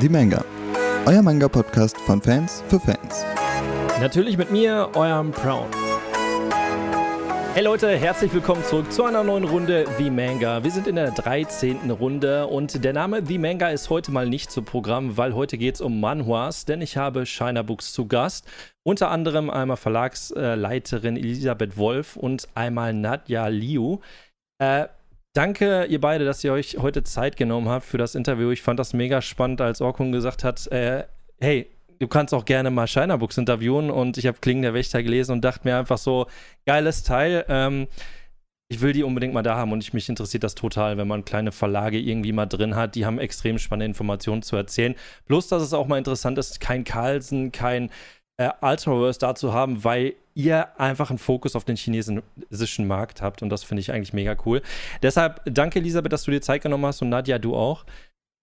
The Manga, euer Manga-Podcast von Fans für Fans. Natürlich mit mir, eurem Brown. Hey Leute, herzlich willkommen zurück zu einer neuen Runde The Manga. Wir sind in der 13. Runde und der Name The Manga ist heute mal nicht zu Programm, weil heute geht es um Manhwas, denn ich habe Shiner Books zu Gast. Unter anderem einmal Verlagsleiterin Elisabeth Wolf und einmal Nadja Liu. Äh, Danke, ihr beide, dass ihr euch heute Zeit genommen habt für das Interview. Ich fand das mega spannend, als Orkun gesagt hat, äh, hey, du kannst auch gerne mal Shiner Books interviewen. Und ich habe Klingen der Wächter gelesen und dachte mir einfach so, geiles Teil. Ähm, ich will die unbedingt mal da haben und ich, mich interessiert das total, wenn man kleine Verlage irgendwie mal drin hat. Die haben extrem spannende Informationen zu erzählen. Bloß, dass es auch mal interessant ist, kein Carlsen, kein äh, Ultraverse da zu haben, weil ihr einfach einen Fokus auf den chinesischen Markt habt und das finde ich eigentlich mega cool. Deshalb danke Elisabeth, dass du dir Zeit genommen hast und Nadja, du auch.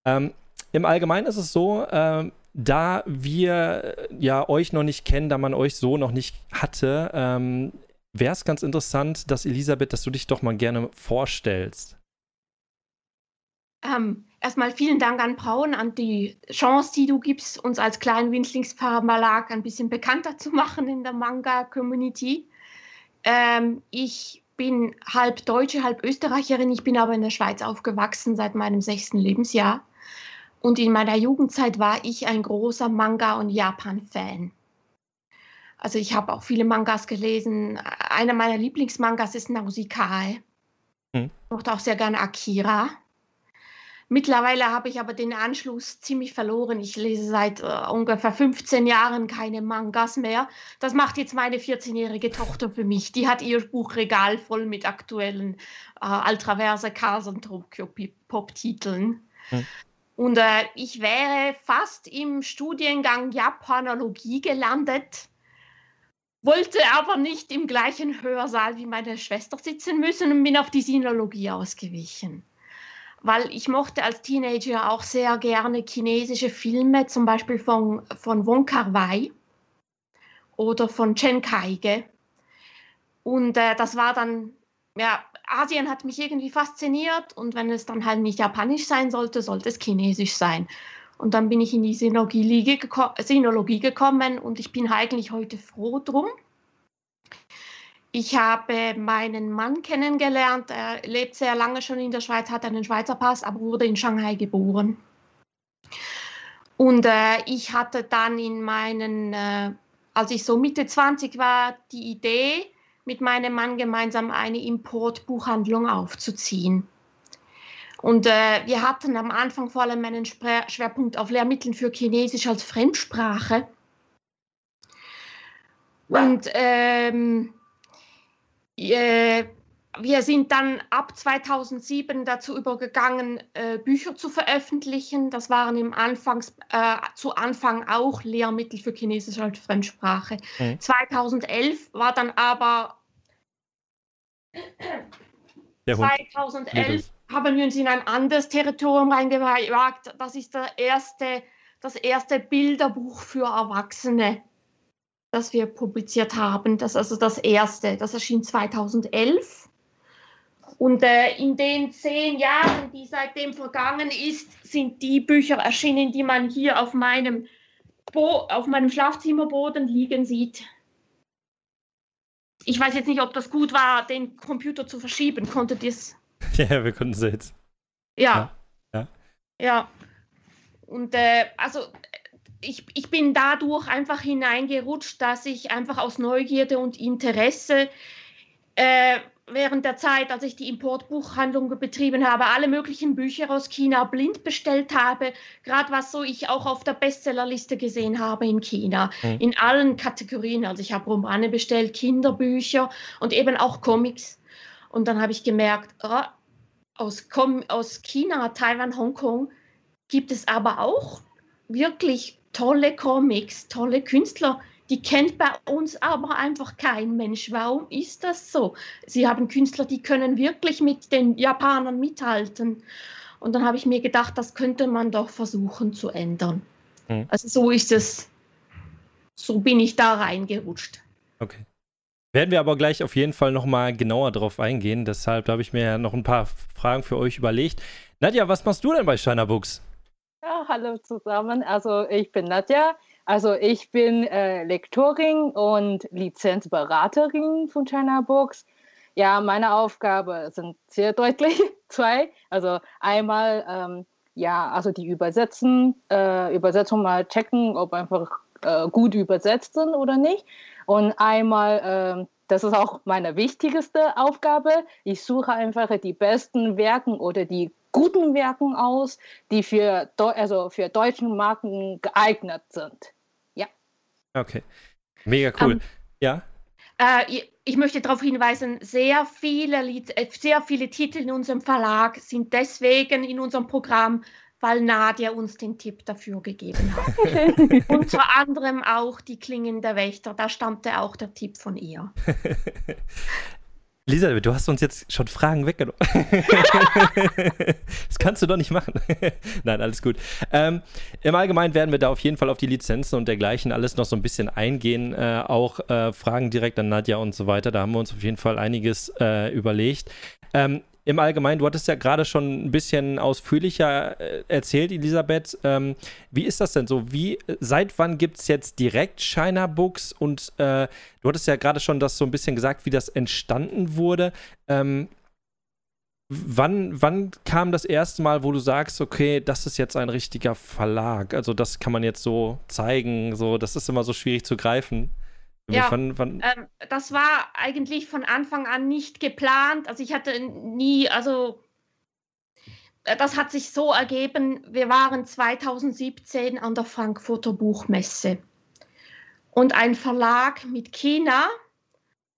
Ähm, Im Allgemeinen ist es so, ähm, da wir ja euch noch nicht kennen, da man euch so noch nicht hatte, ähm, wäre es ganz interessant, dass Elisabeth, dass du dich doch mal gerne vorstellst. Ähm, erstmal vielen Dank an Braun, an die Chance, die du gibst, uns als kleinen Winzlingsverlag ein bisschen bekannter zu machen in der Manga-Community. Ähm, ich bin halb Deutsche, halb Österreicherin. Ich bin aber in der Schweiz aufgewachsen seit meinem sechsten Lebensjahr. Und in meiner Jugendzeit war ich ein großer Manga- und Japan-Fan. Also ich habe auch viele Mangas gelesen. Einer meiner Lieblingsmangas ist Nausikae. Hm. Ich mochte auch sehr gerne Akira. Mittlerweile habe ich aber den Anschluss ziemlich verloren. Ich lese seit äh, ungefähr 15 Jahren keine Mangas mehr. Das macht jetzt meine 14-jährige Tochter für mich. Die hat ihr Buchregal voll mit aktuellen äh, Altraverse, und Tokyo Pop-Titeln. Hm. Und äh, ich wäre fast im Studiengang Japanologie gelandet, wollte aber nicht im gleichen Hörsaal wie meine Schwester sitzen müssen und bin auf die Sinologie ausgewichen weil ich mochte als Teenager auch sehr gerne chinesische Filme, zum Beispiel von, von Wong Kar Wai oder von Chen Kaige. Und äh, das war dann, ja, Asien hat mich irgendwie fasziniert und wenn es dann halt nicht japanisch sein sollte, sollte es chinesisch sein. Und dann bin ich in die Sinologie, geko Sinologie gekommen und ich bin eigentlich heute froh drum. Ich habe meinen Mann kennengelernt. Er lebt sehr lange schon in der Schweiz, hat einen Schweizer Pass, aber wurde in Shanghai geboren. Und äh, ich hatte dann in meinen, äh, als ich so Mitte 20 war, die Idee, mit meinem Mann gemeinsam eine Importbuchhandlung aufzuziehen. Und äh, wir hatten am Anfang vor allem einen Schwerpunkt auf Lehrmitteln für Chinesisch als Fremdsprache. Und ähm, äh, wir sind dann ab 2007 dazu übergegangen, äh, Bücher zu veröffentlichen. Das waren im Anfangs, äh, zu Anfang auch Lehrmittel für Chinesisch als Fremdsprache. Mhm. 2011 war dann aber 2011 haben wir uns in ein anderes Territorium reingewagt. Das ist der erste, das erste Bilderbuch für Erwachsene das wir publiziert haben. Das ist also das erste. Das erschien 2011. Und äh, in den zehn Jahren, die seitdem vergangen ist, sind die Bücher erschienen, die man hier auf meinem, Bo auf meinem Schlafzimmerboden liegen sieht. Ich weiß jetzt nicht, ob das gut war, den Computer zu verschieben. Konntet ihr es? Ja, wir konnten es jetzt. Ja. Ja. ja. Und äh, also ich, ich bin dadurch einfach hineingerutscht, dass ich einfach aus Neugierde und Interesse äh, während der Zeit, als ich die Importbuchhandlung betrieben habe, alle möglichen Bücher aus China blind bestellt habe, gerade was so ich auch auf der Bestsellerliste gesehen habe in China, mhm. in allen Kategorien. Also ich habe Romane bestellt, Kinderbücher und eben auch Comics. Und dann habe ich gemerkt, oh, aus, aus China, Taiwan, Hongkong gibt es aber auch wirklich tolle Comics, tolle Künstler, die kennt bei uns aber einfach kein Mensch. Warum ist das so? Sie haben Künstler, die können wirklich mit den Japanern mithalten. Und dann habe ich mir gedacht, das könnte man doch versuchen zu ändern. Hm. Also so ist es, so bin ich da reingerutscht. Okay. Werden wir aber gleich auf jeden Fall nochmal genauer drauf eingehen. Deshalb habe ich mir noch ein paar Fragen für euch überlegt. Nadja, was machst du denn bei Shiner Books? Ja, hallo zusammen. Also ich bin Nadja. Also ich bin äh, Lektorin und Lizenzberaterin von China Books. Ja, meine Aufgabe sind sehr deutlich zwei. Also einmal ähm, ja, also die Übersetzen, äh, Übersetzung mal checken, ob einfach äh, gut übersetzt sind oder nicht. Und einmal, äh, das ist auch meine wichtigste Aufgabe, ich suche einfach die besten Werken oder die guten Werken aus, die für, also für deutschen Marken geeignet sind. Ja. Okay. Mega cool. Um, ähm, ja. Äh, ich möchte darauf hinweisen, sehr viele, äh, sehr viele Titel in unserem Verlag sind deswegen in unserem Programm, weil Nadia uns den Tipp dafür gegeben hat. Unter anderem auch die Klingen der Wächter, da stammte auch der Tipp von ihr. Elisabeth, du hast uns jetzt schon Fragen weggenommen. das kannst du doch nicht machen. Nein, alles gut. Ähm, Im Allgemeinen werden wir da auf jeden Fall auf die Lizenzen und dergleichen alles noch so ein bisschen eingehen. Äh, auch äh, Fragen direkt an Nadja und so weiter. Da haben wir uns auf jeden Fall einiges äh, überlegt. Ähm, im Allgemeinen, du hattest ja gerade schon ein bisschen ausführlicher äh, erzählt, Elisabeth. Ähm, wie ist das denn so? Wie, seit wann gibt es jetzt direkt China Books? Und äh, du hattest ja gerade schon das so ein bisschen gesagt, wie das entstanden wurde. Ähm, wann, wann kam das erste Mal, wo du sagst, okay, das ist jetzt ein richtiger Verlag? Also, das kann man jetzt so zeigen, so, das ist immer so schwierig zu greifen. Ja, wann, wann? Ähm, das war eigentlich von Anfang an nicht geplant. Also ich hatte nie, also äh, das hat sich so ergeben, wir waren 2017 an der Frankfurter Buchmesse und ein Verlag mit China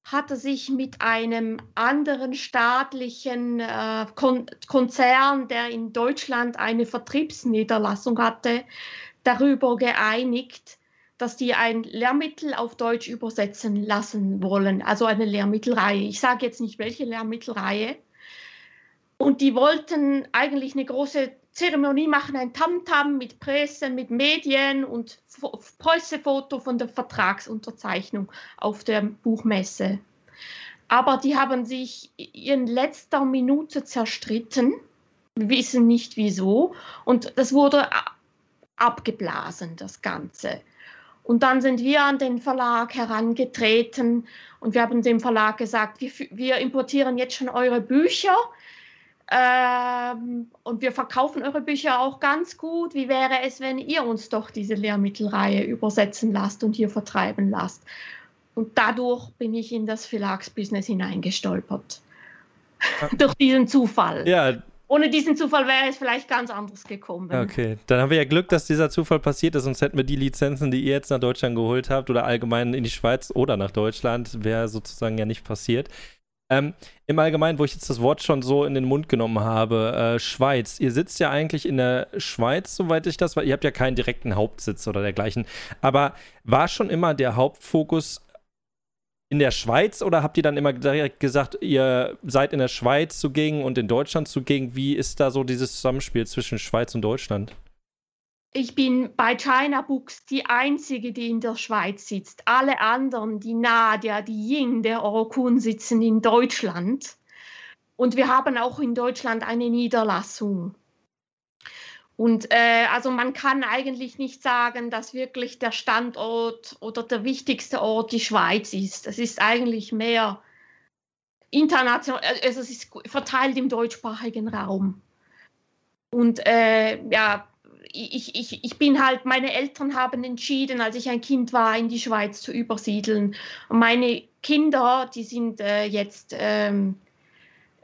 hatte sich mit einem anderen staatlichen äh, Kon Konzern, der in Deutschland eine Vertriebsniederlassung hatte, darüber geeinigt, dass die ein Lehrmittel auf Deutsch übersetzen lassen wollen, also eine Lehrmittelreihe. Ich sage jetzt nicht welche Lehrmittelreihe. Und die wollten eigentlich eine große Zeremonie machen, ein Tamtam mit Presse, mit Medien und Pressefoto von der Vertragsunterzeichnung auf der Buchmesse. Aber die haben sich in letzter Minute zerstritten, wissen nicht wieso, und das wurde abgeblasen, das Ganze. Und dann sind wir an den Verlag herangetreten und wir haben dem Verlag gesagt, wir, wir importieren jetzt schon eure Bücher ähm, und wir verkaufen eure Bücher auch ganz gut. Wie wäre es, wenn ihr uns doch diese Lehrmittelreihe übersetzen lasst und hier vertreiben lasst? Und dadurch bin ich in das Verlagsbusiness hineingestolpert. Durch diesen Zufall. Ja, ohne diesen Zufall wäre es vielleicht ganz anders gekommen. Okay, dann haben wir ja Glück, dass dieser Zufall passiert ist, sonst hätten wir die Lizenzen, die ihr jetzt nach Deutschland geholt habt oder allgemein in die Schweiz oder nach Deutschland, wäre sozusagen ja nicht passiert. Ähm, Im Allgemeinen, wo ich jetzt das Wort schon so in den Mund genommen habe, äh, Schweiz. Ihr sitzt ja eigentlich in der Schweiz, soweit ich das weiß. Ihr habt ja keinen direkten Hauptsitz oder dergleichen. Aber war schon immer der Hauptfokus in der Schweiz oder habt ihr dann immer direkt gesagt, ihr seid in der Schweiz zugegen und in Deutschland zugegen? Wie ist da so dieses Zusammenspiel zwischen Schweiz und Deutschland? Ich bin bei China Books die einzige, die in der Schweiz sitzt. Alle anderen, die Nadia, die Ying, der Orokun, sitzen in Deutschland. Und wir haben auch in Deutschland eine Niederlassung. Und äh, also man kann eigentlich nicht sagen, dass wirklich der Standort oder der wichtigste Ort die Schweiz ist. Es ist eigentlich mehr international, äh, also es ist verteilt im deutschsprachigen Raum. Und äh, ja, ich, ich, ich bin halt, meine Eltern haben entschieden, als ich ein Kind war, in die Schweiz zu übersiedeln. Und meine Kinder, die sind äh, jetzt ähm,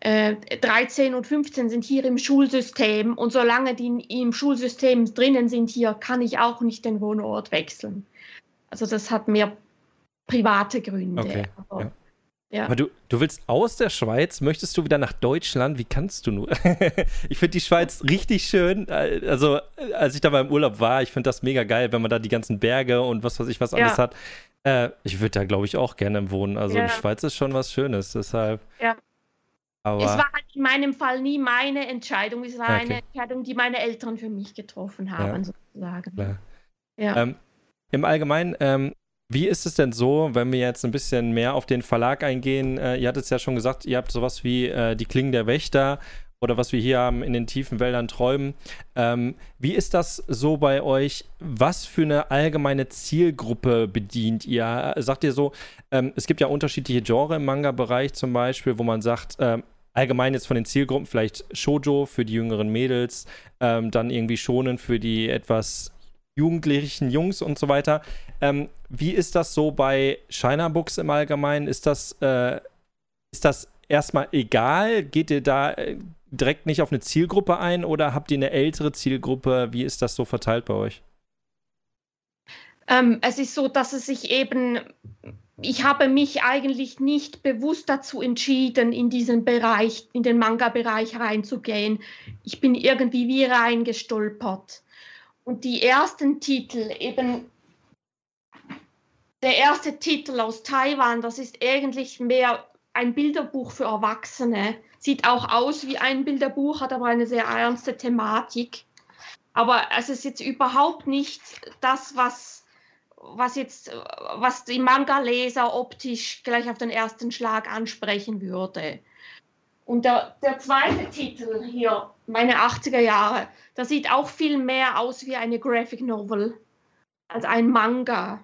13 äh, und 15 sind hier im Schulsystem und solange die im Schulsystem drinnen sind hier, kann ich auch nicht den Wohnort wechseln. Also das hat mehr private Gründe. Okay. Aber, ja. Ja. Aber du, du willst aus der Schweiz, möchtest du wieder nach Deutschland? Wie kannst du nur? ich finde die Schweiz richtig schön. Also, als ich da beim Urlaub war, ich finde das mega geil, wenn man da die ganzen Berge und was weiß ich was alles ja. hat. Äh, ich würde da, glaube ich, auch gerne wohnen. Also, die Schweiz ist schon was Schönes. Deshalb. Ja. Aber es war halt in meinem Fall nie meine Entscheidung, es war okay. eine Entscheidung, die meine Eltern für mich getroffen haben, ja. sozusagen. Ja. Ähm, Im Allgemeinen, ähm, wie ist es denn so, wenn wir jetzt ein bisschen mehr auf den Verlag eingehen? Äh, ihr hattet es ja schon gesagt, ihr habt sowas wie äh, die Klingen der Wächter oder was wir hier haben, in den tiefen Wäldern träumen. Ähm, wie ist das so bei euch? Was für eine allgemeine Zielgruppe bedient ihr? Sagt ihr so, ähm, es gibt ja unterschiedliche Genre im Manga-Bereich zum Beispiel, wo man sagt, ähm, allgemein jetzt von den Zielgruppen vielleicht Shoujo für die jüngeren Mädels, ähm, dann irgendwie Shonen für die etwas jugendlichen Jungs und so weiter. Ähm, wie ist das so bei China Books im Allgemeinen? Ist das, äh, ist das erstmal egal? Geht ihr da äh, direkt nicht auf eine Zielgruppe ein oder habt ihr eine ältere Zielgruppe? Wie ist das so verteilt bei euch? Ähm, es ist so, dass es sich eben, ich habe mich eigentlich nicht bewusst dazu entschieden, in diesen Bereich, in den Manga-Bereich reinzugehen. Ich bin irgendwie wie reingestolpert. Und die ersten Titel, eben der erste Titel aus Taiwan, das ist eigentlich mehr ein Bilderbuch für Erwachsene. Sieht auch aus wie ein Bilderbuch, hat aber eine sehr ernste Thematik. Aber es ist jetzt überhaupt nicht das, was, was jetzt, was die Manga-Leser optisch gleich auf den ersten Schlag ansprechen würde. Und der, der zweite Titel hier, meine 80er Jahre, das sieht auch viel mehr aus wie eine Graphic Novel als ein Manga.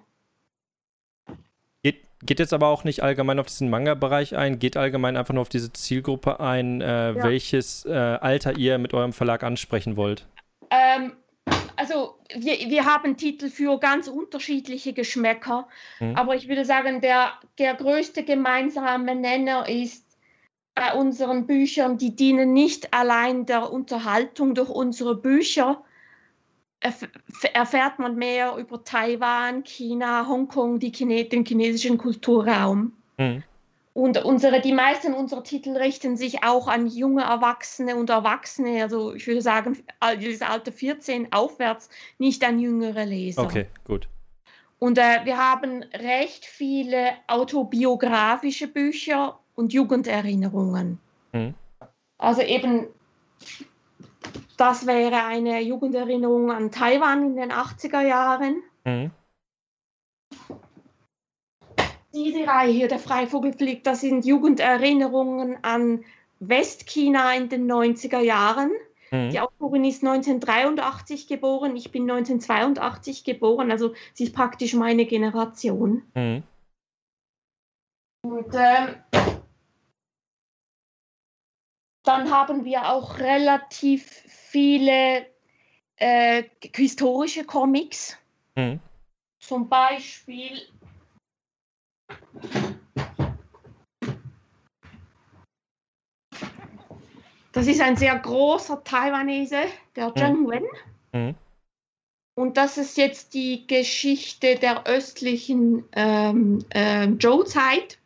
Geht jetzt aber auch nicht allgemein auf diesen Manga-Bereich ein, geht allgemein einfach nur auf diese Zielgruppe ein, äh, ja. welches äh, Alter ihr mit eurem Verlag ansprechen wollt. Ähm, also wir, wir haben Titel für ganz unterschiedliche Geschmäcker, mhm. aber ich würde sagen, der, der größte gemeinsame Nenner ist bei unseren Büchern, die dienen nicht allein der Unterhaltung durch unsere Bücher, erfährt man mehr über Taiwan, China, Hongkong, die Chine den chinesischen Kulturraum. Mhm. Und unsere, die meisten unserer Titel richten sich auch an junge Erwachsene und Erwachsene, also ich würde sagen, dieses Alter 14 aufwärts, nicht an jüngere Leser. Okay, gut. Und äh, wir haben recht viele autobiografische Bücher und Jugenderinnerungen. Mhm. Also eben das wäre eine Jugenderinnerung an Taiwan in den 80er Jahren. Mhm. Diese Reihe hier, der Freivogelflieg, das sind Jugenderinnerungen an Westchina in den 90er Jahren. Mhm. Die Autorin ist 1983 geboren, ich bin 1982 geboren, also sie ist praktisch meine Generation. Mhm. Und äh, dann haben wir auch relativ viele äh, historische Comics. Mhm. Zum Beispiel Das ist ein sehr großer Taiwanese, der mhm. Zheng Wen. Mhm. Und das ist jetzt die Geschichte der östlichen ähm, äh, Zhou-Zeit.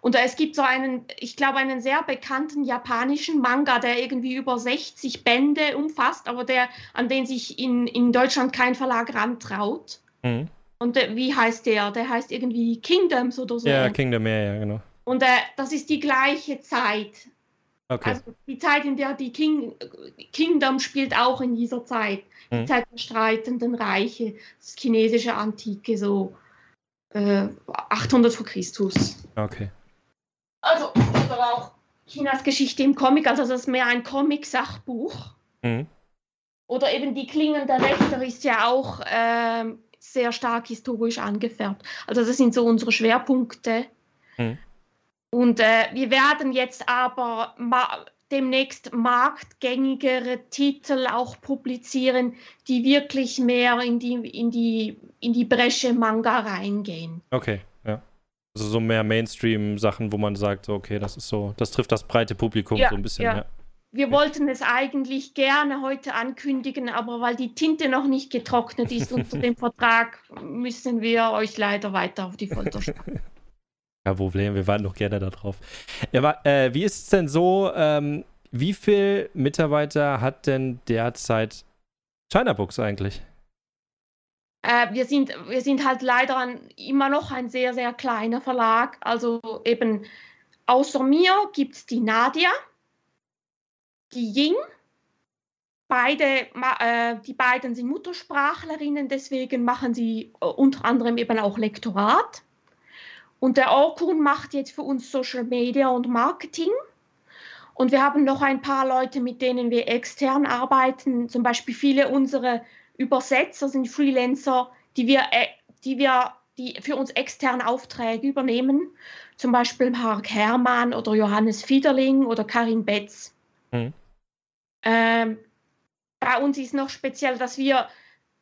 Und es gibt so einen, ich glaube, einen sehr bekannten japanischen Manga, der irgendwie über 60 Bände umfasst, aber der, an den sich in, in Deutschland kein Verlag rantraut. Mhm. Und der, wie heißt der? Der heißt irgendwie Kingdoms oder so. Ja, Kingdom, ja, ja, genau. Und äh, das ist die gleiche Zeit. Okay. Also die Zeit, in der die King, Kingdom spielt auch in dieser Zeit. Die mhm. Zeit der streitenden Reiche, das chinesische Antike, so äh, 800 vor Christus. Okay. Also, oder auch Chinas Geschichte im Comic, also das ist mehr ein Comic-Sachbuch. Mhm. Oder eben die Klingen der Wächter ist ja auch ähm, sehr stark historisch angefärbt. Also das sind so unsere Schwerpunkte. Mhm. Und äh, wir werden jetzt aber ma demnächst marktgängigere Titel auch publizieren, die wirklich mehr in die, in die, in die Bresche Manga reingehen. Okay. Also so mehr Mainstream-Sachen, wo man sagt, okay, das ist so, das trifft das breite Publikum ja, so ein bisschen. Ja. ja. Wir wollten es eigentlich gerne heute ankündigen, aber weil die Tinte noch nicht getrocknet ist unter dem Vertrag, müssen wir euch leider weiter auf die Folter spannen. Kein Problem, wir warten noch gerne darauf. Ja, äh, wie ist es denn so, ähm, wie viele Mitarbeiter hat denn derzeit China Books eigentlich? Äh, wir, sind, wir sind halt leider ein, immer noch ein sehr, sehr kleiner Verlag. Also eben außer mir gibt es die Nadia, die Ying. Beide, äh, die beiden sind Muttersprachlerinnen, deswegen machen sie äh, unter anderem eben auch Lektorat. Und der Orkun macht jetzt für uns Social Media und Marketing. Und wir haben noch ein paar Leute, mit denen wir extern arbeiten. Zum Beispiel viele unserer Übersetzer sind Freelancer, die wir, äh, die wir die für uns extern Aufträge übernehmen. Zum Beispiel Mark Herrmann oder Johannes Fiederling oder Karin Betz. Mhm. Ähm, bei uns ist noch speziell, dass wir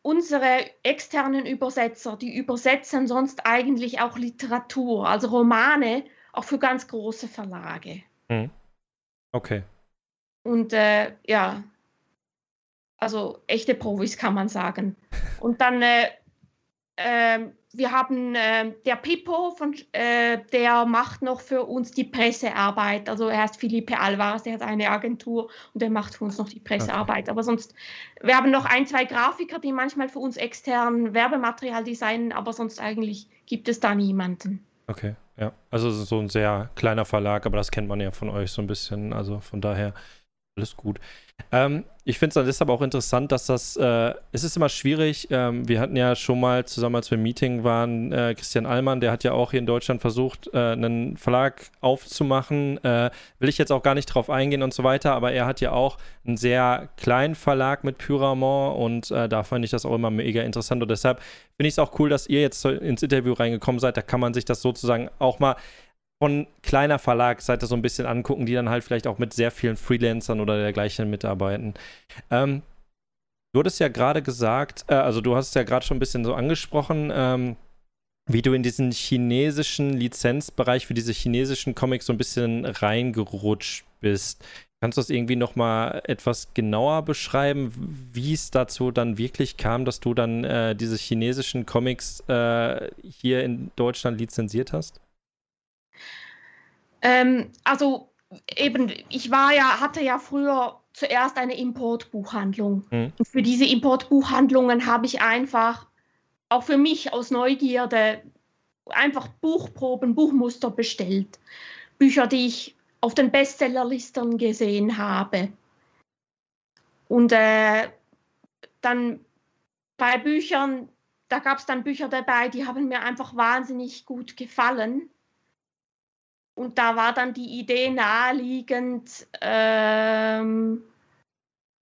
unsere externen Übersetzer, die übersetzen sonst eigentlich auch Literatur, also Romane, auch für ganz große Verlage. Mhm. Okay. Und äh, ja, also echte Profis kann man sagen. Und dann äh, äh, wir haben äh, der Pippo, von, äh, der macht noch für uns die Pressearbeit. Also er heißt Felipe Alvarez, der hat eine Agentur und der macht für uns noch die Pressearbeit. Okay. Aber sonst, wir haben noch ein, zwei Grafiker, die manchmal für uns extern Werbematerial designen, aber sonst eigentlich gibt es da niemanden. Okay, ja. Also so ein sehr kleiner Verlag, aber das kennt man ja von euch so ein bisschen. Also von daher alles gut. Ähm, ich finde es deshalb auch interessant, dass das, äh, es ist immer schwierig. Ähm, wir hatten ja schon mal zusammen, als wir im Meeting waren, äh, Christian Allmann, der hat ja auch hier in Deutschland versucht, äh, einen Verlag aufzumachen. Äh, will ich jetzt auch gar nicht drauf eingehen und so weiter, aber er hat ja auch einen sehr kleinen Verlag mit Pyramont und äh, da fand ich das auch immer mega interessant und deshalb finde ich es auch cool, dass ihr jetzt ins Interview reingekommen seid. Da kann man sich das sozusagen auch mal von kleiner Verlagsseite so ein bisschen angucken, die dann halt vielleicht auch mit sehr vielen Freelancern oder dergleichen mitarbeiten. Ähm, du hattest ja gerade gesagt, äh, also du hast es ja gerade schon ein bisschen so angesprochen, ähm, wie du in diesen chinesischen Lizenzbereich für diese chinesischen Comics so ein bisschen reingerutscht bist. Kannst du das irgendwie noch mal etwas genauer beschreiben, wie es dazu dann wirklich kam, dass du dann äh, diese chinesischen Comics äh, hier in Deutschland lizenziert hast? Ähm, also eben, ich war ja, hatte ja früher zuerst eine Importbuchhandlung. Mhm. Und für diese Importbuchhandlungen habe ich einfach auch für mich aus Neugierde einfach Buchproben, Buchmuster bestellt. Bücher, die ich auf den Bestsellerlisten gesehen habe. Und äh, dann bei Büchern, da gab es dann Bücher dabei, die haben mir einfach wahnsinnig gut gefallen. Und da war dann die Idee naheliegend, ähm,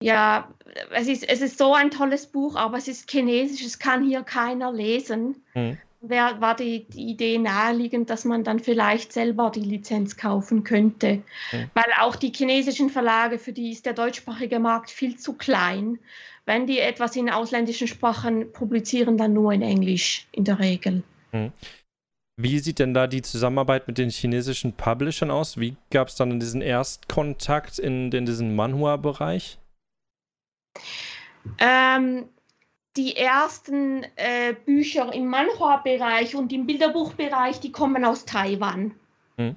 ja, es ist, es ist so ein tolles Buch, aber es ist chinesisch, es kann hier keiner lesen. Mhm. Wer, war die, die, Idee naheliegend, dass man dann vielleicht selber die Lizenz kaufen könnte. Mhm. Weil auch die chinesischen Verlage, für die ist der deutschsprachige Markt viel zu klein. Wenn die etwas in ausländischen Sprachen publizieren, dann nur in Englisch in der Regel. Mhm. Wie sieht denn da die Zusammenarbeit mit den chinesischen Publishern aus? Wie gab es dann diesen Erstkontakt in, in diesen Manhua-Bereich? Ähm, die ersten äh, Bücher im Manhua-Bereich und im Bilderbuchbereich, die kommen aus Taiwan. Hm.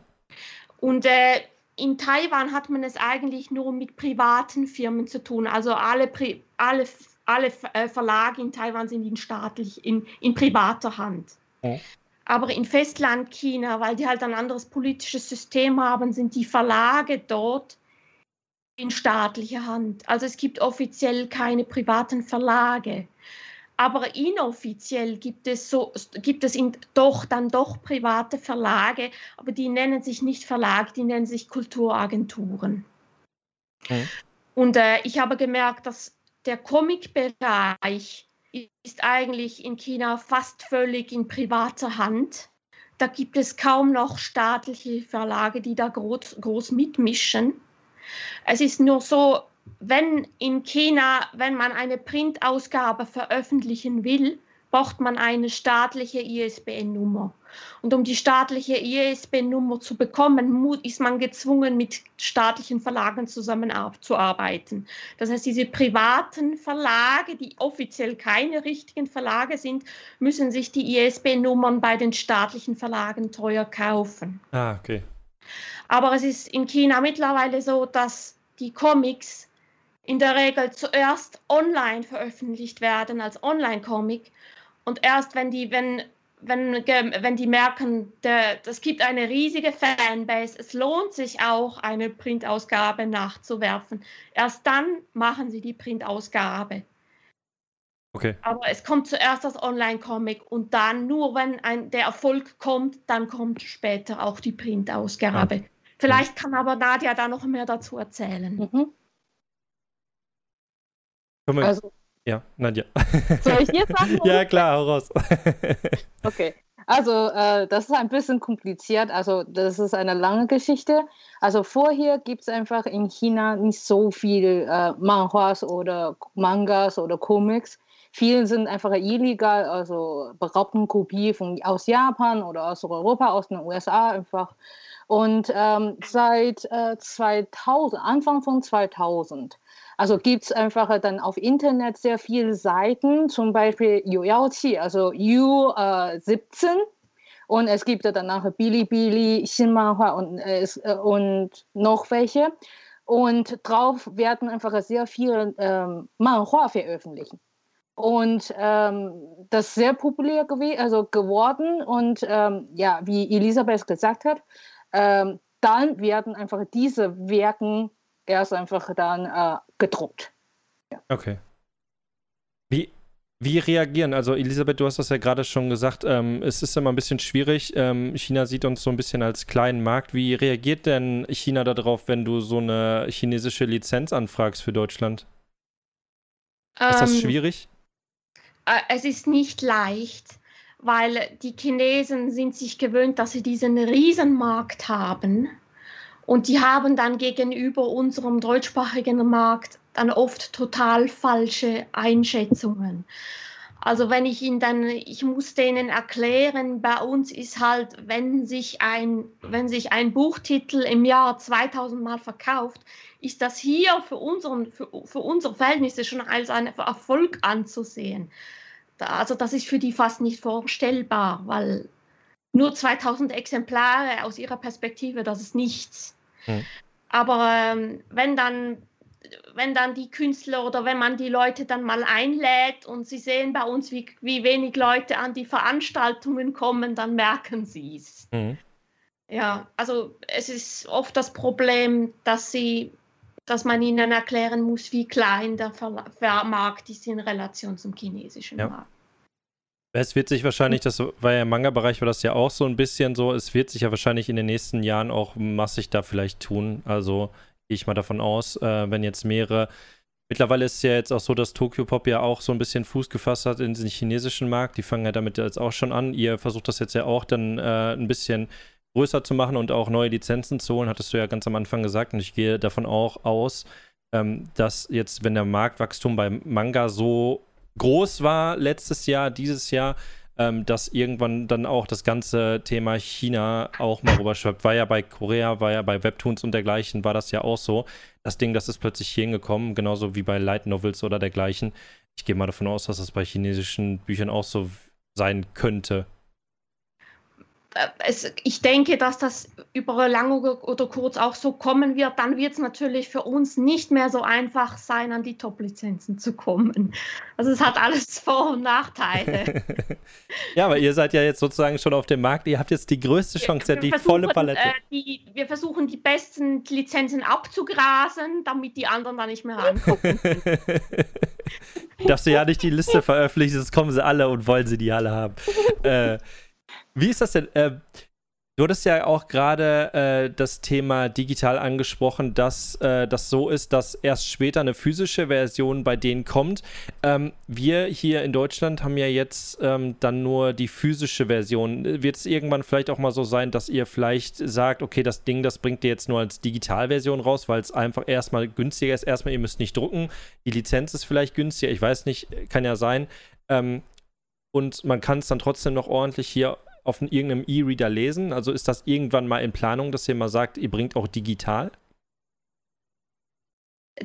Und äh, in Taiwan hat man es eigentlich nur mit privaten Firmen zu tun. Also alle, Pri alle, alle äh, Verlage in Taiwan sind in staatlich, in, in privater Hand. Hm. Aber in Festland China, weil die halt ein anderes politisches System haben, sind die Verlage dort in staatlicher Hand. Also es gibt offiziell keine privaten Verlage. Aber inoffiziell gibt es, so, gibt es in, doch dann doch private Verlage, aber die nennen sich nicht Verlag, die nennen sich Kulturagenturen. Mhm. Und äh, ich habe gemerkt, dass der Comicbereich ist eigentlich in China fast völlig in privater Hand. Da gibt es kaum noch staatliche Verlage, die da groß, groß mitmischen. Es ist nur so, wenn in China, wenn man eine Printausgabe veröffentlichen will, braucht man eine staatliche ISBN-Nummer. Und um die staatliche ISBN-Nummer zu bekommen, ist man gezwungen, mit staatlichen Verlagen zusammenzuarbeiten. Das heißt, diese privaten Verlage, die offiziell keine richtigen Verlage sind, müssen sich die ISBN-Nummern bei den staatlichen Verlagen teuer kaufen. Ah, okay. Aber es ist in China mittlerweile so, dass die Comics in der Regel zuerst online veröffentlicht werden als Online-Comic und erst wenn die, wenn, wenn, wenn die merken, es gibt eine riesige Fanbase, es lohnt sich auch, eine Printausgabe nachzuwerfen, erst dann machen sie die Printausgabe. Okay. Aber es kommt zuerst das Online-Comic und dann nur, wenn ein, der Erfolg kommt, dann kommt später auch die Printausgabe. Ah. Vielleicht kann aber Nadia da noch mehr dazu erzählen. Mhm. Also, ja, Nadja. Soll ich jetzt sagen? ja, klar, hau raus. okay. Also, äh, das ist ein bisschen kompliziert. Also, das ist eine lange Geschichte. Also, vorher gibt es einfach in China nicht so viel äh, Manhwas oder Mangas oder Comics. Viele sind einfach illegal, also beraubten Kopie von, aus Japan oder aus Europa, aus den USA einfach. Und ähm, seit äh, 2000, Anfang von 2000, also gibt es einfach dann auf Internet sehr viele Seiten, zum Beispiel Yuyaoqi, also U17. Äh, und es gibt danach Bilibili, Xinmanhua und, äh, und noch welche. Und drauf werden einfach sehr viele ähm, Manhua veröffentlicht. Und ähm, das ist sehr populär gew also geworden. Und ähm, ja, wie Elisabeth gesagt hat, ähm, dann werden einfach diese Werken erst einfach dann äh, gedruckt. Ja. Okay. Wie, wie reagieren? Also Elisabeth, du hast das ja gerade schon gesagt, ähm, es ist immer ein bisschen schwierig. Ähm, China sieht uns so ein bisschen als kleinen Markt. Wie reagiert denn China darauf, wenn du so eine chinesische Lizenz anfragst für Deutschland? ist das ähm, schwierig? Äh, es ist nicht leicht weil die Chinesen sind sich gewöhnt, dass sie diesen Riesenmarkt haben. Und die haben dann gegenüber unserem deutschsprachigen Markt dann oft total falsche Einschätzungen. Also wenn ich ihnen dann, ich muss denen erklären, bei uns ist halt, wenn sich ein, wenn sich ein Buchtitel im Jahr 2000 Mal verkauft, ist das hier für, unseren, für, für unsere Verhältnisse schon als ein Erfolg anzusehen also das ist für die fast nicht vorstellbar, weil nur 2000 Exemplare aus ihrer Perspektive, das ist nichts. Hm. Aber ähm, wenn dann wenn dann die Künstler oder wenn man die Leute dann mal einlädt und sie sehen bei uns, wie, wie wenig Leute an die Veranstaltungen kommen, dann merken sie es. Mhm. Ja, also es ist oft das Problem, dass sie, dass man ihnen erklären muss, wie klein der Markt ist in Relation zum chinesischen ja. Markt. Es wird sich wahrscheinlich, das war ja im Manga-Bereich, war das ja auch so ein bisschen so, es wird sich ja wahrscheinlich in den nächsten Jahren auch massig da vielleicht tun. Also gehe ich mal davon aus, äh, wenn jetzt mehrere. Mittlerweile ist es ja jetzt auch so, dass Tokyo Pop ja auch so ein bisschen Fuß gefasst hat in den chinesischen Markt. Die fangen ja damit jetzt auch schon an. Ihr versucht das jetzt ja auch dann äh, ein bisschen größer zu machen und auch neue Lizenzen zu holen, hattest du ja ganz am Anfang gesagt. Und ich gehe davon auch aus, ähm, dass jetzt, wenn der Marktwachstum beim Manga so groß war letztes Jahr, dieses Jahr, ähm, dass irgendwann dann auch das ganze Thema China auch mal rüberschwappt. War ja bei Korea, war ja bei Webtoons und dergleichen, war das ja auch so. Das Ding, das ist plötzlich hier hingekommen, genauso wie bei Light Novels oder dergleichen. Ich gehe mal davon aus, dass das bei chinesischen Büchern auch so sein könnte. Äh, es, ich denke, dass das über lange oder kurz auch so kommen wird. Dann wird es natürlich für uns nicht mehr so einfach sein, an die Top-Lizenzen zu kommen. Also es hat alles Vor- und Nachteile. ja, aber ihr seid ja jetzt sozusagen schon auf dem Markt. Ihr habt jetzt die größte Chance, wir, wir die volle Palette. Äh, die, wir versuchen die besten Lizenzen abzugrasen, damit die anderen da nicht mehr rangucken. Darfst du ja nicht die Liste veröffentlichen, sonst kommen sie alle und wollen sie die alle haben. äh, wie ist das denn? Äh, du hattest ja auch gerade äh, das Thema digital angesprochen, dass äh, das so ist, dass erst später eine physische Version bei denen kommt. Ähm, wir hier in Deutschland haben ja jetzt ähm, dann nur die physische Version. Wird es irgendwann vielleicht auch mal so sein, dass ihr vielleicht sagt, okay, das Ding, das bringt ihr jetzt nur als Digitalversion raus, weil es einfach erstmal günstiger ist. Erstmal, ihr müsst nicht drucken. Die Lizenz ist vielleicht günstiger. Ich weiß nicht, kann ja sein. Ähm, und man kann es dann trotzdem noch ordentlich hier auf irgendeinem E-Reader lesen? Also ist das irgendwann mal in Planung, dass ihr mal sagt, ihr bringt auch digital?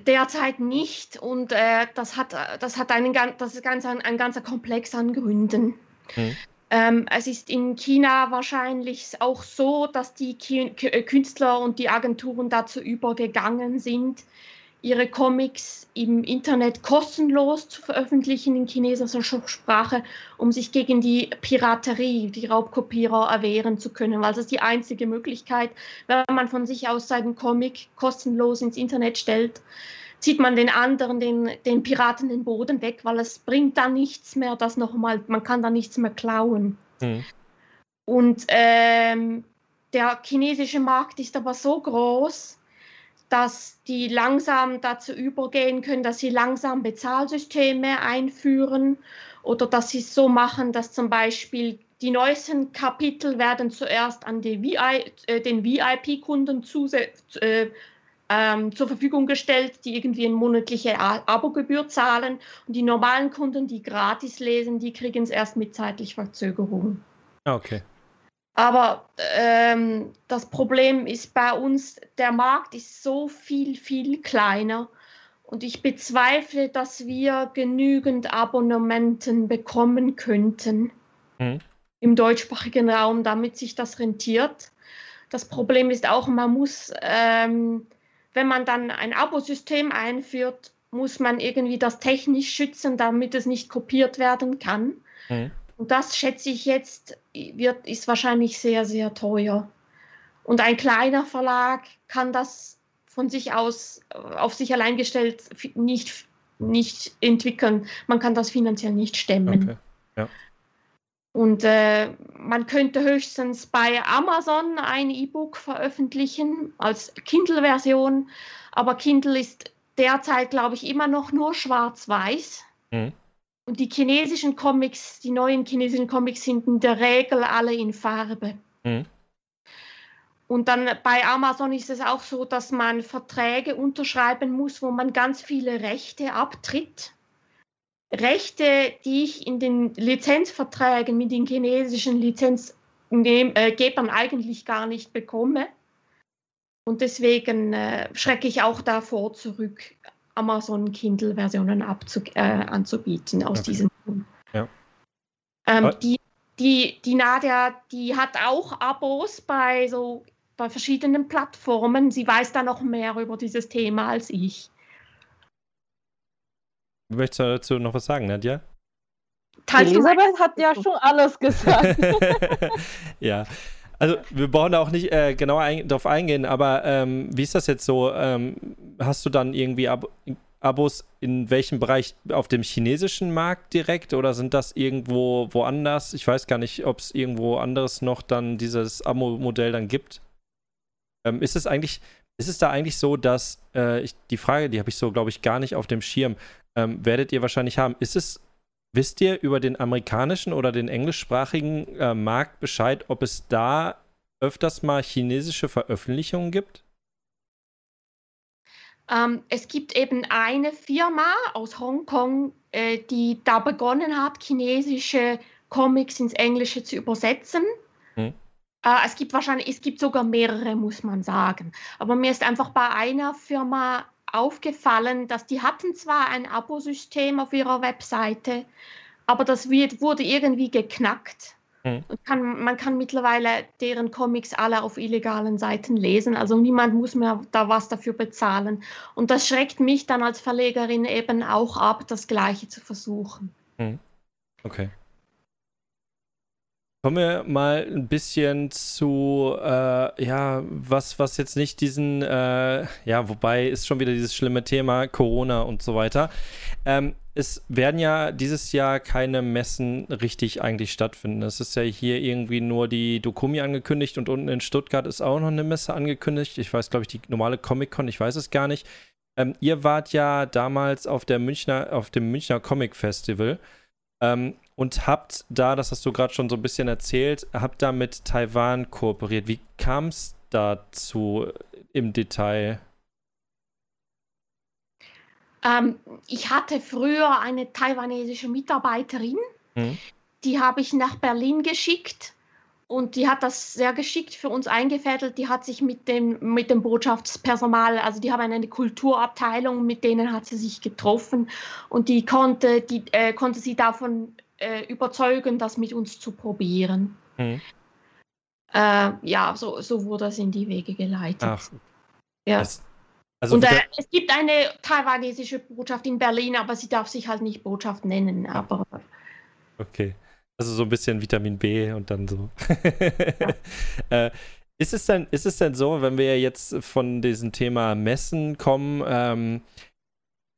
Derzeit nicht und äh, das hat, das hat einen, das ist ganz, ein, ein ganzer Komplex an Gründen. Hm. Ähm, es ist in China wahrscheinlich auch so, dass die Künstler und die Agenturen dazu übergegangen sind, ihre Comics im Internet kostenlos zu veröffentlichen in chinesischer Sprache, um sich gegen die Piraterie, die Raubkopierer erwehren zu können. Weil das ist die einzige Möglichkeit, wenn man von sich aus seinen Comic kostenlos ins Internet stellt, zieht man den anderen, den, den Piraten den Boden weg, weil es bringt da nichts mehr, das nochmal, man kann da nichts mehr klauen. Mhm. Und ähm, der chinesische Markt ist aber so groß, dass die langsam dazu übergehen können, dass sie langsam Bezahlsysteme einführen oder dass sie es so machen, dass zum Beispiel die neuesten Kapitel werden zuerst an VI, äh, den VIP-Kunden äh, ähm, zur Verfügung gestellt, die irgendwie eine monatliche Abogebühr zahlen. Und die normalen Kunden, die gratis lesen, die kriegen es erst mit zeitlicher Verzögerung. Ah, okay. Aber ähm, das Problem ist bei uns, der Markt ist so viel, viel kleiner. Und ich bezweifle, dass wir genügend Abonnementen bekommen könnten mhm. im deutschsprachigen Raum, damit sich das rentiert. Das Problem ist auch, man muss ähm, wenn man dann ein Abosystem einführt, muss man irgendwie das technisch schützen, damit es nicht kopiert werden kann. Mhm. Und das schätze ich jetzt, wird, ist wahrscheinlich sehr, sehr teuer. Und ein kleiner Verlag kann das von sich aus auf sich allein gestellt nicht, nicht entwickeln. Man kann das finanziell nicht stemmen. Okay. Ja. Und äh, man könnte höchstens bei Amazon ein E-Book veröffentlichen als Kindle-Version, aber Kindle ist derzeit, glaube ich, immer noch nur schwarz-weiß. Mhm. Und die chinesischen Comics, die neuen chinesischen Comics sind in der Regel alle in Farbe. Mhm. Und dann bei Amazon ist es auch so, dass man Verträge unterschreiben muss, wo man ganz viele Rechte abtritt. Rechte, die ich in den Lizenzverträgen mit den chinesischen Lizenzgebern eigentlich gar nicht bekomme. Und deswegen äh, schrecke ich auch davor zurück, Amazon Kindle-Versionen äh, anzubieten aus okay. diesem Grund. Ja. Ähm, die, die, die Nadia, die hat auch Abos bei so bei verschiedenen Plattformen. Sie weiß da noch mehr über dieses Thema als ich. Möchtest du dazu noch was sagen, Nadja? Elisabeth hat ja schon alles gesagt. ja. Also wir brauchen da auch nicht äh, genauer ein, darauf eingehen, aber ähm, wie ist das jetzt so? Ähm, hast du dann irgendwie Ab Abos in welchem Bereich? Auf dem chinesischen Markt direkt oder sind das irgendwo woanders? Ich weiß gar nicht, ob es irgendwo anderes noch dann dieses Abo-Modell dann gibt. Ähm, ist es eigentlich, ist es da eigentlich so, dass äh, ich, die Frage, die habe ich so, glaube ich, gar nicht auf dem Schirm ähm, werdet ihr wahrscheinlich haben. Ist es, wisst ihr über den amerikanischen oder den englischsprachigen äh, Markt Bescheid, ob es da öfters mal chinesische Veröffentlichungen gibt? Ähm, es gibt eben eine Firma aus Hongkong, äh, die da begonnen hat, chinesische Comics ins Englische zu übersetzen. Hm. Äh, es gibt wahrscheinlich, es gibt sogar mehrere, muss man sagen. Aber mir ist einfach bei einer Firma aufgefallen, dass die hatten zwar ein Abosystem auf ihrer Webseite, aber das wird, wurde irgendwie geknackt. Mhm. Kann, man kann mittlerweile deren Comics alle auf illegalen Seiten lesen, also niemand muss mehr da was dafür bezahlen. Und das schreckt mich dann als Verlegerin eben auch ab, das Gleiche zu versuchen. Mhm. Okay. Kommen wir mal ein bisschen zu, äh, ja, was, was jetzt nicht diesen, äh, ja, wobei ist schon wieder dieses schlimme Thema Corona und so weiter. Ähm, es werden ja dieses Jahr keine Messen richtig eigentlich stattfinden. Es ist ja hier irgendwie nur die Dokumi angekündigt und unten in Stuttgart ist auch noch eine Messe angekündigt. Ich weiß, glaube ich, die normale Comic-Con, ich weiß es gar nicht. Ähm, ihr wart ja damals auf der Münchner, auf dem Münchner Comic Festival. Ähm, und habt da, das hast du gerade schon so ein bisschen erzählt, habt da mit Taiwan kooperiert. Wie kam es dazu im Detail? Ähm, ich hatte früher eine taiwanesische Mitarbeiterin, hm. die habe ich nach Berlin geschickt und die hat das sehr geschickt für uns eingefädelt. Die hat sich mit dem, mit dem Botschaftspersonal, also die haben eine Kulturabteilung, mit denen hat sie sich getroffen und die konnte, die, äh, konnte sie davon äh, überzeugen, das mit uns zu probieren. Mhm. Äh, ja, so, so wurde das in die Wege geleitet. Ach. Ja. Es, also und äh, es gibt eine taiwanesische Botschaft in Berlin, aber sie darf sich halt nicht Botschaft nennen. Aber okay. Also so ein bisschen Vitamin B und dann so. Ja. äh, ist es denn, ist es denn so, wenn wir jetzt von diesem Thema Messen kommen, ähm,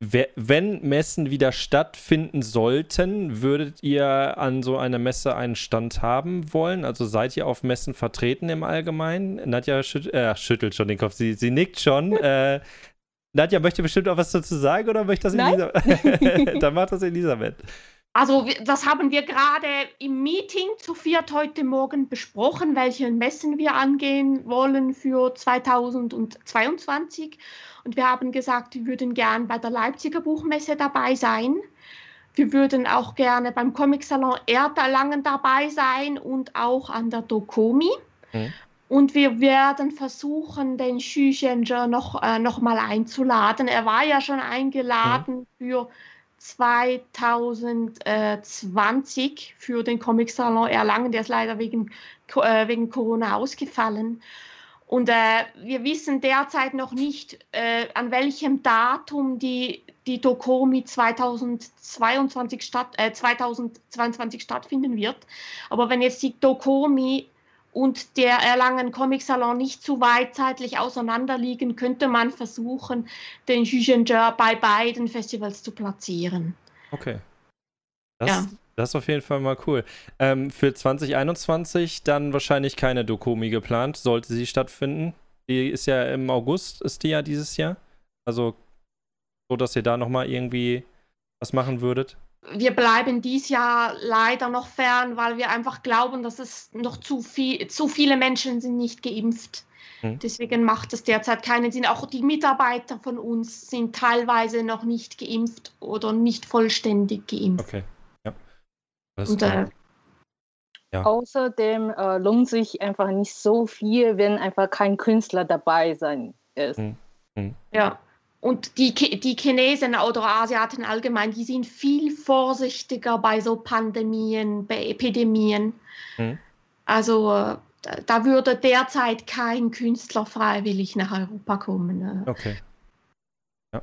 wenn Messen wieder stattfinden sollten, würdet ihr an so einer Messe einen Stand haben wollen? Also seid ihr auf Messen vertreten im Allgemeinen? Nadja schüt äh, schüttelt schon den Kopf, sie, sie nickt schon. äh, Nadja möchte bestimmt auch was dazu sagen oder möchte das Elisabeth? Dann macht das Elisabeth. Also das haben wir gerade im Meeting zu viert heute Morgen besprochen, welche Messen wir angehen wollen für 2022. Und wir haben gesagt, wir würden gern bei der Leipziger Buchmesse dabei sein. Wir würden auch gerne beim Comic Salon Erdalangen dabei sein und auch an der Dokomi. Mhm. Und wir werden versuchen, den Xu Xianzhe noch, äh, noch mal einzuladen. Er war ja schon eingeladen mhm. für 2020 für den Comic Salon Erlangen. Der ist leider wegen, äh, wegen Corona ausgefallen. Und äh, wir wissen derzeit noch nicht, äh, an welchem Datum die, die Dokomi 2022 statt, äh, 2022 stattfinden wird. Aber wenn jetzt die Dokomi und der Erlangen Comic Salon nicht zu weit zeitlich auseinander liegen, könnte man versuchen, den Jugenger bei beiden Festivals zu platzieren. Okay. Das, ja. das ist auf jeden Fall mal cool. Ähm, für 2021 dann wahrscheinlich keine Dokomi geplant, sollte sie stattfinden. Die ist ja im August, ist die ja dieses Jahr. Also so, dass ihr da nochmal irgendwie was machen würdet wir bleiben dies Jahr leider noch fern, weil wir einfach glauben, dass es noch zu viel, zu viele Menschen sind nicht geimpft. Mhm. Deswegen macht es derzeit keinen Sinn. Auch die Mitarbeiter von uns sind teilweise noch nicht geimpft oder nicht vollständig geimpft. Okay. Ja. Und, äh, ja. Außerdem äh, lohnt sich einfach nicht so viel, wenn einfach kein Künstler dabei sein ist. Mhm. Mhm. Ja. Und die, die Chinesen oder Asiaten allgemein, die sind viel vorsichtiger bei so Pandemien, bei Epidemien. Mhm. Also da würde derzeit kein Künstler freiwillig nach Europa kommen. Ne? Okay. Ja.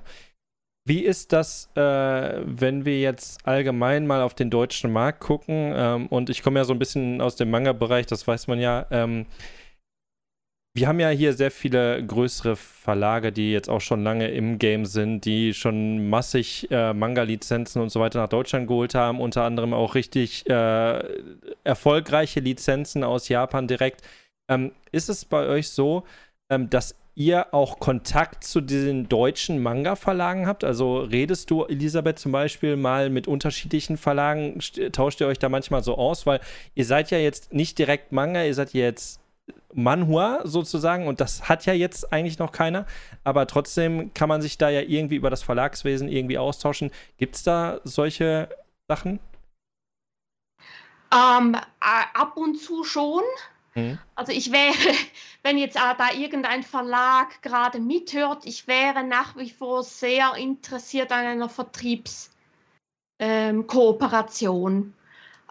Wie ist das, äh, wenn wir jetzt allgemein mal auf den deutschen Markt gucken? Ähm, und ich komme ja so ein bisschen aus dem Manga-Bereich, das weiß man ja. Ähm, wir haben ja hier sehr viele größere Verlage, die jetzt auch schon lange im Game sind, die schon massig äh, Manga-Lizenzen und so weiter nach Deutschland geholt haben, unter anderem auch richtig äh, erfolgreiche Lizenzen aus Japan direkt. Ähm, ist es bei euch so, ähm, dass ihr auch Kontakt zu diesen deutschen Manga-Verlagen habt? Also redest du, Elisabeth, zum Beispiel mal mit unterschiedlichen Verlagen? Tauscht ihr euch da manchmal so aus? Weil ihr seid ja jetzt nicht direkt Manga, ihr seid jetzt Manhua sozusagen und das hat ja jetzt eigentlich noch keiner, aber trotzdem kann man sich da ja irgendwie über das Verlagswesen irgendwie austauschen. Gibt es da solche Sachen? Ähm, ab und zu schon. Mhm. Also ich wäre, wenn jetzt äh, da irgendein Verlag gerade mithört, ich wäre nach wie vor sehr interessiert an einer Vertriebskooperation. Ähm,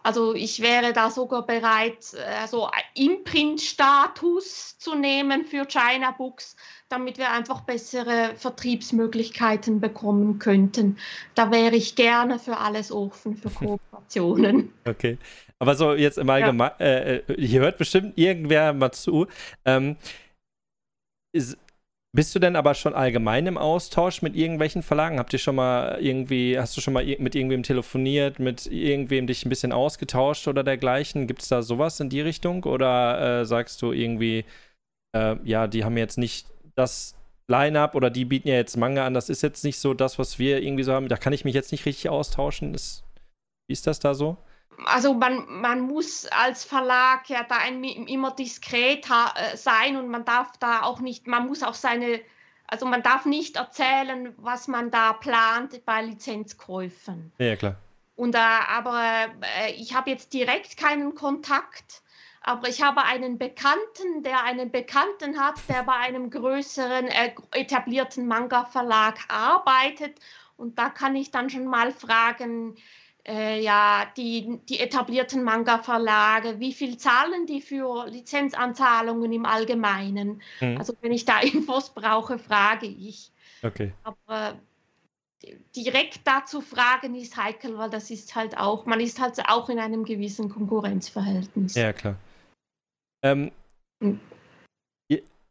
also ich wäre da sogar bereit, also Imprint-Status zu nehmen für China Books, damit wir einfach bessere Vertriebsmöglichkeiten bekommen könnten. Da wäre ich gerne für alles offen, für Kooperationen. Okay. Aber so jetzt im Allgemeinen, ja. äh, äh hier hört bestimmt irgendwer mal zu. Ähm, ist, bist du denn aber schon allgemein im Austausch mit irgendwelchen Verlagen? Habt ihr schon mal irgendwie, hast du schon mal mit irgendwem telefoniert, mit irgendwem dich ein bisschen ausgetauscht oder dergleichen? Gibt es da sowas in die Richtung? Oder äh, sagst du irgendwie, äh, ja, die haben jetzt nicht das Line-up oder die bieten ja jetzt Manga an, das ist jetzt nicht so das, was wir irgendwie so haben. Da kann ich mich jetzt nicht richtig austauschen. Ist, wie ist das da so? Also man, man muss als Verlag ja da ein, immer diskret äh, sein und man darf da auch nicht, man muss auch seine, also man darf nicht erzählen, was man da plant bei Lizenzkäufen. Ja, klar. Und, äh, aber äh, ich habe jetzt direkt keinen Kontakt, aber ich habe einen Bekannten, der einen Bekannten hat, der bei einem größeren äh, etablierten Manga-Verlag arbeitet. Und da kann ich dann schon mal fragen, äh, ja, die, die etablierten Manga-Verlage, wie viel zahlen die für Lizenzanzahlungen im Allgemeinen? Mhm. Also wenn ich da Infos brauche, frage ich. Okay. Aber direkt dazu fragen ist heikel, weil das ist halt auch, man ist halt auch in einem gewissen Konkurrenzverhältnis. Ja, klar. Ähm, hm.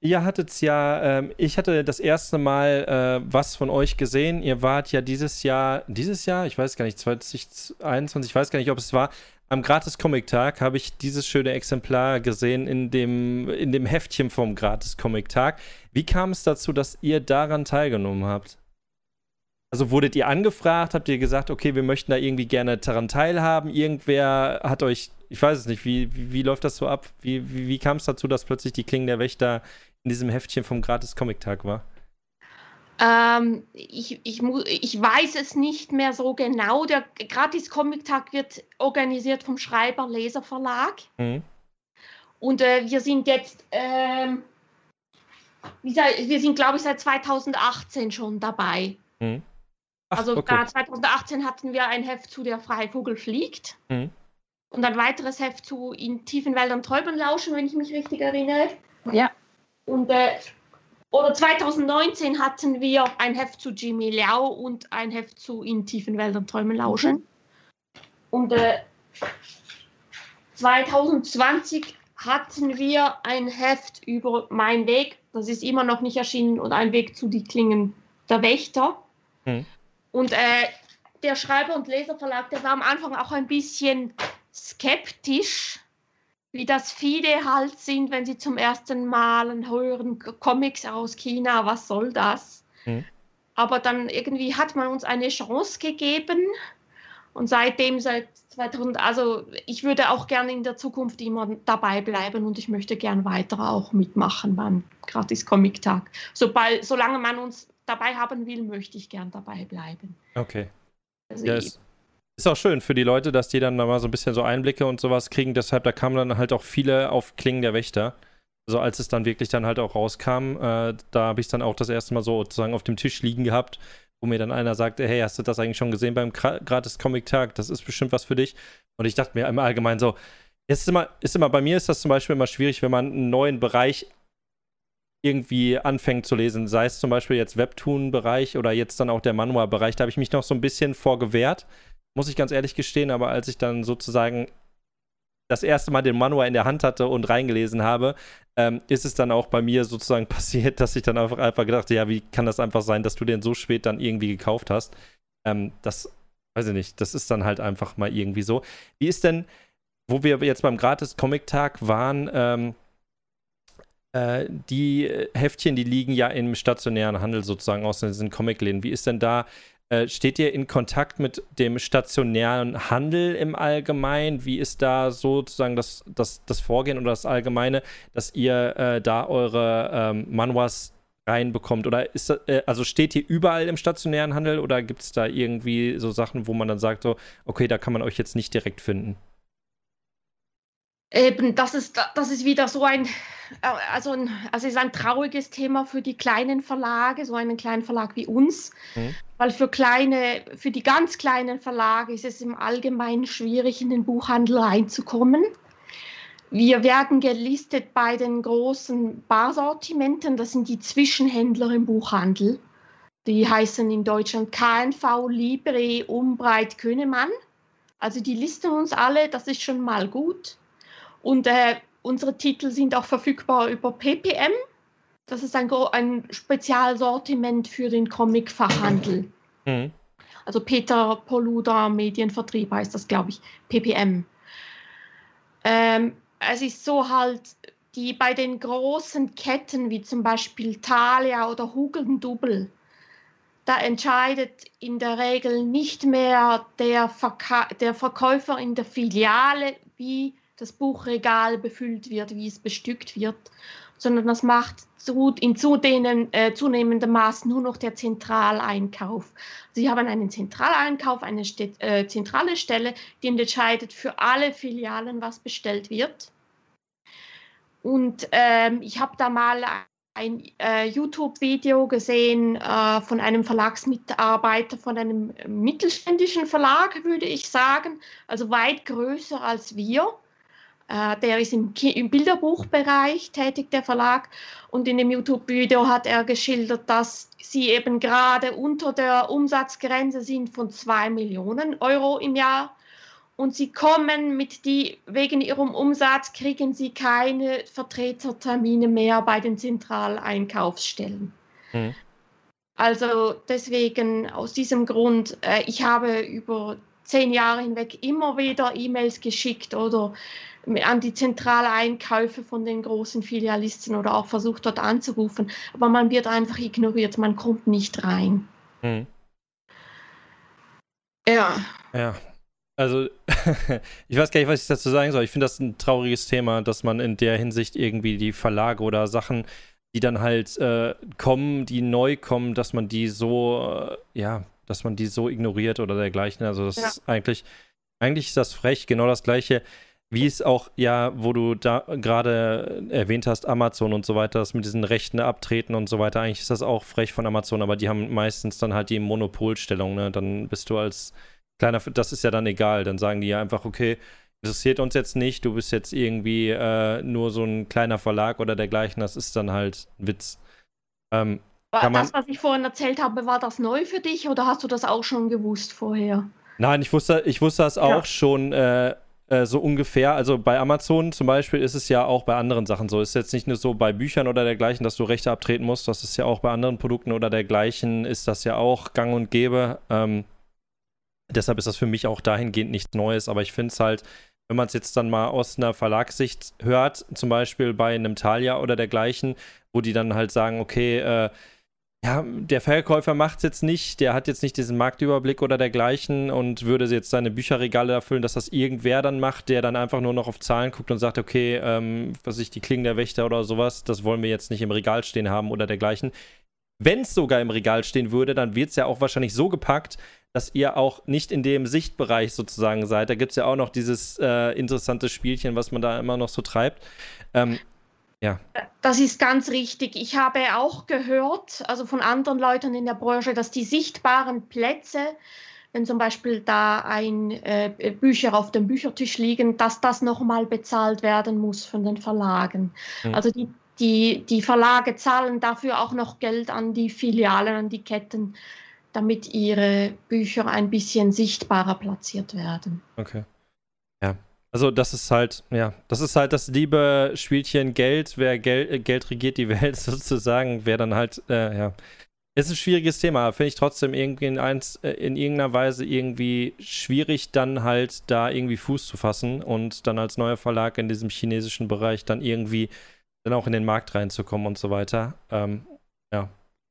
Ihr hattet es ja, ähm, ich hatte das erste Mal äh, was von euch gesehen. Ihr wart ja dieses Jahr, dieses Jahr, ich weiß gar nicht, 2021, ich weiß gar nicht, ob es war, am Gratis-Comic-Tag habe ich dieses schöne Exemplar gesehen in dem, in dem Heftchen vom Gratis-Comic-Tag. Wie kam es dazu, dass ihr daran teilgenommen habt? Also wurdet ihr angefragt, habt ihr gesagt, okay, wir möchten da irgendwie gerne daran teilhaben? Irgendwer hat euch, ich weiß es nicht, wie, wie, wie läuft das so ab? Wie, wie, wie kam es dazu, dass plötzlich die Klingen der Wächter in diesem Heftchen vom Gratis-Comic-Tag war? Ähm, ich, ich, ich weiß es nicht mehr so genau. Der Gratis-Comic-Tag wird organisiert vom Schreiber-Leser-Verlag. Mhm. Und äh, wir sind jetzt, ähm, wir sind, glaube ich, seit 2018 schon dabei. Mhm. Ach, also okay. 2018 hatten wir ein Heft zu Der Freivogel fliegt. Mhm. Und ein weiteres Heft zu In tiefen Wäldern Träumen lauschen, wenn ich mich richtig erinnere. Ja. Und äh, oder 2019 hatten wir ein Heft zu Jimmy Liao und ein Heft zu In tiefen Wäldern Träumen lauschen. Und äh, 2020 hatten wir ein Heft über Mein Weg, das ist immer noch nicht erschienen, und ein Weg zu die Klingen der Wächter. Hm. Und äh, der Schreiber- und Leserverlag, der war am Anfang auch ein bisschen skeptisch, wie das viele halt sind, wenn sie zum ersten Mal hören, Comics aus China, was soll das? Mhm. Aber dann irgendwie hat man uns eine Chance gegeben und seitdem, seit 2000, also ich würde auch gerne in der Zukunft immer dabei bleiben und ich möchte gern weiter auch mitmachen beim Gratis Comic Tag. Sobald, solange man uns dabei haben will, möchte ich gern dabei bleiben. Okay. Also ja, es, ist auch schön für die Leute, dass die dann mal so ein bisschen so Einblicke und sowas kriegen. Deshalb, da kamen dann halt auch viele auf Klingen der Wächter. Also als es dann wirklich dann halt auch rauskam, äh, da habe ich es dann auch das erste Mal so sozusagen auf dem Tisch liegen gehabt, wo mir dann einer sagte, hey, hast du das eigentlich schon gesehen beim gratis Comic-Tag? Das ist bestimmt was für dich. Und ich dachte mir im Allgemeinen so, ist immer, ist immer, bei mir ist das zum Beispiel immer schwierig, wenn man einen neuen Bereich irgendwie anfängt zu lesen, sei es zum Beispiel jetzt Webtoon-Bereich oder jetzt dann auch der Manua-Bereich, da habe ich mich noch so ein bisschen vorgewehrt, muss ich ganz ehrlich gestehen, aber als ich dann sozusagen das erste Mal den Manual in der Hand hatte und reingelesen habe, ähm, ist es dann auch bei mir sozusagen passiert, dass ich dann einfach, einfach gedacht ja, wie kann das einfach sein, dass du den so spät dann irgendwie gekauft hast? Ähm, das, weiß ich nicht, das ist dann halt einfach mal irgendwie so. Wie ist denn, wo wir jetzt beim Gratis-Comic-Tag waren, ähm, äh, die Heftchen, die liegen ja im stationären Handel sozusagen aus diesen Comic-Läden. Wie ist denn da steht ihr in Kontakt mit dem stationären Handel im Allgemeinen? Wie ist da sozusagen das, das, das Vorgehen oder das Allgemeine, dass ihr äh, da eure ähm, Manuas reinbekommt? Oder ist das, äh, also steht ihr überall im stationären Handel oder gibt es da irgendwie so Sachen, wo man dann sagt, so, okay, da kann man euch jetzt nicht direkt finden? Eben, das ist, das ist wieder so ein, äh, also, ein, also ist ein trauriges Thema für die kleinen Verlage, so einen kleinen Verlag wie uns. Mhm. Weil für kleine, für die ganz kleinen Verlage ist es im Allgemeinen schwierig, in den Buchhandel reinzukommen. Wir werden gelistet bei den großen Barsortimenten, das sind die Zwischenhändler im Buchhandel. Die heißen in Deutschland KNV, Libre, Umbreit, Könemann. Also die listen uns alle, das ist schon mal gut. Und äh, unsere Titel sind auch verfügbar über PPM. Das ist ein, ein Spezialsortiment für den Comic-Fachhandel. Mhm. Also Peter Poluda Medienvertrieb heißt das, glaube ich, PPM. Ähm, es ist so halt, die bei den großen Ketten wie zum Beispiel Thalia oder Hugendubel, da entscheidet in der Regel nicht mehr der, Verka der Verkäufer in der Filiale, wie das Buchregal befüllt wird, wie es bestückt wird, sondern das macht in äh, zunehmendem Maß nur noch der Zentraleinkauf. Sie haben einen Zentraleinkauf, eine äh, zentrale Stelle, die entscheidet für alle Filialen, was bestellt wird. Und ähm, ich habe da mal ein äh, YouTube-Video gesehen äh, von einem Verlagsmitarbeiter von einem mittelständischen Verlag, würde ich sagen, also weit größer als wir der ist im, im, Bilderbuchbereich tätig, der Verlag. Und in dem YouTube-Video hat er geschildert, dass sie eben gerade unter der Umsatzgrenze sind von 2 Millionen Euro im Jahr und sie kommen mit die, wegen ihrem Umsatz kriegen sie keine Vertretertermine mehr bei den Zentraleinkaufsstellen. Mhm. Also deswegen, aus diesem Grund, äh, ich habe über zehn Jahre hinweg immer wieder E-Mails geschickt oder an die zentrale Einkäufe von den großen Filialisten oder auch versucht dort anzurufen, aber man wird einfach ignoriert, man kommt nicht rein. Hm. Ja. Ja. Also, ich weiß gar nicht, was ich dazu sagen soll. Ich finde das ein trauriges Thema, dass man in der Hinsicht irgendwie die Verlage oder Sachen, die dann halt äh, kommen, die neu kommen, dass man die so, äh, ja, dass man die so ignoriert oder dergleichen. Also das ja. ist eigentlich, eigentlich ist das frech, genau das gleiche, wie es auch, ja, wo du da gerade erwähnt hast, Amazon und so weiter, das mit diesen Rechten abtreten und so weiter, eigentlich ist das auch frech von Amazon, aber die haben meistens dann halt die Monopolstellung, ne? Dann bist du als kleiner, das ist ja dann egal, dann sagen die ja einfach, okay, interessiert uns jetzt nicht, du bist jetzt irgendwie äh, nur so ein kleiner Verlag oder dergleichen, das ist dann halt ein Witz. Ähm, war das, was ich vorhin erzählt habe, war das neu für dich oder hast du das auch schon gewusst vorher? Nein, ich wusste, ich wusste das auch ja. schon äh, äh, so ungefähr. Also bei Amazon zum Beispiel ist es ja auch bei anderen Sachen so. Ist jetzt nicht nur so bei Büchern oder dergleichen, dass du Rechte abtreten musst. Das ist ja auch bei anderen Produkten oder dergleichen, ist das ja auch gang und gäbe. Ähm, deshalb ist das für mich auch dahingehend nichts Neues. Aber ich finde es halt, wenn man es jetzt dann mal aus einer Verlagssicht hört, zum Beispiel bei einem Thalia oder dergleichen, wo die dann halt sagen, okay, äh, ja, der Verkäufer macht es jetzt nicht, der hat jetzt nicht diesen Marktüberblick oder dergleichen und würde jetzt seine Bücherregale erfüllen, dass das irgendwer dann macht, der dann einfach nur noch auf Zahlen guckt und sagt, okay, ähm, was ich, die Klingen der Wächter oder sowas, das wollen wir jetzt nicht im Regal stehen haben oder dergleichen. Wenn es sogar im Regal stehen würde, dann wird es ja auch wahrscheinlich so gepackt, dass ihr auch nicht in dem Sichtbereich sozusagen seid. Da gibt es ja auch noch dieses äh, interessante Spielchen, was man da immer noch so treibt. Ähm, ja. Das ist ganz richtig. Ich habe auch gehört, also von anderen Leuten in der Branche, dass die sichtbaren Plätze, wenn zum Beispiel da ein äh, Bücher auf dem Büchertisch liegen, dass das nochmal bezahlt werden muss von den Verlagen. Mhm. Also die, die, die Verlage zahlen dafür auch noch Geld an die Filialen, an die Ketten, damit ihre Bücher ein bisschen sichtbarer platziert werden. Okay. Also das ist halt, ja, das ist halt das liebe Spielchen Geld, wer Geld, äh, Geld regiert die Welt sozusagen, wer dann halt, äh, ja. Ist ein schwieriges Thema, finde ich trotzdem irgendwie in, eins, äh, in irgendeiner Weise irgendwie schwierig, dann halt da irgendwie Fuß zu fassen und dann als neuer Verlag in diesem chinesischen Bereich dann irgendwie dann auch in den Markt reinzukommen und so weiter. Ähm, ja,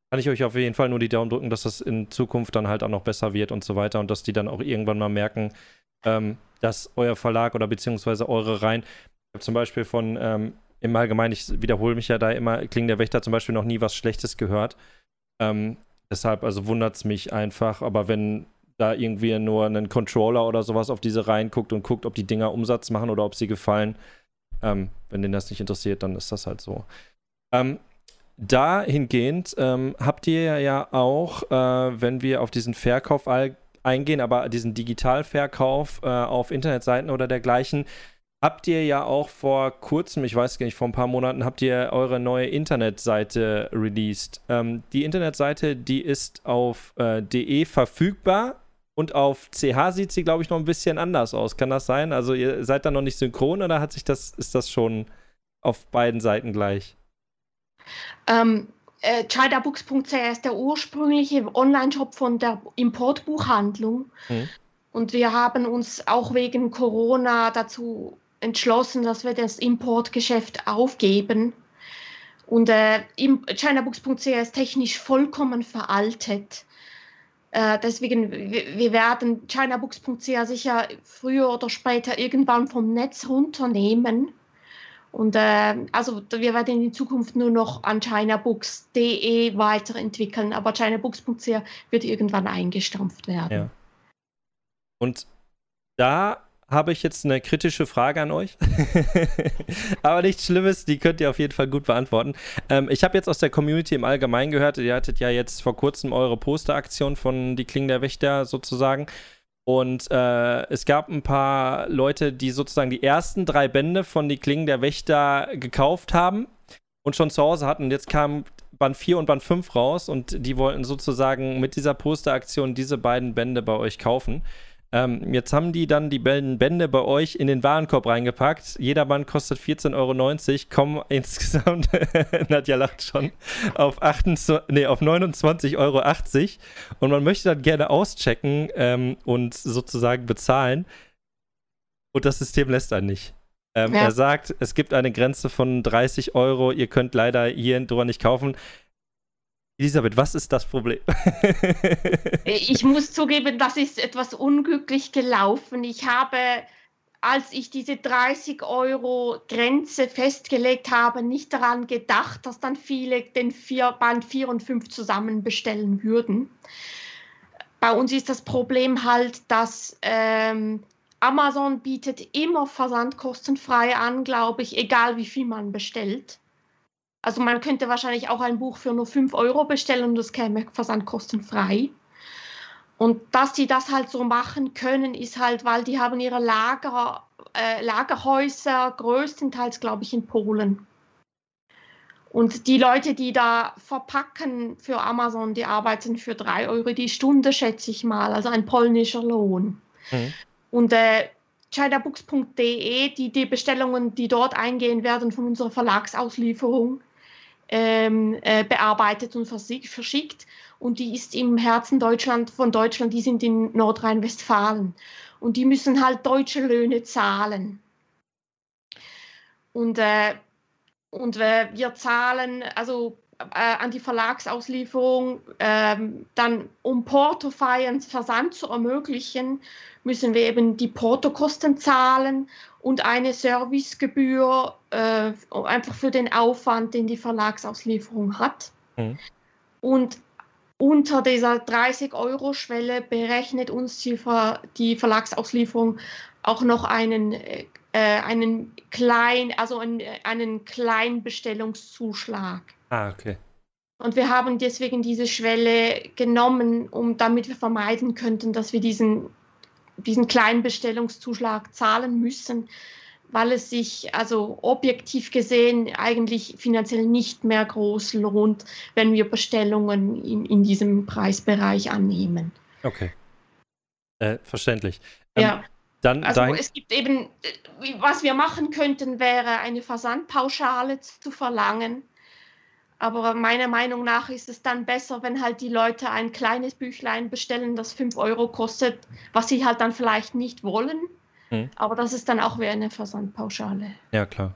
kann ich euch auf jeden Fall nur die Daumen drücken, dass das in Zukunft dann halt auch noch besser wird und so weiter und dass die dann auch irgendwann mal merken, ähm, dass euer Verlag oder beziehungsweise eure Reihen, ich habe zum Beispiel von, ähm, im Allgemeinen, ich wiederhole mich ja da immer, Kling der Wächter zum Beispiel noch nie was Schlechtes gehört. Ähm, deshalb, also wundert es mich einfach, aber wenn da irgendwie nur ein Controller oder sowas auf diese Reihen guckt und guckt, ob die Dinger Umsatz machen oder ob sie gefallen, ähm, wenn den das nicht interessiert, dann ist das halt so. Ähm, dahingehend ähm, habt ihr ja auch, äh, wenn wir auf diesen Verkauf all eingehen, aber diesen Digitalverkauf äh, auf Internetseiten oder dergleichen, habt ihr ja auch vor kurzem, ich weiß gar nicht, vor ein paar Monaten, habt ihr eure neue Internetseite released. Ähm, die Internetseite, die ist auf äh, de verfügbar und auf CH sieht sie, glaube ich, noch ein bisschen anders aus. Kann das sein? Also ihr seid da noch nicht synchron oder hat sich das, ist das schon auf beiden Seiten gleich? Ähm, äh, Chidabooks.ch ist der ursprüngliche Online-Shop von der Importbuchhandlung. Mhm. Und wir haben uns auch wegen Corona dazu entschlossen, dass wir das Importgeschäft aufgeben. Und äh, Chinabooks.ch ist technisch vollkommen veraltet. Äh, deswegen, wir, wir werden Chinabooks.ch sicher früher oder später irgendwann vom Netz runternehmen. Und äh, also wir werden in Zukunft nur noch an chinabooks.de weiterentwickeln, aber chinabooks.ch wird irgendwann eingestampft werden. Ja. Und da habe ich jetzt eine kritische Frage an euch. Aber nichts Schlimmes, die könnt ihr auf jeden Fall gut beantworten. Ähm, ich habe jetzt aus der Community im Allgemeinen gehört, ihr hattet ja jetzt vor kurzem eure Posteraktion von Die Klingen der Wächter sozusagen. Und äh, es gab ein paar Leute, die sozusagen die ersten drei Bände von Die Klingen der Wächter gekauft haben und schon zu Hause hatten. Und jetzt kamen Band 4 und Band 5 raus und die wollten sozusagen mit dieser Posteraktion diese beiden Bände bei euch kaufen. Ähm, jetzt haben die dann die Bände bei euch in den Warenkorb reingepackt. Jeder Band kostet 14,90 Euro, kommen insgesamt, Nadja lacht schon, auf, 28, nee, auf 29,80 Euro. Und man möchte dann gerne auschecken ähm, und sozusagen bezahlen. Und das System lässt einen nicht. Ähm, ja. Er sagt, es gibt eine Grenze von 30 Euro. Ihr könnt leider hier Dora nicht kaufen. Elisabeth, was ist das Problem? ich muss zugeben, das ist etwas unglücklich gelaufen. Ich habe, als ich diese 30 Euro Grenze festgelegt habe, nicht daran gedacht, dass dann viele den vier, Band 4 und 5 zusammen bestellen würden. Bei uns ist das Problem halt, dass ähm, Amazon bietet immer versandkostenfrei an, glaube ich, egal wie viel man bestellt. Also man könnte wahrscheinlich auch ein Buch für nur 5 Euro bestellen und das käme versandkostenfrei. Und dass die das halt so machen können, ist halt, weil die haben ihre Lager, äh, Lagerhäuser größtenteils, glaube ich, in Polen. Und die Leute, die da verpacken für Amazon, die arbeiten für 3 Euro die Stunde, schätze ich mal, also ein polnischer Lohn. Mhm. Und äh, chinabooks.de, die, die Bestellungen, die dort eingehen werden von unserer Verlagsauslieferung, ähm, äh, bearbeitet und verschickt. Und die ist im Herzen Deutschland, von Deutschland, die sind in Nordrhein-Westfalen. Und die müssen halt deutsche Löhne zahlen. Und, äh, und äh, wir zahlen, also äh, an die Verlagsauslieferung, ähm, dann um Portofeien Versand zu ermöglichen, müssen wir eben die Portokosten zahlen und eine Servicegebühr äh, einfach für den Aufwand, den die Verlagsauslieferung hat. Mhm. Und unter dieser 30-Euro-Schwelle berechnet uns die, Ver die, Verlagsauslieferung auch noch einen, äh, einen kleinen, also einen, einen kleinen Bestellungszuschlag. Ah, okay. Und wir haben deswegen diese Schwelle genommen, um damit wir vermeiden könnten, dass wir diesen diesen kleinen Bestellungszuschlag zahlen müssen, weil es sich also objektiv gesehen eigentlich finanziell nicht mehr groß lohnt, wenn wir Bestellungen in, in diesem Preisbereich annehmen. Okay. Äh, verständlich. Ähm, ja. Dann also es gibt eben, äh, was wir machen könnten, wäre eine Versandpauschale zu verlangen aber meiner Meinung nach ist es dann besser, wenn halt die Leute ein kleines Büchlein bestellen, das 5 Euro kostet, was sie halt dann vielleicht nicht wollen. Hm. Aber das ist dann auch wie eine Versandpauschale. Ja, klar.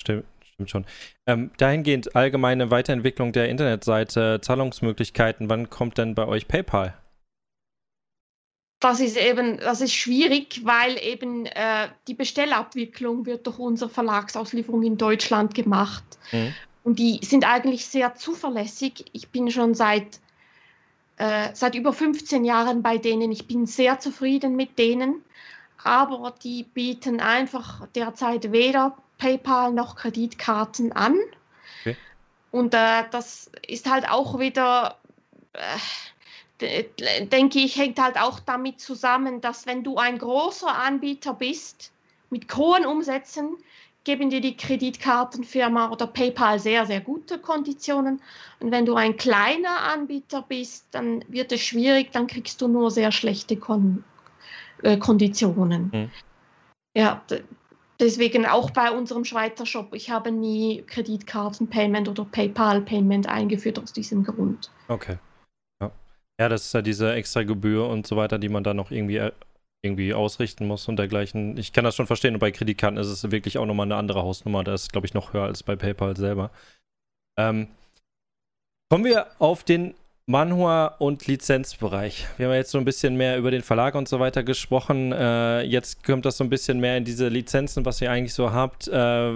Stimmt, stimmt schon. Ähm, dahingehend allgemeine Weiterentwicklung der Internetseite, Zahlungsmöglichkeiten, wann kommt denn bei euch PayPal? Das ist eben, das ist schwierig, weil eben äh, die Bestellabwicklung wird durch unsere Verlagsauslieferung in Deutschland gemacht. Mhm. Und die sind eigentlich sehr zuverlässig. Ich bin schon seit, äh, seit über 15 Jahren bei denen. Ich bin sehr zufrieden mit denen. Aber die bieten einfach derzeit weder PayPal noch Kreditkarten an. Okay. Und äh, das ist halt auch wieder, äh, denke ich, hängt halt auch damit zusammen, dass wenn du ein großer Anbieter bist mit hohen Umsätzen, geben dir die Kreditkartenfirma oder PayPal sehr, sehr gute Konditionen. Und wenn du ein kleiner Anbieter bist, dann wird es schwierig, dann kriegst du nur sehr schlechte Kon äh, Konditionen. Mhm. Ja, deswegen auch bei unserem Schweizer Shop, ich habe nie Kreditkartenpayment oder PayPal-Payment eingeführt aus diesem Grund. Okay. Ja. ja, das ist ja diese extra Gebühr und so weiter, die man dann noch irgendwie irgendwie ausrichten muss und dergleichen. Ich kann das schon verstehen und bei Kreditkarten ist es wirklich auch nochmal eine andere Hausnummer. Da ist, glaube ich, noch höher als bei PayPal selber. Ähm, kommen wir auf den Manhua und Lizenzbereich. Wir haben jetzt so ein bisschen mehr über den Verlag und so weiter gesprochen. Äh, jetzt kommt das so ein bisschen mehr in diese Lizenzen, was ihr eigentlich so habt, äh,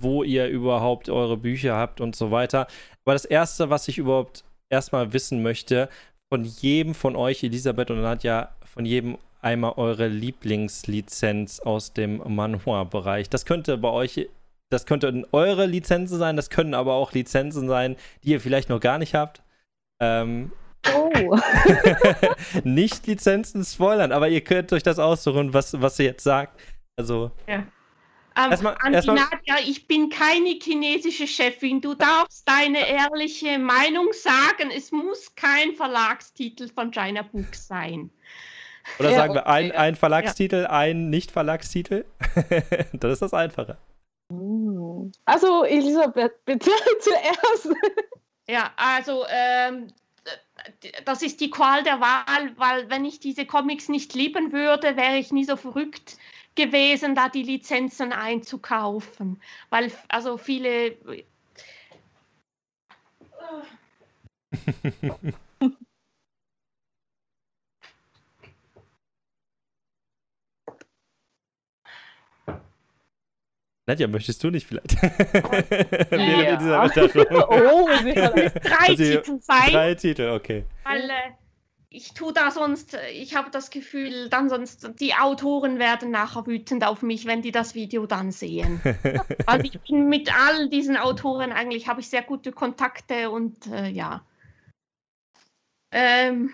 wo ihr überhaupt eure Bücher habt und so weiter. Aber das Erste, was ich überhaupt erstmal wissen möchte, von jedem von euch, Elisabeth und Nadja, von jedem einmal eure Lieblingslizenz aus dem Manhua-Bereich. Das könnte bei euch, das könnten eure Lizenzen sein, das können aber auch Lizenzen sein, die ihr vielleicht noch gar nicht habt. Ähm, oh. nicht Lizenzen spoilern, aber ihr könnt euch das aussuchen, was, was ihr jetzt sagt. Also. Ja. Ähm, erstmal, erstmal, Nadja, ich bin keine chinesische Chefin. Du darfst deine ehrliche Meinung sagen. Es muss kein Verlagstitel von China Books sein. Oder ja, sagen wir ein, ein Verlagstitel, ja. ein Nicht-Verlagstitel? Dann ist das einfacher. Hm. Also, Elisabeth, bitte zuerst. Ja, also ähm, das ist die Qual der Wahl, weil wenn ich diese Comics nicht lieben würde, wäre ich nie so verrückt gewesen, da die Lizenzen einzukaufen. Weil also viele. Nadja, möchtest du nicht vielleicht? Während ja. dieser Wetterung. oh, drei also, Titel sein. Drei Titel, okay. Weil äh, ich tue da sonst, ich habe das Gefühl, dann sonst, die Autoren werden nachher wütend auf mich, wenn die das Video dann sehen. also ich bin mit all diesen Autoren eigentlich, habe ich sehr gute Kontakte und äh, ja. Ähm,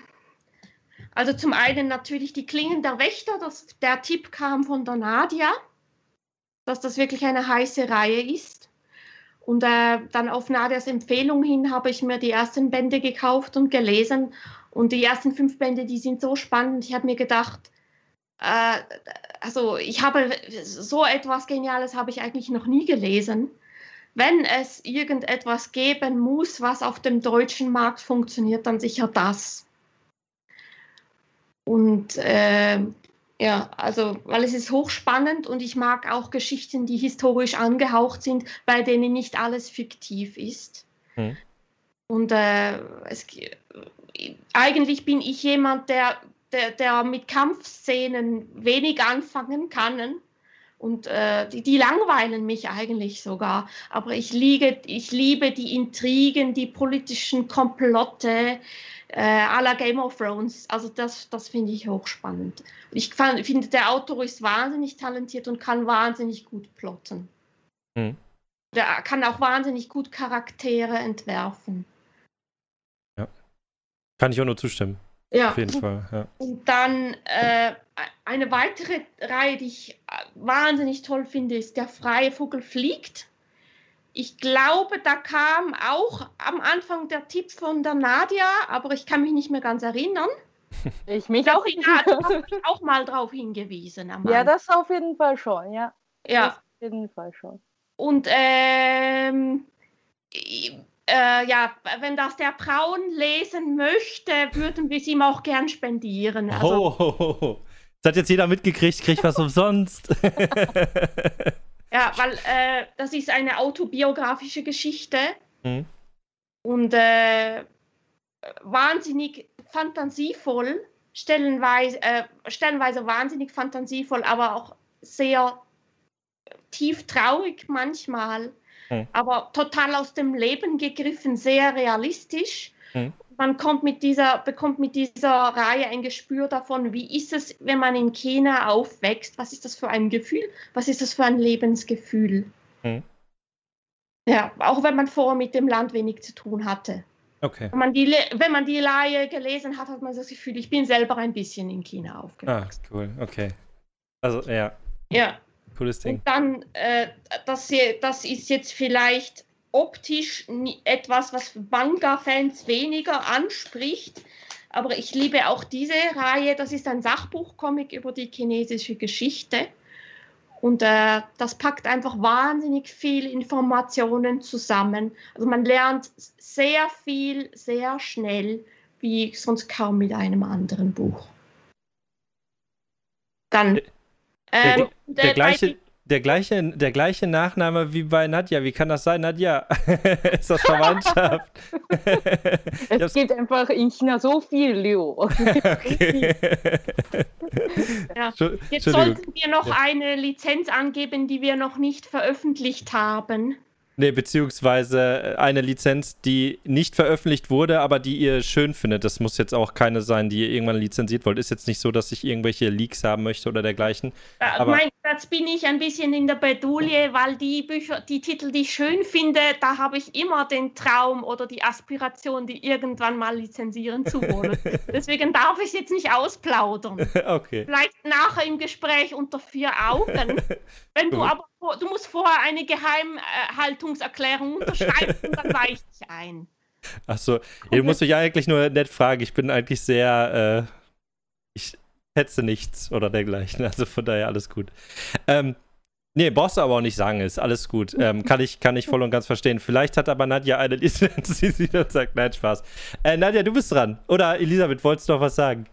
also zum einen natürlich die Klingen der Wächter, das, der Tipp kam von der Nadia dass das wirklich eine heiße Reihe ist. Und äh, dann auf Nadias Empfehlung hin habe ich mir die ersten Bände gekauft und gelesen. Und die ersten fünf Bände, die sind so spannend. Ich habe mir gedacht, äh, also ich habe so etwas Geniales habe ich eigentlich noch nie gelesen. Wenn es irgendetwas geben muss, was auf dem deutschen Markt funktioniert, dann sicher das. Und äh, ja, also, weil es ist hochspannend und ich mag auch Geschichten, die historisch angehaucht sind, bei denen nicht alles fiktiv ist. Hm. Und äh, es, eigentlich bin ich jemand, der, der, der mit Kampfszenen wenig anfangen kann. Und äh, die, die, langweilen mich eigentlich sogar. Aber ich, liege, ich liebe die Intrigen, die politischen Komplotte, äh, à la Game of Thrones. Also das, das finde ich hochspannend. Ich finde, der Autor ist wahnsinnig talentiert und kann wahnsinnig gut plotten. Hm. Der kann auch wahnsinnig gut Charaktere entwerfen. Ja. Kann ich auch nur zustimmen. Ja. Auf jeden Fall. Ja. Und dann äh, eine weitere Reihe, die ich wahnsinnig toll finde, ist Der freie Vogel fliegt. Ich glaube, da kam auch am Anfang der Tipp von der Nadia, aber ich kann mich nicht mehr ganz erinnern. Ich mich auch, ich auch mal darauf hingewiesen. ja, das auf jeden Fall schon, ja. Ja. auf jeden Fall schon. Und ähm, äh, ja, wenn das der Braun lesen möchte, würden wir es ihm auch gern spendieren. Also, oh, das hat jetzt jeder mitgekriegt, kriegt was umsonst. Ja, weil äh, das ist eine autobiografische Geschichte mhm. und äh, wahnsinnig fantasievoll, stellenweise, äh, stellenweise wahnsinnig fantasievoll, aber auch sehr tief traurig manchmal, mhm. aber total aus dem Leben gegriffen, sehr realistisch. Mhm man kommt mit dieser, bekommt mit dieser Reihe ein Gespür davon, wie ist es, wenn man in China aufwächst, was ist das für ein Gefühl, was ist das für ein Lebensgefühl. Hm. Ja, auch wenn man vorher mit dem Land wenig zu tun hatte. Okay. Wenn man, die, wenn man die Reihe gelesen hat, hat man das Gefühl, ich bin selber ein bisschen in China aufgewachsen. Ah, cool, okay. Also, ja. Ja. Cooles Ding. Und dann, äh, das, das ist jetzt vielleicht optisch etwas, was Manga-Fans weniger anspricht. Aber ich liebe auch diese Reihe. Das ist ein Sachbuchcomic über die chinesische Geschichte. Und äh, das packt einfach wahnsinnig viel Informationen zusammen. Also man lernt sehr viel, sehr schnell, wie sonst kaum mit einem anderen Buch. Dann. Äh, der, der, der gleiche, der gleiche, der gleiche Nachname wie bei Nadja. Wie kann das sein, Nadja? ist das Verwandtschaft? es gibt einfach in China so viel Liu. okay. ja. Jetzt sollten wir noch ja. eine Lizenz angeben, die wir noch nicht veröffentlicht haben. Nee, beziehungsweise äh, eine Lizenz, die nicht veröffentlicht wurde, aber die ihr schön findet. Das muss jetzt auch keine sein, die ihr irgendwann lizenziert wollt. Ist jetzt nicht so, dass ich irgendwelche Leaks haben möchte oder dergleichen. Ja, aber mein, jetzt bin ich ein bisschen in der Bedulie, weil die Bücher, die Titel, die ich schön finde, da habe ich immer den Traum oder die Aspiration, die irgendwann mal lizenzieren zu wollen. Deswegen darf ich es jetzt nicht ausplaudern. Okay. Vielleicht nachher im Gespräch unter vier Augen. Wenn du aber du musst vorher eine Geheimhaltungserklärung unterschreiben und dann weiche ich ein. Achso, du musst mich eigentlich nur nett fragen. Ich bin eigentlich sehr, äh, ich du nichts oder dergleichen. Also von daher alles gut. Ähm, nee, brauchst du aber auch nicht sagen, ist alles gut. Ähm, kann, ich, kann ich voll und ganz verstehen. Vielleicht hat aber Nadja eine Lizenz, die sie dann sagt, nein, Spaß. Äh, Nadja, du bist dran. Oder Elisabeth, wolltest du noch was sagen?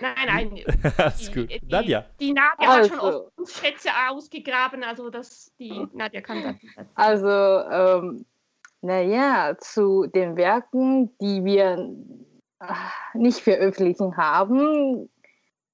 Nein, nein. alles gut. Die, Nadja. Die Nadja Also. hat schon oft uns Schätze ausgegraben, also das, die Nadja kann das. Also, ähm, naja, zu den Werken, die wir äh, nicht veröffentlichen haben.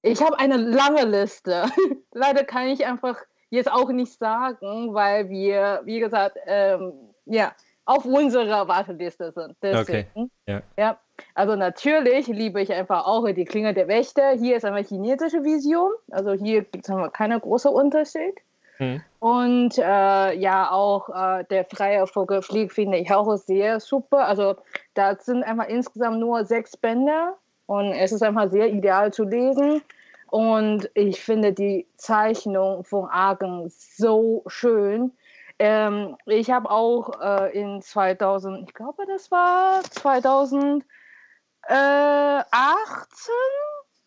Ich habe eine lange Liste. Leider kann ich einfach jetzt auch nicht sagen, weil wir, wie gesagt, ähm, ja, auf unserer Warteliste sind. Deswegen. ja. ja. Also natürlich liebe ich einfach auch die Klinge der Wächter. Hier ist einmal chinesische Vision. Also hier gibt es keinen großen Unterschied. Hm. Und äh, ja, auch äh, der freie Vogelflieg finde ich auch sehr super. Also da sind einfach insgesamt nur sechs Bände und es ist einfach sehr ideal zu lesen. Und ich finde die Zeichnung von Argen so schön. Ähm, ich habe auch äh, in 2000, ich glaube, das war 2018,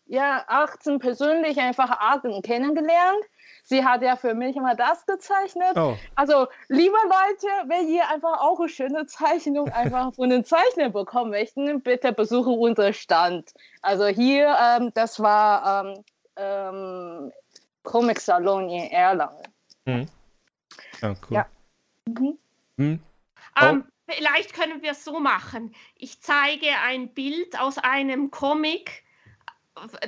ja, 18 persönlich einfach Argen kennengelernt. Sie hat ja für mich immer das gezeichnet. Oh, Also, liebe Leute, wenn ihr einfach auch eine schöne Zeichnung einfach von den Zeichnern bekommen möchten, bitte besuche unseren Stand. Also hier, ähm, das war ähm, ähm, Comic Salon in Erlangen. hm. Ja, cool. Ja. Mhm. Hm. Ähm, vielleicht können wir es so machen. Ich zeige ein Bild aus einem Comic,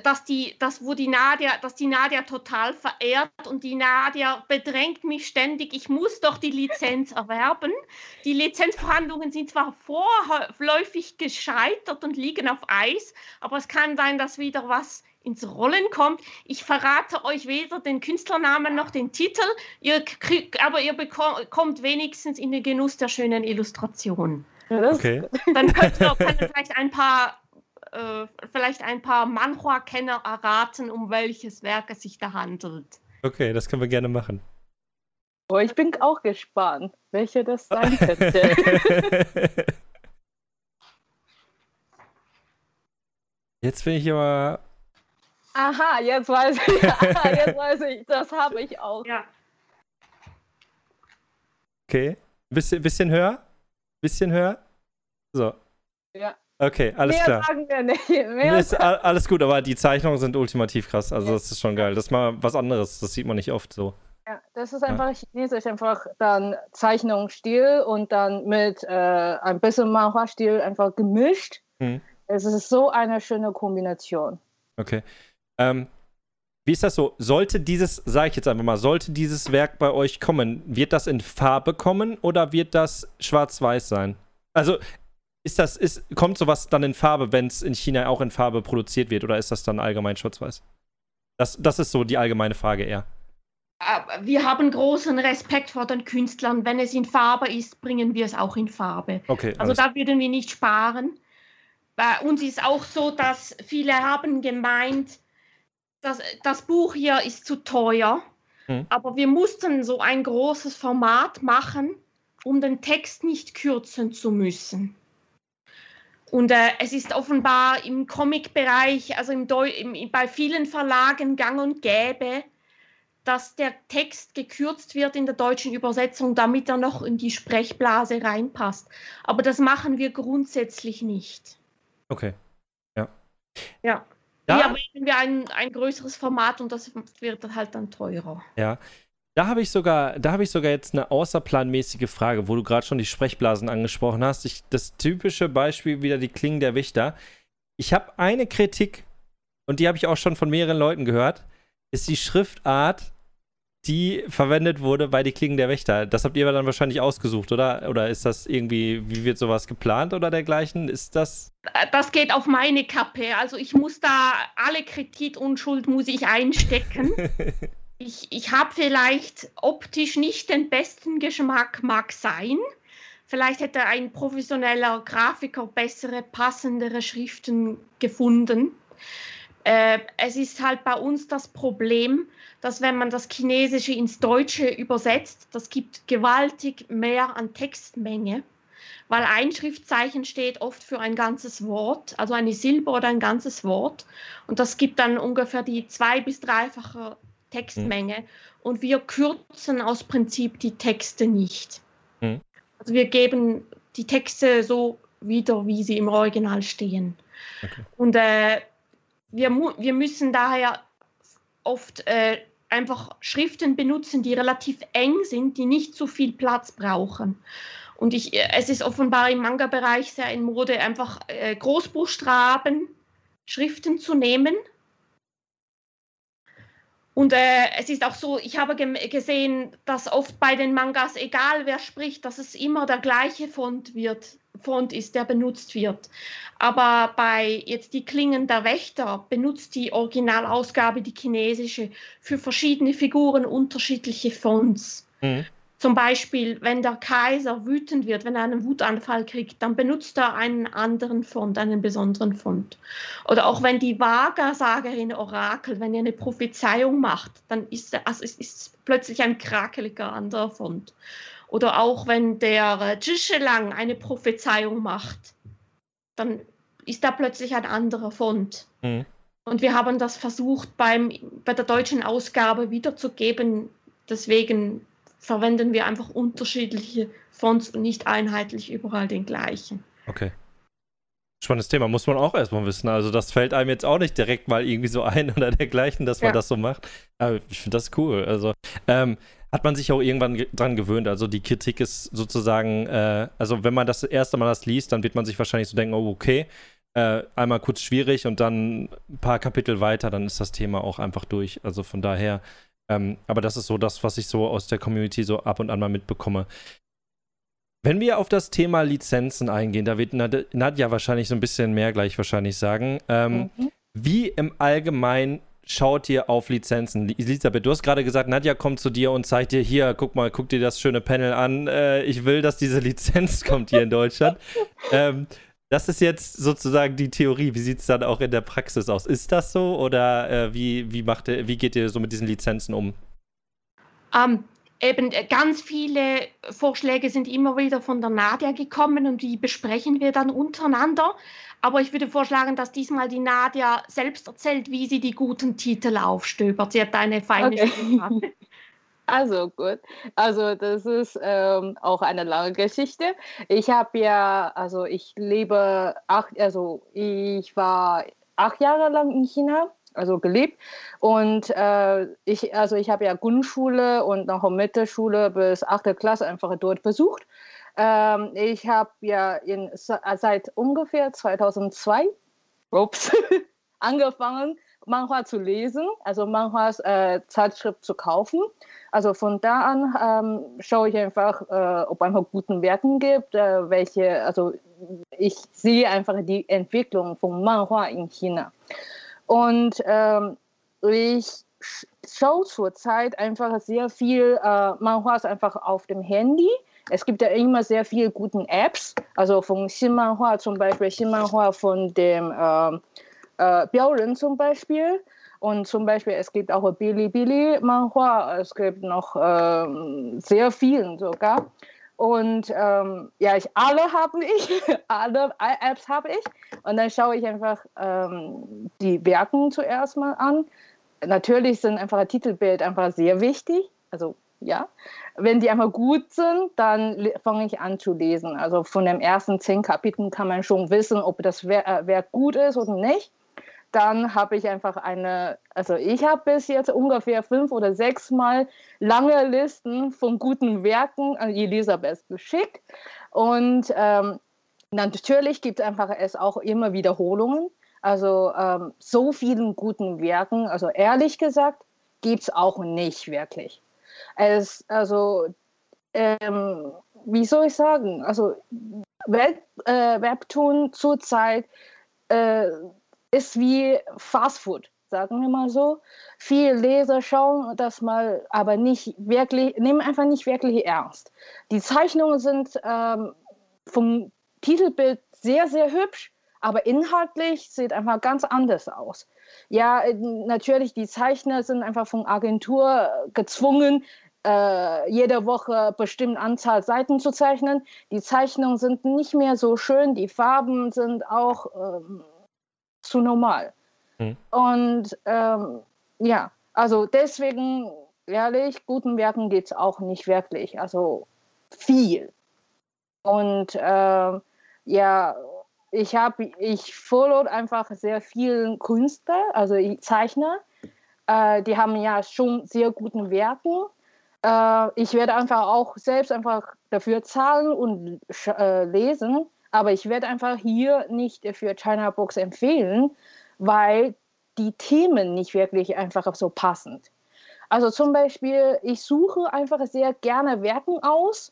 dass die, das, wo die Nadia, dass die Nadia total verehrt und die Nadia bedrängt mich ständig, ich muss doch die Lizenz erwerben. Die Lizenzverhandlungen sind zwar vorläufig gescheitert und liegen auf Eis, aber es kann sein, dass wieder was ins Rollen kommt. Ich verrate euch weder den Künstlernamen noch den Titel, ihr kriegt, aber ihr bekommt, kommt wenigstens in den Genuss der schönen Illustration. Ja, das Okay. Dann könnt ihr, können vielleicht ein paar äh, vielleicht ein paar Manhua-Kenner erraten, um welches Werk es sich da handelt. Okay, das können wir gerne machen. Oh, ich bin auch gespannt, welche das sein könnte. Jetzt bin ich aber. Aha, jetzt weiß ich, aha, jetzt weiß ich, das habe ich auch. Ja, Okay. Bisschen, bisschen höher? Bisschen höher? So. Ja. Okay, alles Mehr klar. sagen wir nicht. Mehr Ist a- alles gut, aber die Zeichnungen sind ultimativ krass. Also, das ist schon geil. Das ist mal was anderes. Das sieht man nicht oft so. Ja, das ist einfach chinesisch, einfach dann Zeichnungsstil und dann mit äh, ein bisschen Manhua-Stil einfach gemischt. Mhm. Es ist so eine schöne Kombination. Okay. Ähm, wie ist das so? Sollte dieses, sage ich jetzt einfach mal, sollte dieses Werk bei euch kommen, wird das in Farbe kommen oder wird das schwarz-weiß sein? Also, ist das, ist, kommt sowas dann in Farbe, wenn es in China auch in Farbe produziert wird, oder ist das dann allgemein schwarz-weiß? Das, das ist so die allgemeine Frage eher. Wir haben großen Respekt vor den Künstlern. Wenn es in Farbe ist, bringen wir es auch in Farbe. Okay, Also da würden wir nicht sparen. Bei uns ist auch so, dass viele haben gemeint, dass das Buch hier ist zu teuer. Mhm. Aber wir mussten so ein großes Format machen, um den Text nicht kürzen zu müssen. Und äh, es ist offenbar im Comic-Bereich, also im Deu im, bei vielen Verlagen gang und gäbe, dass der Text gekürzt wird in der deutschen Übersetzung, damit er noch in die Sprechblase reinpasst. Aber das machen wir grundsätzlich nicht. Okay. Ja. Ja. Da- Hier wählen wir ein, ein größeres Format und das wird halt dann teurer. Ja. Da habe ich sogar, da habe ich sogar jetzt eine außerplanmäßige Frage, wo du gerade schon die Sprechblasen angesprochen hast. Ich, das typische Beispiel wieder die Klingen der Wächter. Ich habe eine Kritik und die habe ich auch schon von mehreren Leuten gehört, ist die Schriftart, die verwendet wurde bei die Klingen der Wächter. Das habt ihr aber dann wahrscheinlich ausgesucht, oder? Oder ist das irgendwie, wie wird sowas geplant oder dergleichen? Ist das? Das geht auf meine Kappe. Also ich muss da alle Kritik und Schuld muss ich einstecken. Ich, ich habe vielleicht optisch nicht den besten Geschmack, mag sein. Vielleicht hätte ein professioneller Grafiker bessere, passendere Schriften gefunden. Äh, es ist halt bei uns das Problem, dass wenn man das Chinesische ins Deutsche übersetzt, das gibt gewaltig mehr an Textmenge. weil ein Schriftzeichen steht oft für ein ganzes Wort, also eine Silbe oder ein ganzes Wort. Und das gibt dann ungefähr die zwei- bis dreifache Textmenge. Mhm. Und wir kürzen aus Prinzip die Texte nicht. Mhm. Also wir geben die Texte so wieder, wie sie im Original stehen. Okay. Und äh, wir, wir müssen daher oft äh, einfach Schriften benutzen, die relativ eng sind, die nicht so viel Platz brauchen. Und ich, äh, es ist offenbar im Manga-Bereich sehr in Mode, einfach äh, Großbuchstaben, Schriften zu nehmen. Und äh, es ist auch so, ich habe gesehen, dass oft bei den Mangas, egal wer spricht, dass es immer der gleiche Font wird. Font ist, der benutzt wird. Aber bei jetzt die Klingen der Wächter benutzt die Originalausgabe, die chinesische, für verschiedene Figuren unterschiedliche Fonts. Mhm. Zum Beispiel, wenn der Kaiser wütend wird, wenn er einen Wutanfall kriegt, dann benutzt er einen anderen Font, einen besonderen Font. Oder auch wenn die Wahrsagerin Orakel, wenn ihr eine Prophezeiung macht, dann ist, also es ist plötzlich ein krakeliger anderer Font. Oder auch wenn der Zhischelang äh, eine Prophezeiung macht, dann ist da plötzlich ein anderer Font. Mhm. Und wir haben das versucht beim, bei der deutschen Ausgabe wiederzugeben. Deswegen verwenden wir einfach unterschiedliche Fonts und nicht einheitlich überall den gleichen. Okay. Spannendes Thema, muss man auch erstmal wissen. Also, das fällt einem jetzt auch nicht direkt mal irgendwie so ein oder dergleichen, dass man ja. das so macht. Aber ich finde das cool. Also, ähm, hat man sich auch irgendwann ge dran gewöhnt. Also die Kritik ist sozusagen, äh, also wenn man das erste Mal das liest, dann wird man sich wahrscheinlich so denken, oh okay, äh, einmal kurz schwierig und dann ein paar Kapitel weiter, dann ist das Thema auch einfach durch. Also von daher, ähm, aber das ist so das, was ich so aus der Community so ab und an mal mitbekomme. Wenn wir auf das Thema Lizenzen eingehen, da wird Nadja wahrscheinlich so ein bisschen mehr gleich wahrscheinlich sagen. Ähm, mhm. Wie im Allgemeinen schaut ihr auf Lizenzen? Elisabeth, du hast gerade gesagt, Nadja kommt zu dir und zeigt dir hier, guck mal, guck dir das schöne Panel an. Äh, ich will, dass diese Lizenz kommt hier in Deutschland. ähm, das ist jetzt sozusagen die Theorie. Wie sieht es dann auch in der Praxis aus? Ist das so oder äh, wie, wie, macht ihr, wie geht ihr so mit diesen Lizenzen um? Um, ähm, eben äh, ganz viele Vorschläge sind immer wieder von der Nadja gekommen und die besprechen wir dann untereinander. Aber ich würde vorschlagen, dass diesmal die Nadja selbst erzählt, wie sie die guten Titel aufstöbert. Sie hat eine feine okay. Stimme. Also gut, also das ist ähm, auch eine lange Geschichte. Ich habe ja, also ich lebe acht, also ich war acht Jahre lang in China, also gelebt. Und äh, ich, also ich habe ja Grundschule und noch Mittelschule bis achte Klasse einfach dort besucht. Ähm, ich habe ja in, seit ungefähr 2002 ups, angefangen, Manhua zu lesen, also Manhuas äh, Zeitschrift zu kaufen. Also von da an ähm, schaue ich einfach, äh, ob einfach guten Werken gibt, äh, welche, also ich sehe einfach die Entwicklung von Manhua in China. Und ähm, ich schaue zurzeit einfach sehr viel äh, Manhuas einfach auf dem Handy es gibt ja immer sehr viele gute Apps, also von Xinmanhua zum Beispiel, Xinmanhua von dem äh, äh, Biaoren zum Beispiel. Und zum Beispiel, es gibt auch Bilibili Manhua, es gibt noch äh, sehr viele sogar. Und ähm, ja, ich, alle habe ich, alle Apps habe ich. Und dann schaue ich einfach ähm, die Werken zuerst mal an. Natürlich sind einfach Titelbild einfach sehr wichtig. Also ja. Wenn die einmal gut sind, dann fange ich an zu lesen. Also von den ersten zehn Kapiteln kann man schon wissen, ob das Werk äh, gut ist oder nicht. Dann habe ich einfach eine, also ich habe bis jetzt ungefähr fünf oder sechs Mal lange Listen von guten Werken an Elisabeth geschickt. Und ähm, natürlich gibt es einfach es auch immer Wiederholungen. Also ähm, so vielen guten Werken, also ehrlich gesagt, gibt es auch nicht wirklich. Es, also, ähm, wie soll ich sagen, also Web, äh, Webtoon zurzeit äh, ist wie Fastfood, sagen wir mal so. Viele Leser schauen das mal, aber nicht wirklich, nehmen einfach nicht wirklich ernst. Die Zeichnungen sind ähm, vom Titelbild sehr, sehr hübsch, aber inhaltlich sieht einfach ganz anders aus. Ja, natürlich, die Zeichner sind einfach von Agentur gezwungen, äh, jede Woche bestimmte Anzahl Seiten zu zeichnen. Die Zeichnungen sind nicht mehr so schön, die Farben sind auch ähm, zu normal. Mhm. Und ähm, ja, also deswegen, ehrlich, guten Werken geht es auch nicht wirklich. Also viel. Und äh, ja, ich habe, ich follow einfach sehr viele Künstler, also Zeichner. Äh, die haben ja schon sehr guten Werken. Äh, ich werde einfach auch selbst einfach dafür zahlen und äh, lesen, aber ich werde einfach hier nicht für China Books empfehlen, weil die Themen nicht wirklich einfach so passend. Also zum Beispiel, ich suche einfach sehr gerne Werken aus,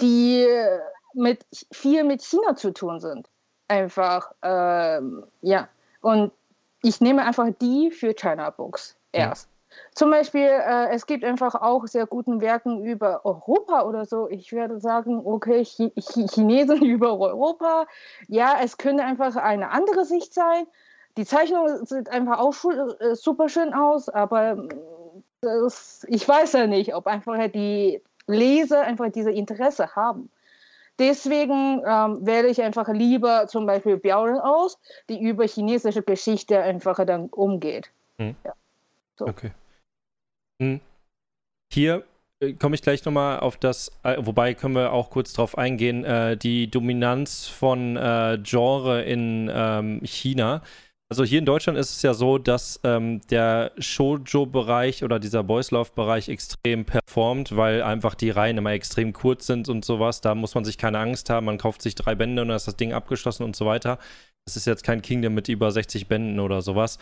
die mit viel mit China zu tun sind. Einfach, ähm, ja. Und ich nehme einfach die für China Books erst. Zum Beispiel, äh, es gibt einfach auch sehr guten Werken über Europa oder so. Ich werde sagen, okay, Ch Ch Chinesen über Europa. Ja, es könnte einfach eine andere Sicht sein. Die Zeichnung sieht einfach auch äh, super schön aus, aber mm, das, ich weiß ja nicht, ob einfach die Leser einfach diese Interesse haben. Deswegen ähm, wähle ich einfach lieber zum Beispiel Biaoren aus, die über chinesische Geschichte einfach dann umgeht. Hm. Ja. So. Okay. Hm. Hier äh, komme ich gleich nochmal auf das, äh, wobei können wir auch kurz drauf eingehen, äh, die Dominanz von äh, Genre in ähm, China. Also hier in Deutschland ist es ja so, dass ähm, der Shoujo-Bereich oder dieser Boys Love-Bereich extrem performt, weil einfach die Reihen immer extrem kurz sind und sowas. Da muss man sich keine Angst haben. Man kauft sich drei Bände und dann ist das Ding abgeschlossen und so weiter. Das ist jetzt kein Kingdom mit über 60 Bänden oder sowas.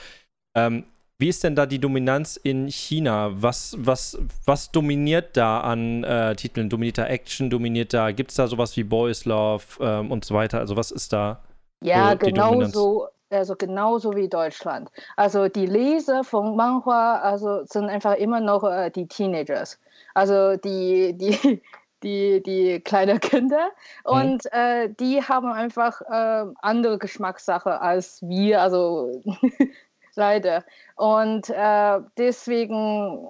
Ähm, wie ist denn da die Dominanz in China? Was, was, was dominiert da an äh, Titeln? Dominiert da Action? Dominiert da, gibt es da sowas wie Boys Love ähm, und so weiter? Also was ist da? Ja, genau so also genauso wie Deutschland. Also die Leser von Manhua also sind einfach immer noch äh, die Teenagers. Also die, die, die, die kleinen Kinder. Mhm. Und mhm. äh, die haben einfach äh, andere Geschmackssache als wir, also leider. Und äh, deswegen,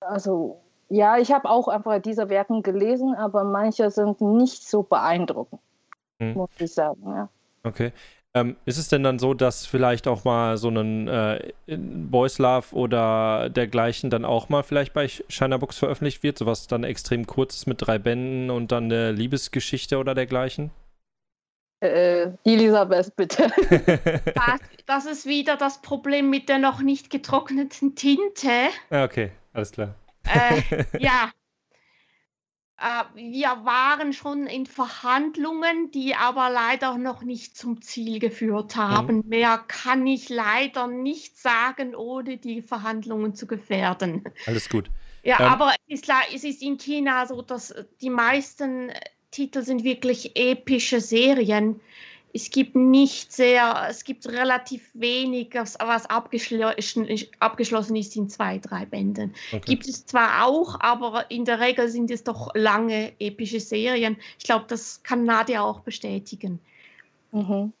also ja, ich habe auch einfach diese Werken gelesen, aber manche sind nicht so beeindruckend, mhm. muss ich sagen. Ja. Okay. Ähm, ist es denn dann so, dass vielleicht auch mal so ein äh, Boys Love oder dergleichen dann auch mal vielleicht bei Shiner Books veröffentlicht wird? Sowas dann extrem kurzes mit drei Bänden und dann eine Liebesgeschichte oder dergleichen? Äh, Elisabeth, bitte. das, das ist wieder das Problem mit der noch nicht getrockneten Tinte. Ah, okay, alles klar. Äh, ja, äh, wir waren schon in Verhandlungen, die aber leider noch nicht zum Ziel geführt haben. Mhm. Mehr kann ich leider nicht sagen, ohne die Verhandlungen zu gefährden. Alles gut. Ja, ähm, aber es ist, es ist in China so, dass die meisten Titel sind wirklich epische Serien es gibt nicht sehr, es gibt relativ wenig, was, was abgeschlossen, abgeschlossen ist in zwei, drei Bänden. Okay. Gibt es zwar auch, aber in der Regel sind es doch lange epische Serien. Ich glaube, das kann Nadia auch bestätigen. Mhm.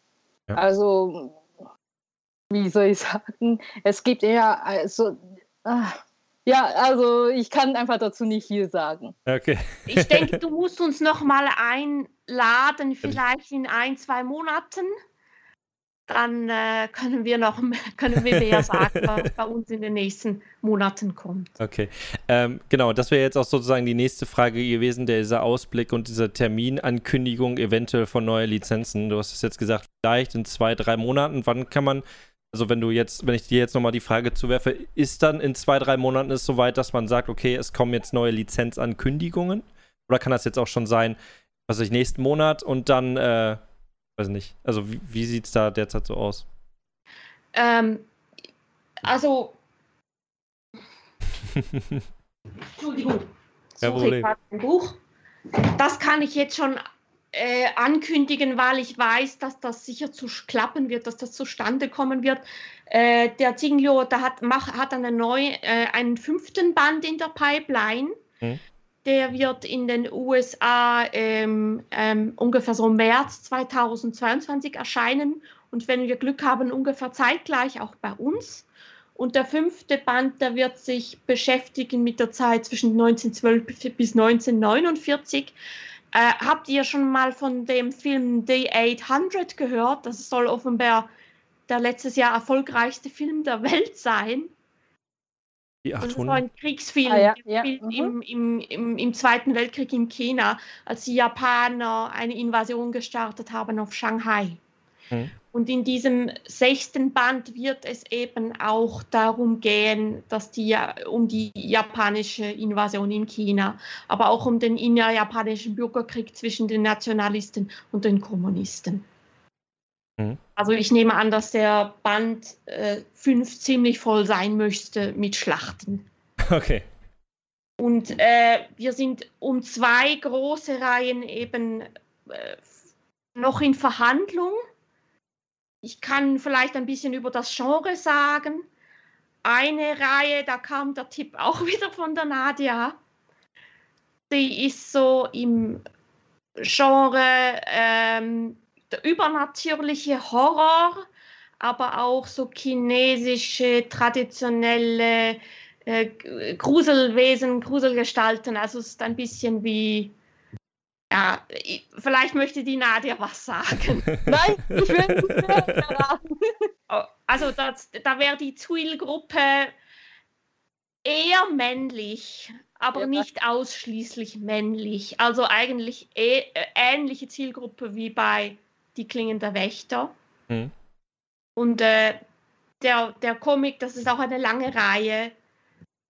Ja. Also, wie soll ich sagen, es gibt eher, also, ah, ja, also ich kann einfach dazu nicht viel sagen. Okay. Ich denke, du musst uns noch mal einladen, vielleicht in ein, zwei Monaten. Dann äh, können wir noch können wir mehr sagen, was bei uns in den nächsten Monaten kommt. Okay, ähm, genau, das wäre jetzt auch sozusagen die nächste Frage gewesen, dieser Ausblick und diese Terminankündigung eventuell von neuen Lizenzen. Du hast es jetzt gesagt, vielleicht in zwei, drei Monaten. Wann kann man also wenn du jetzt, wenn ich dir jetzt nochmal die Frage zuwerfe, ist dann in zwei, drei Monaten es soweit, dass man sagt, okay, es kommen jetzt neue Lizenzankündigungen? Oder kann das jetzt auch schon sein, was weiß ich, nächsten Monat und dann, äh, weiß nicht. Also wie, wie sieht es da derzeit so aus? Ähm, also Entschuldigung. Suche ich ein Buch. Das kann ich jetzt schon äh, ankündigen, weil ich weiß, dass das sicher zu klappen wird, dass das zustande kommen wird. Äh, der Zinglio, da hat, mach, hat eine neue, äh, einen fünften Band in der Pipeline. Hm. Der wird in den USA ähm, ähm, ungefähr so März 2022 erscheinen und wenn wir Glück haben, ungefähr zeitgleich auch bei uns. Und der fünfte Band, der wird sich beschäftigen mit der Zeit zwischen 1912 bis 1949. Äh, habt ihr schon mal von dem Film The 800 gehört? Das soll offenbar der letztes Jahr erfolgreichste Film der Welt sein. Die 800? Das ist ein Kriegsfilm Ah, ja, ja, im, mhm. im, im, im Zweiten Weltkrieg in China, als die Japaner eine Invasion gestartet haben auf Shanghai. Mhm. Und in diesem sechsten Band wird es eben auch darum gehen, dass die um die japanische Invasion in China, aber auch um den innerjapanischen Bürgerkrieg zwischen den Nationalisten und den Kommunisten. Mhm. Also ich nehme an, dass der Band 5 ziemlich voll sein möchte mit Schlachten. Okay. Und äh, wir sind um zwei große Reihen eben äh, noch in Verhandlung. Ich kann vielleicht ein bisschen über das Genre sagen. Eine Reihe, da kam der Tipp auch wieder von der Nadia. Die ist so im Genre ähm, der übernatürliche Horror, aber auch so chinesische, traditionelle äh, Gruselwesen, Gruselgestalten. Also es ist ein bisschen wie, ja, vielleicht möchte die Nadia was sagen. Nein, ich will nicht mehr erraten. Oh, Also das, da wäre die Zielgruppe eher männlich, aber Ja. nicht ausschließlich männlich. Also eigentlich eh, äh, ähnliche Zielgruppe wie bei Die Klingen der Wächter. Mhm. Und äh, der, der Comic, das ist auch eine lange Reihe.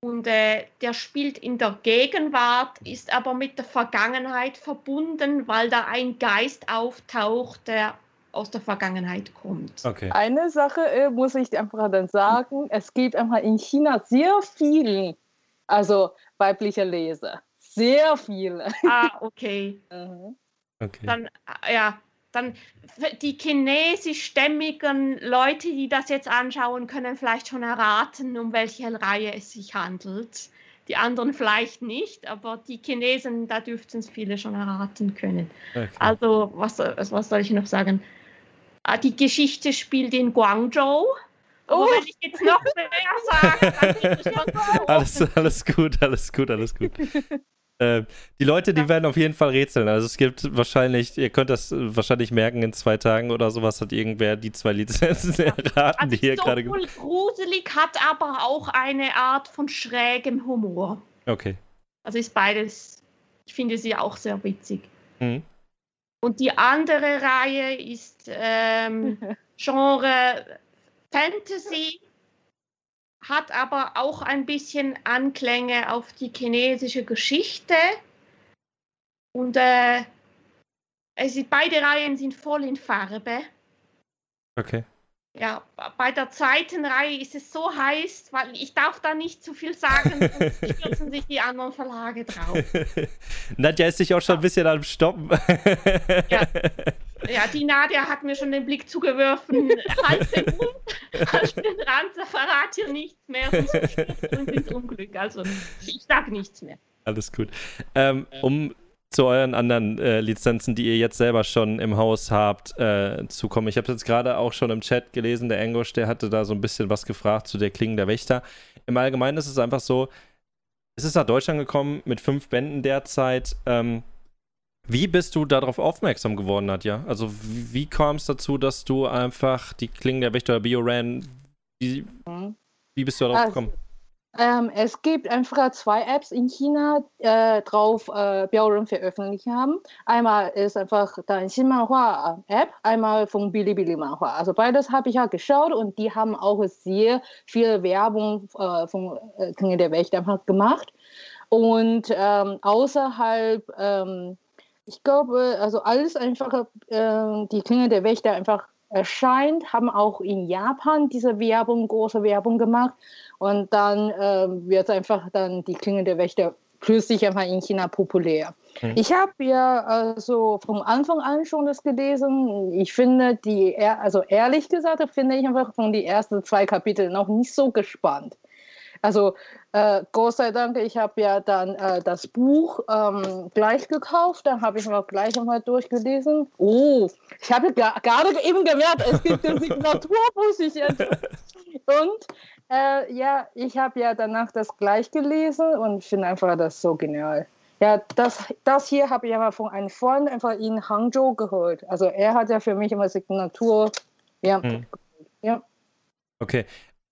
Und äh, der spielt in der Gegenwart, ist aber mit der Vergangenheit verbunden, weil da ein Geist auftaucht, der aus der Vergangenheit kommt. Okay. Eine Sache äh, muss ich einfach dann sagen, es gibt einfach in China sehr viele, also weibliche Leser. Sehr viele. Ah, okay. Mhm. okay. Dann, äh, ja, dann die chinesischstämmigen Leute, die das jetzt anschauen, können vielleicht schon erraten, um welche Reihe es sich handelt. Die anderen vielleicht nicht, aber die Chinesen, da dürften es viele schon erraten können. okay. Also, was, soll- was soll ich noch sagen? Ah, Die Geschichte spielt in Guangzhou. Oh. wenn ich jetzt noch mehr sage, dann wird es schon Alles, alles gut, alles gut, alles gut. äh, die Leute, die werden auf jeden Fall rätseln. Also es gibt wahrscheinlich, ihr könnt das wahrscheinlich merken, in zwei Tagen oder sowas hat irgendwer die zwei Lizenzen erraten, die Also hier gerade. ge- sowohl gruselig, hat aber auch eine Art von schrägem Humor. Okay. Also ist beides, ich finde sie auch sehr witzig. Mhm. Und die andere Reihe ist ähm, Genre Fantasy, hat aber auch ein bisschen Anklänge auf die chinesische Geschichte. Und äh, es ist, beide Reihen sind voll in Farbe. Okay. Ja, bei der zweiten Reihe ist es so heiß, weil ich darf da nicht zu viel sagen, sonst stürzen sich die anderen Verlage drauf. Nadja ist sich auch schon ein bisschen am Stoppen. Ja. Ja, die Nadia hat mir schon den Blick zugeworfen. Halt den Mund, halt den Rand, verrat hier nichts mehr, uns ins Unglück. Also, ich sage nichts mehr. Alles gut. Ähm, um zu euren anderen äh, Lizenzen, die ihr jetzt selber schon im Haus habt, äh, zu kommen. Ich habe jetzt gerade auch schon im Chat gelesen, der Engosch, der hatte da so ein bisschen was gefragt zu der Klingen der Wächter. Im Allgemeinen ist es einfach so, es ist nach Deutschland gekommen mit fünf Bänden derzeit. Ähm, wie bist du darauf aufmerksam geworden, Nadja? Also wie, wie kam es dazu, dass du einfach die Klingen der Wächter Bioran, wie, wie bist du darauf Also, gekommen? Ähm, es gibt einfach zwei Apps in China, äh, drauf äh, Bioren veröffentlicht haben. Einmal ist einfach dein Xinmanhua App, einmal von Bilibili Manhua. Also beides habe ich ja geschaut und die haben auch sehr viel Werbung äh, von äh, Klinge der Wächter gemacht. Und ähm, außerhalb, ähm, ich glaube, also alles einfach, äh, die Klinge der Wächter einfach erscheint, haben auch in Japan diese Werbung, große Werbung gemacht. Und dann ähm, wird einfach dann die Klinge der Wächter plötzlich einfach in China populär. Mhm. Ich habe ja also von Anfang an schon das gelesen. Ich finde die, also ehrlich gesagt, finde ich einfach von den ersten zwei Kapiteln noch nicht so gespannt. Also äh, Gott sei Dank, ich habe ja dann äh, das Buch ähm, gleich gekauft, dann habe ich mal gleich einmal durchgelesen. Oh, ich habe gerade eben gemerkt, es gibt ein Signaturbuch. Ich jetzt- Und Äh, ja, ich habe ja danach das gleich gelesen und finde einfach das so genial. Ja, das, das hier habe ich aber von einem Freund einfach in Hangzhou gehört. Also er hat ja für mich immer Signatur. Ja. Hm. ja. Okay.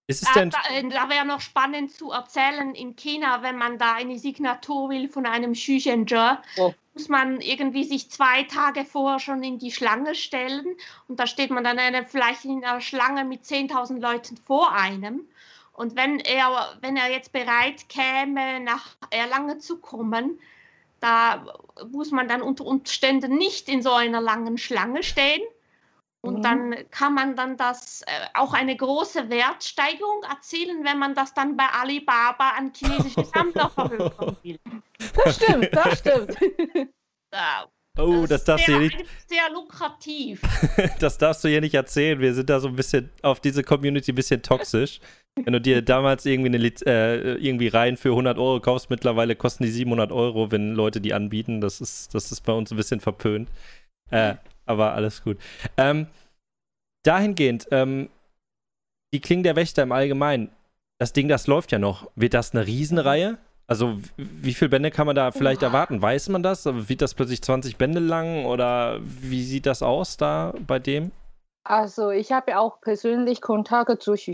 Ist es da, denn. Da, äh, da wäre noch spannend zu erzählen in China, wenn man da eine Signatur will von einem Xuzhenger, oh. muss man irgendwie sich zwei Tage vorher schon in die Schlange stellen und da steht man dann eine, vielleicht in einer Schlange mit 10.000 Leuten vor einem. Und wenn er, wenn er jetzt bereit käme, nach Erlangen zu kommen, da muss man dann unter Umständen nicht in so einer langen Schlange stehen, und mhm. dann kann man dann das äh, auch eine große Wertsteigerung erzielen, wenn man das dann bei Alibaba an chinesische Sammler verhökern will. Das stimmt, das stimmt. Ja, oh, das, das darfst du hier nicht. Sehr lukrativ. das darfst du hier nicht erzählen. Wir sind da so ein bisschen auf diese Community ein bisschen toxisch. Wenn du dir damals irgendwie, eine, äh, irgendwie rein für 100 Euro kaufst, mittlerweile kosten die 700 Euro, wenn Leute die anbieten. Das ist, das ist bei uns ein bisschen verpönt. Äh, aber alles gut. Ähm, dahingehend, ähm, die Klingen der Wächter im Allgemeinen, das Ding, das läuft ja noch. Wird das eine Riesenreihe? Also, wie viele Bände kann man da vielleicht erwarten? Weiß man das? Wird das plötzlich 20 Bände lang oder wie sieht das aus da bei dem? Also, ich habe ja auch persönlich Kontakte zu Xu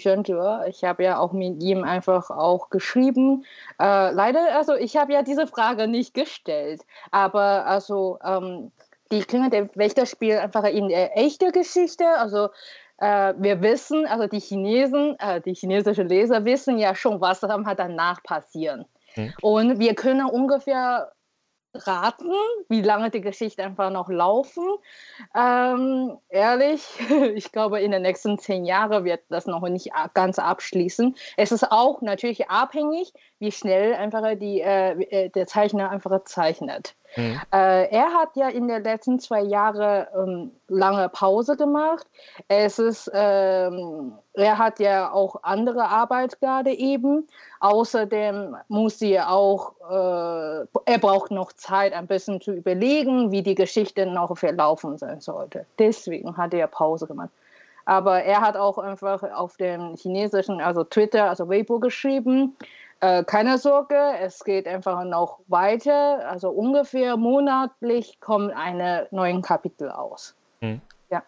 Ich habe ja auch mit ihm einfach auch geschrieben. Äh, leider, also ich habe ja diese Frage nicht gestellt. Aber also ähm, die Klinge der Wächter spielt einfach in der echten Geschichte. Also äh, wir wissen, also die Chinesen, äh, die chinesischen Leser wissen ja schon, was danach passieren. Mhm. Und wir können ungefähr raten, wie lange die Geschichte einfach noch laufen. Ähm, ehrlich, ich glaube, in den nächsten zehn Jahren wird das noch nicht ganz abschließen. Es ist auch natürlich abhängig, wie schnell einfach die, äh, äh der Zeichner einfach zeichnet. Mhm. Äh, er hat ja in den letzten zwei Jahren ähm, lange Pause gemacht. Es ist, ähm, er hat ja auch andere Arbeit gerade eben. Außerdem muss sie auch, äh, er braucht noch Zeit, ein bisschen zu überlegen, wie die Geschichte noch verlaufen sein sollte. Deswegen hat er Pause gemacht. Aber er hat auch einfach auf dem chinesischen, also Twitter, also Weibo geschrieben, äh, keine Sorge, es geht einfach noch weiter. Also ungefähr monatlich kommen eine neuen Kapitel aus. Hm. Ja.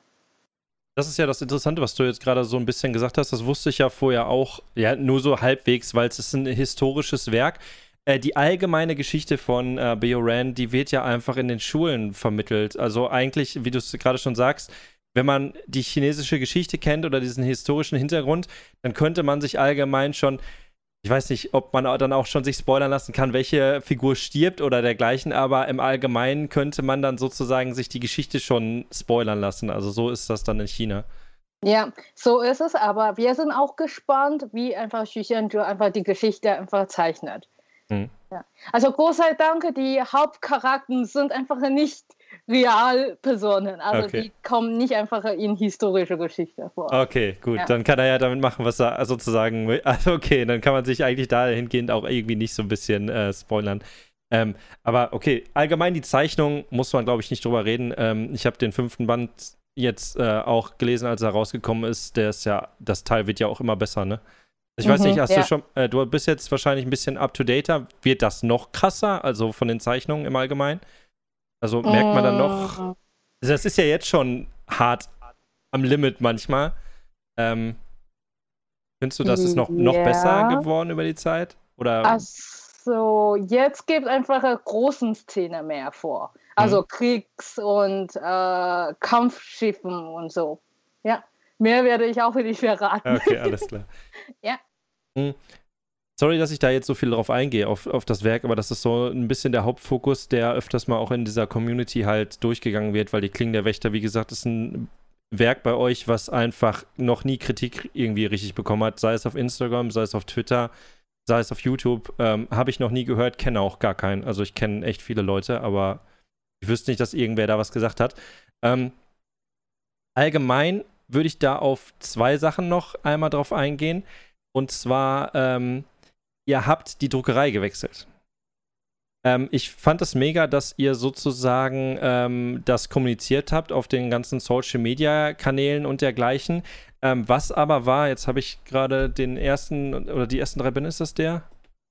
Das ist ja das Interessante, was du jetzt gerade so ein bisschen gesagt hast. Das wusste ich ja vorher auch, ja, nur so halbwegs, weil es ist ein historisches Werk. Äh, die allgemeine Geschichte von äh, Bioran, die wird ja einfach in den Schulen vermittelt. Also eigentlich, wie du es gerade schon sagst, wenn man die chinesische Geschichte kennt oder diesen historischen Hintergrund, dann könnte man sich allgemein schon ich weiß nicht, ob man dann auch schon sich spoilern lassen kann, welche Figur stirbt oder dergleichen, aber im Allgemeinen könnte man dann sozusagen sich die Geschichte schon spoilern lassen. Also so ist das dann in China. Ja, so ist es, aber wir sind auch gespannt, wie einfach Xu einfach die Geschichte einfach zeichnet. Hm. Ja. Also sei Dank, die Hauptcharakter sind einfach nicht Realpersonen. Also okay. die kommen nicht einfach in historische Geschichte vor. Okay, gut. Ja. Dann kann er ja damit machen, was er sozusagen. Also okay, dann kann man sich eigentlich dahingehend auch irgendwie nicht so ein bisschen äh, spoilern. Ähm, aber okay, allgemein die Zeichnung muss man, glaube ich, nicht drüber reden. Ähm, ich habe den fünften Band jetzt äh, auch gelesen, als er rausgekommen ist. Der ist ja, das Teil wird ja auch immer besser, ne? Ich weiß nicht, mhm, hast ja. du schon, äh, du bist jetzt wahrscheinlich ein bisschen up to date. Wird das noch krasser, also von den Zeichnungen im Allgemeinen? Also merkt man dann noch. Also das ist ja jetzt schon hart am Limit manchmal. Ähm, findest du, das ist noch, noch ja. besser geworden über die Zeit? Oder? Also, jetzt gibt es einfach eine große Szene mehr vor. Also mhm. Kriegs- und äh, Kampfschiffen und so. Ja, mehr werde ich auch nicht verraten. Okay, alles klar. ja. Sorry, dass ich da jetzt so viel drauf eingehe, auf, auf das Werk, aber das ist so ein bisschen der Hauptfokus, der öfters mal auch in dieser Community halt durchgegangen wird, weil die Klingen der Wächter, wie gesagt, ist ein Werk bei euch, was einfach noch nie Kritik irgendwie richtig bekommen hat, sei es auf Instagram, sei es auf Twitter, sei es auf YouTube, ähm, habe ich noch nie gehört, kenne auch gar keinen. Also ich kenne echt viele Leute, aber ich wüsste nicht, dass irgendwer da was gesagt hat. Ähm, allgemein würde ich da auf zwei Sachen noch einmal drauf eingehen. Und zwar ähm, ihr habt die Druckerei gewechselt. Ähm, ich fand es mega, dass ihr sozusagen ähm, das kommuniziert habt auf den ganzen Social Media Kanälen und dergleichen. Ähm, was aber war, jetzt habe ich gerade den ersten oder die ersten drei Bände, ist das der?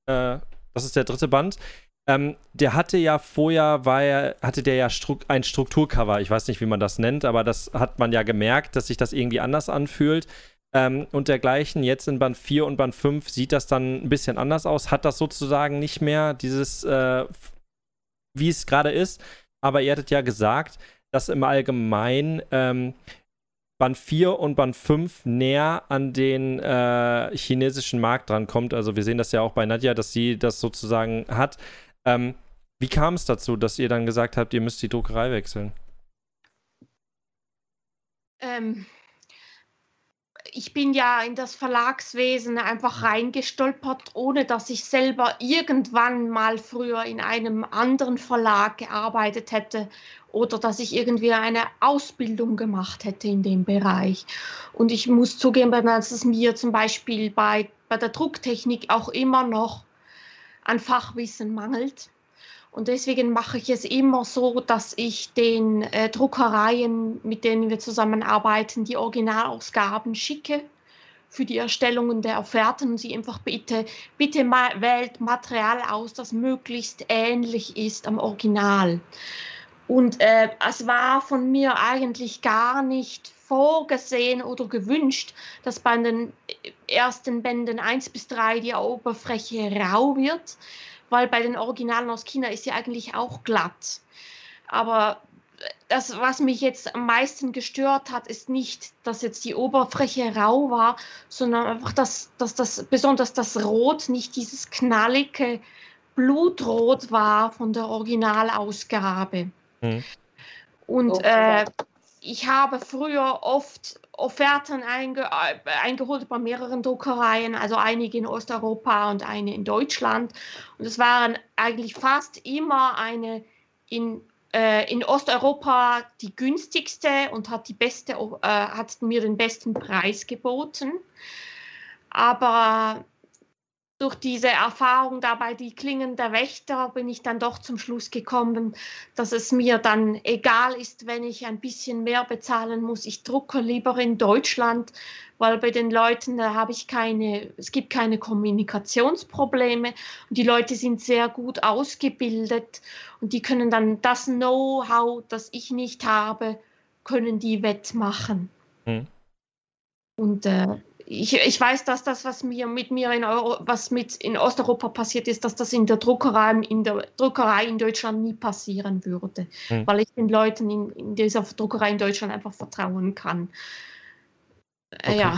Äh, das ist der dritte Band. Ähm, der hatte ja vorher, war er, hatte der ja Stru ein Strukturcover. Ich weiß nicht, wie man das nennt, aber das hat man ja gemerkt, dass sich das irgendwie anders anfühlt. Ähm, und dergleichen. Jetzt in Band 4 und Band 5 sieht das dann ein bisschen anders aus. Hat das sozusagen nicht mehr dieses, äh, wie es gerade ist. Aber ihr hattet ja gesagt, dass im Allgemeinen ähm, Band 4 und Band 5 näher an den äh, chinesischen Markt drankommt. Also wir sehen das ja auch bei Nadja, dass sie das sozusagen hat. Ähm, wie kam es dazu, dass ihr dann gesagt habt, ihr müsst die Druckerei wechseln? Ähm, ich bin ja in das Verlagswesen einfach reingestolpert, ohne dass ich selber irgendwann mal früher in einem anderen Verlag gearbeitet hätte oder dass ich irgendwie eine Ausbildung gemacht hätte in dem Bereich. Und ich muss zugeben, dass es mir zum Beispiel bei, bei der Drucktechnik auch immer noch an Fachwissen mangelt. Und deswegen mache ich es immer so, dass ich den äh, Druckereien, mit denen wir zusammenarbeiten, die Originalausgaben schicke für die Erstellung der Offerten und sie einfach bitte, bitte mal wählt Material aus, das möglichst ähnlich ist am Original. Und äh, es war von mir eigentlich gar nicht vorgesehen oder gewünscht, dass bei den ersten Bänden 1 bis 3 die Oberfläche rau wird weil bei den Originalen aus China ist sie eigentlich auch glatt. Aber das, was mich jetzt am meisten gestört hat, ist nicht, dass jetzt die Oberfläche rau war, sondern einfach, dass, dass das, besonders das Rot nicht dieses knallige Blutrot war von der Originalausgabe. Mhm. Und oh, äh, ich habe früher oft Offerten einge äh, eingeholt bei mehreren Druckereien, also einige in Osteuropa und eine in Deutschland. Und es waren eigentlich fast immer eine in, äh, in Osteuropa die günstigste und hat, die beste, äh, hat mir den besten Preis geboten. Aber durch diese Erfahrung dabei, die Klingen der Wächter, bin ich dann doch zum Schluss gekommen, dass es mir dann egal ist, wenn ich ein bisschen mehr bezahlen muss. Ich drucke lieber in Deutschland, weil bei den Leuten da habe ich keine, es gibt keine Kommunikationsprobleme und die Leute sind sehr gut ausgebildet und die können dann das Know-how, das ich nicht habe, können die wettmachen. Hm. Und äh, ich, ich weiß, dass das, was mir mit mir in Euro, was mit in Osteuropa passiert ist, dass das in der Druckerei in der Druckerei in Deutschland nie passieren würde, hm. weil ich den Leuten in, in, dieser Druckerei in Deutschland einfach vertrauen kann. Äh, okay. Ja.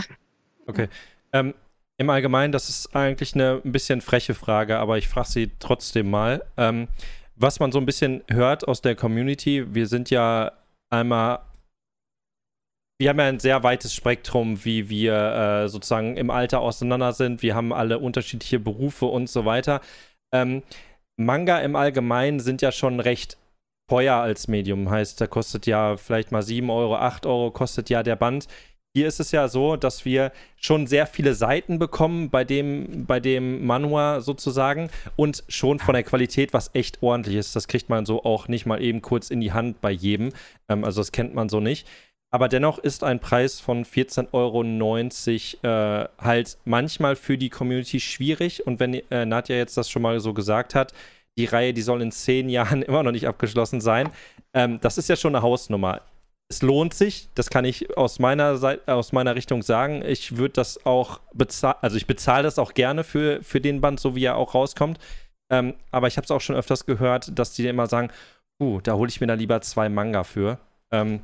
Okay. Ähm, Im Allgemeinen, das ist eigentlich eine ein bisschen freche Frage, aber ich frage sie trotzdem mal. Ähm, was man so ein bisschen hört aus der Community, wir sind ja einmal wir haben ja ein sehr weites Spektrum, wie wir äh, sozusagen im Alter auseinander sind. Wir haben alle unterschiedliche Berufe und so weiter. Ähm, Manga im Allgemeinen sind ja schon recht teuer als Medium. Heißt, da kostet ja vielleicht mal 7 Euro, 8 Euro kostet ja der Band. Hier ist es ja so, dass wir schon sehr viele Seiten bekommen bei dem, bei dem Manua sozusagen und schon von der Qualität, was echt ordentlich ist. Das kriegt man so auch nicht mal eben kurz in die Hand bei jedem. Ähm, also das kennt man so nicht. Aber dennoch ist ein Preis von 14,90 Euro äh, halt manchmal für die Community schwierig. Und wenn äh, Nadja jetzt das schon mal so gesagt hat, die Reihe, die soll in zehn Jahren immer noch nicht abgeschlossen sein. Ähm, das ist ja schon eine Hausnummer. Es lohnt sich, das kann ich aus meiner Seite, aus meiner Richtung sagen. Ich würde das auch bezahlen, also ich bezahle das auch gerne für, für den Band, so wie er auch rauskommt. Ähm, aber ich habe es auch schon öfters gehört, dass die immer sagen, uh, da hole ich mir da lieber zwei Manga für. Ähm,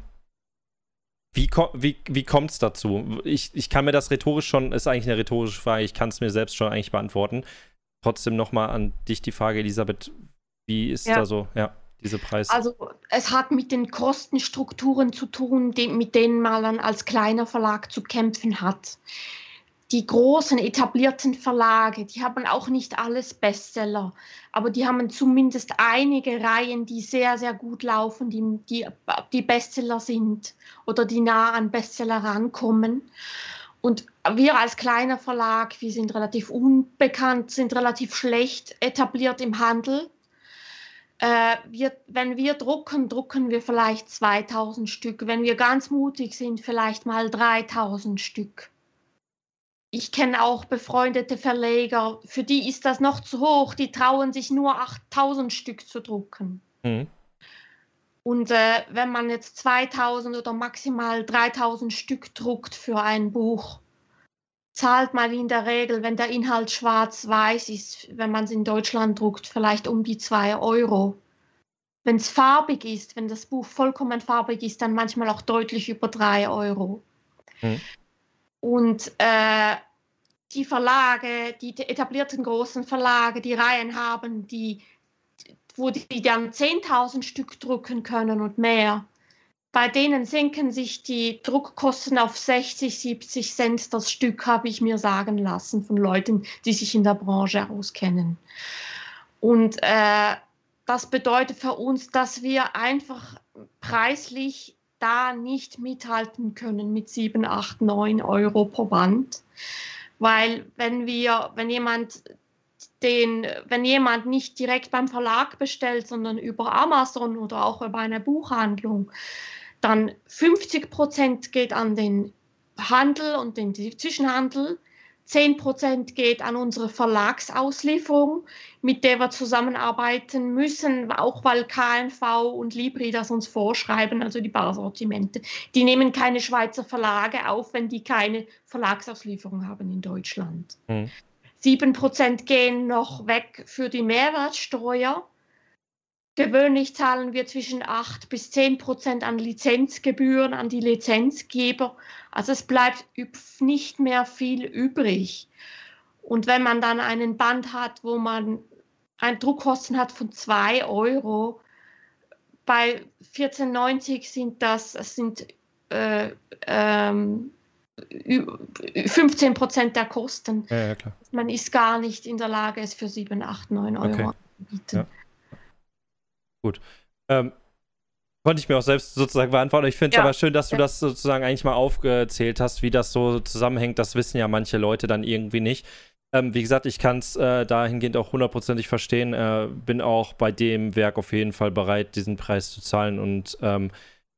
wie, wie, wie kommt es dazu? Ich, ich kann mir das rhetorisch schon, ist eigentlich eine rhetorische Frage, ich kann es mir selbst schon eigentlich beantworten. Trotzdem nochmal an dich die Frage, Elisabeth, wie ist ja. da so, ja, diese Preis? Also es hat mit den Kostenstrukturen zu tun, die, mit denen man dann als kleiner Verlag zu kämpfen hat die großen etablierten Verlage, die haben auch nicht alles Bestseller, aber die haben zumindest einige Reihen, die sehr, sehr gut laufen, die, die, die Bestseller sind oder die nah an Bestseller rankommen. Und wir als kleiner Verlag, wir sind relativ unbekannt, sind relativ schlecht etabliert im Handel. Äh, wir, wenn wir drucken, drucken wir vielleicht 2000 Stück. Wenn wir ganz mutig sind, vielleicht mal 3000 Stück. Ich kenne auch befreundete Verleger, für die ist das noch zu hoch, die trauen sich nur 8000 Stück zu drucken. Mhm. Und äh, wenn man jetzt 2000 oder maximal 3000 Stück druckt für ein Buch, zahlt man in der Regel, wenn der Inhalt schwarz-weiß ist, wenn man es in Deutschland druckt, vielleicht um die 2 Euro. Wenn es farbig ist, wenn das Buch vollkommen farbig ist, dann manchmal auch deutlich über 3 Euro. Hm. Und äh, die Verlage, die etablierten großen Verlage, die Reihen haben, die, wo die dann 10.000 Stück drucken können und mehr, bei denen senken sich die Druckkosten auf 60, 70 Cent das Stück, habe ich mir sagen lassen von Leuten, die sich in der Branche auskennen. Und äh, das bedeutet für uns, dass wir einfach preislich da nicht mithalten können mit 7, 8, 9 Euro pro Band. Weil wenn wir, wenn jemand den, wenn jemand nicht direkt beim Verlag bestellt, sondern über Amazon oder auch über eine Buchhandlung, dann 50 Prozent geht an den Handel und den Zwischenhandel. 10 Prozent geht an unsere Verlagsauslieferung, mit der wir zusammenarbeiten müssen, auch weil KNV und Libri das uns vorschreiben, also die Barsortimente. Die nehmen keine Schweizer Verlage auf, wenn die keine Verlagsauslieferung haben in Deutschland. Mhm. 7 Prozent gehen noch weg für die Mehrwertsteuer. Gewöhnlich zahlen wir zwischen 8 bis 10 Prozent an Lizenzgebühren an die Lizenzgeber. Also es bleibt nicht mehr viel übrig. Und wenn man dann einen Band hat, wo man ein Druckkosten hat von 2 Euro, bei 14,90 sind das, das sind äh, ähm, 15 Prozent der Kosten. Ja, ja, man ist gar nicht in der Lage, es für 7, 8, 9 Euro okay. anzubieten. Ja. Gut. Ähm, konnte ich mir auch selbst sozusagen beantworten. Ich finde es ja. aber schön, dass du ja. das sozusagen eigentlich mal aufgezählt hast, wie das so zusammenhängt. Das wissen ja manche Leute dann irgendwie nicht. Ähm, wie gesagt, ich kann es äh, dahingehend auch hundertprozentig verstehen. Äh, bin auch bei dem Werk auf jeden Fall bereit, diesen Preis zu zahlen und ähm,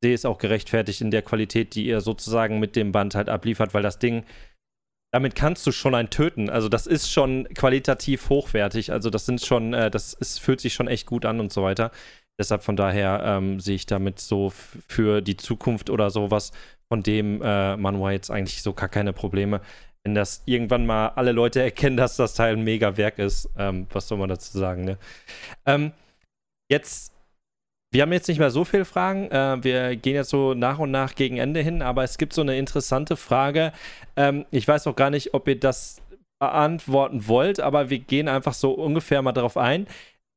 sehe es auch gerechtfertigt in der Qualität, die ihr sozusagen mit dem Band halt abliefert, weil das Ding, damit kannst du schon einen töten. Also das ist schon qualitativ hochwertig. Also das sind schon, äh, das ist, fühlt sich schon echt gut an und so weiter. Deshalb von daher ähm, sehe ich damit so für die Zukunft oder sowas, von dem äh, Manuel jetzt eigentlich so gar keine Probleme. Wenn das irgendwann mal alle Leute erkennen, dass das Teil ein mega Werk ist, ähm, was soll man dazu sagen, ne? Ähm, jetzt, wir haben jetzt nicht mehr so viele Fragen. Äh, wir gehen jetzt so nach und nach gegen Ende hin, aber es gibt so eine interessante Frage. Ähm, ich weiß auch gar nicht, ob ihr das beantworten wollt, aber wir gehen einfach so ungefähr mal darauf ein.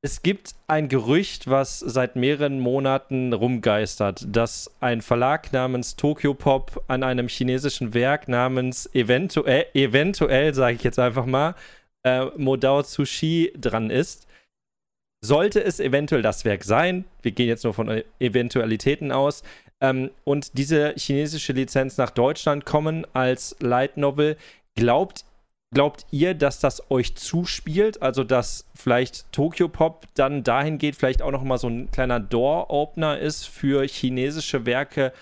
Es gibt ein Gerücht, was seit mehreren Monaten rumgeistert, dass ein Verlag namens Tokyo Pop an einem chinesischen Werk namens eventuell, eventuell sage ich jetzt einfach mal, äh, Modao Sushi dran ist. Sollte es eventuell das Werk sein, wir gehen jetzt nur von Eventualitäten aus, ähm, und diese chinesische Lizenz nach Deutschland kommen als Light Novel, glaubt Glaubt ihr, dass das euch zuspielt? Also, dass vielleicht Tokyo Pop dann dahin geht, vielleicht auch noch mal so ein kleiner Door-Opener ist für chinesische Werke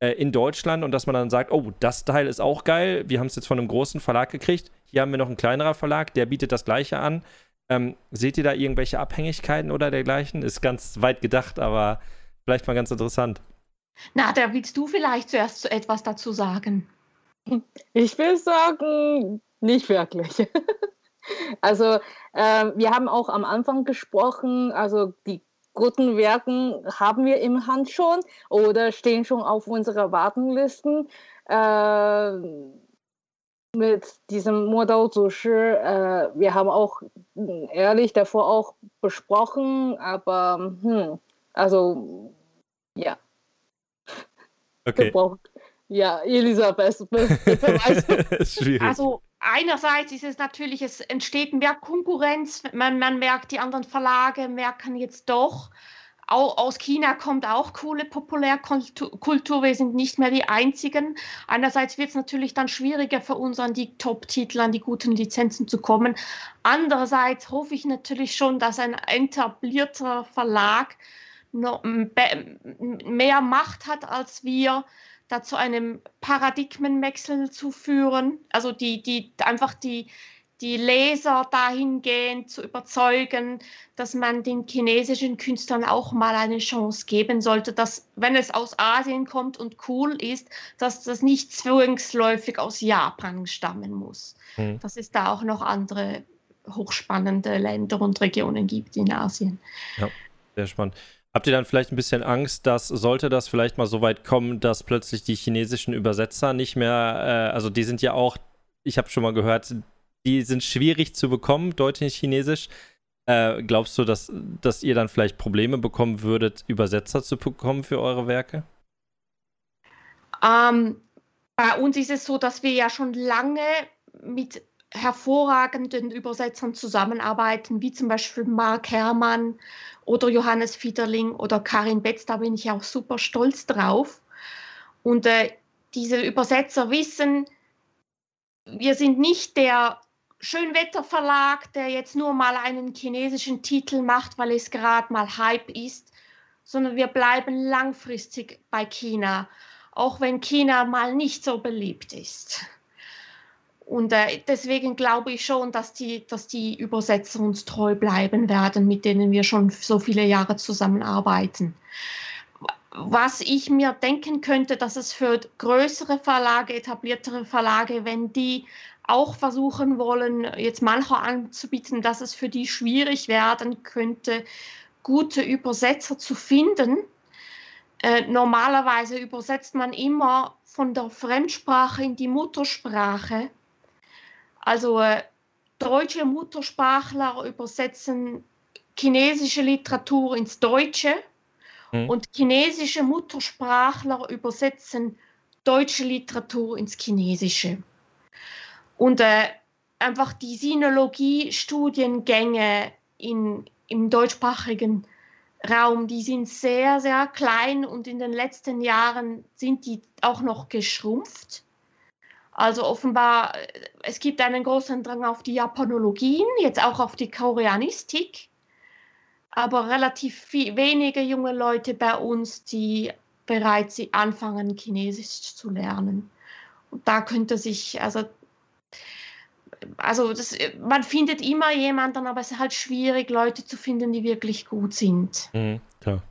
äh, in Deutschland und dass man dann sagt, oh, das Teil ist auch geil, wir haben es jetzt von einem großen Verlag gekriegt, hier haben wir noch einen kleinerer Verlag, der bietet das Gleiche an. Ähm, seht ihr da irgendwelche Abhängigkeiten oder dergleichen? Ist ganz weit gedacht, aber vielleicht mal ganz interessant. Na, da willst du vielleicht zuerst etwas dazu sagen. Ich will sagen, nicht wirklich. also äh, wir haben auch am Anfang gesprochen, also die guten Werken haben wir im Hand schon oder stehen schon auf unserer Wartenlisten. Äh, mit diesem Modell Zushi, äh, wir haben auch ehrlich davor auch besprochen, aber hm, also ja. Okay. Ja, Elisabeth, Also einerseits ist es natürlich, es entsteht mehr Konkurrenz, man, man merkt, die anderen Verlage merken jetzt doch, aus China kommt auch coole Populärkultur. Wir sind nicht mehr die Einzigen. Einerseits wird es natürlich dann schwieriger für uns, an die Top-Titel, an die guten Lizenzen zu kommen. Andererseits hoffe ich natürlich schon, dass ein etablierter Verlag noch mehr Macht hat als wir, da zu einem Paradigmenwechsel zu führen. Also die, die einfach die, die Leser dahingehend zu überzeugen, dass man den chinesischen Künstlern auch mal eine Chance geben sollte, dass, wenn es aus Asien kommt und cool ist, dass das nicht zwangsläufig aus Japan stammen muss. Hm. Dass es da auch noch andere hochspannende Länder und Regionen gibt in Asien. Ja, sehr spannend. Habt ihr dann vielleicht ein bisschen Angst, dass sollte das vielleicht mal so weit kommen, dass plötzlich die chinesischen Übersetzer nicht mehr, äh, also die sind ja auch, ich habe schon mal gehört, die sind schwierig zu bekommen, Deutsch nicht Chinesisch. Äh, glaubst du, dass, dass ihr dann vielleicht Probleme bekommen würdet, Übersetzer zu bekommen für eure Werke? Ähm, bei uns ist es so, dass wir ja schon lange mit hervorragenden Übersetzern zusammenarbeiten, wie zum Beispiel Mark Herrmann oder Johannes Fiederling oder Karin Betz. Da bin ich auch super stolz drauf. Und äh, diese Übersetzer wissen, wir sind nicht der Schönwetterverlag, der jetzt nur mal einen chinesischen Titel macht, weil es gerade mal Hype ist, sondern wir bleiben langfristig bei China, auch wenn China mal nicht so beliebt ist. Und äh, deswegen glaube ich schon, dass die, dass die Übersetzer uns treu bleiben werden, mit denen wir schon so viele Jahre zusammenarbeiten. Was ich mir denken könnte, dass es für größere Verlage, etabliertere Verlage, wenn die auch versuchen wollen, jetzt mancher anzubieten, dass es für die schwierig werden könnte, gute Übersetzer zu finden. Äh, normalerweise übersetzt man immer von der Fremdsprache in die Muttersprache. Also äh, deutsche Muttersprachler übersetzen chinesische Literatur ins Deutsche mhm. und chinesische Muttersprachler übersetzen deutsche Literatur ins Chinesische. Und äh, einfach die Sinologie-Studiengänge im deutschsprachigen Raum, die sind sehr, sehr klein und in den letzten Jahren sind die auch noch geschrumpft. Also offenbar, äh, es gibt einen großen Drang auf die Japanologien, jetzt auch auf die Koreanistik, aber relativ viel, wenige junge Leute bei uns, die bereits anfangen, Chinesisch zu lernen. Und da könnte sich, also also das, man findet immer jemanden, aber es ist halt schwierig, Leute zu finden, die wirklich gut sind. Mhm, klar.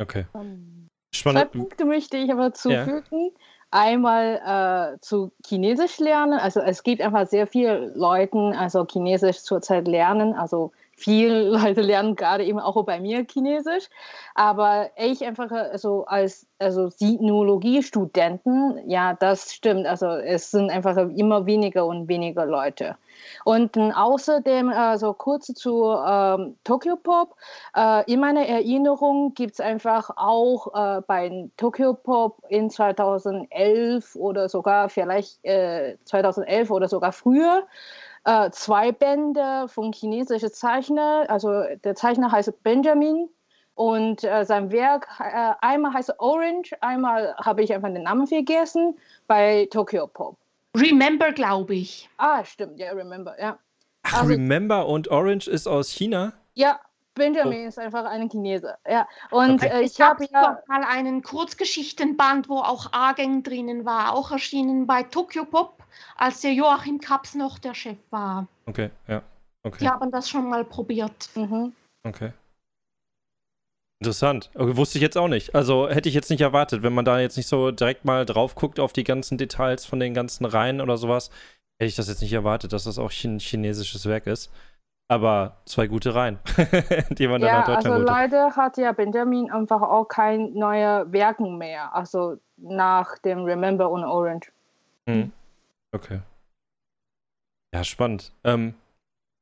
Okay. Um, Spannend. Zwei Punkte möchte ich aber zufügen. Ja. Einmal äh, zu Chinesisch lernen. Also es gibt einfach sehr viele Leute, also Chinesisch zurzeit lernen. Also viele Leute lernen gerade eben auch bei mir Chinesisch, aber ich einfach also als also Sinologie-Studenten, ja, das stimmt. Also es sind einfach immer weniger und weniger Leute. Und außerdem also kurz zu ähm, Tokyo Pop. Äh, in meiner Erinnerung gibt es einfach auch äh, bei Tokyo Pop in 2011 oder sogar vielleicht äh, 2011 oder sogar früher äh, zwei Bände von chinesischen Zeichner. Also der Zeichner heißt Benjamin und äh, sein Werk äh, einmal heißt Orange, einmal habe ich einfach den Namen vergessen bei Tokyo Pop. Remember, glaube ich. Ah, stimmt, ja, Remember, ja. Ach, also, Remember und Orange ist aus China? Ja, Benjamin oh. ist einfach ein Chinese. Ja. Und okay. äh, ich habe ja mal einen Kurzgeschichtenband, wo auch Ageng drinnen war, auch erschienen bei Tokyo Pop, als der Joachim Kaps noch der Chef war. Okay, ja. Okay. Die haben das schon mal probiert. Mhm. Okay. Interessant. Okay, wusste ich jetzt auch nicht. Also hätte ich jetzt nicht erwartet, wenn man da jetzt nicht so direkt mal drauf guckt auf die ganzen Details von den ganzen Reihen oder sowas, hätte ich das jetzt nicht erwartet, dass das auch ein chinesisches Werk ist. Aber zwei gute Reihen, die man dann ja, nach Deutschland also holte. leider hat ja Benjamin einfach auch kein neuer Werken mehr, also nach dem Remember und Orange. Hm. Okay. Ja, spannend. Ähm,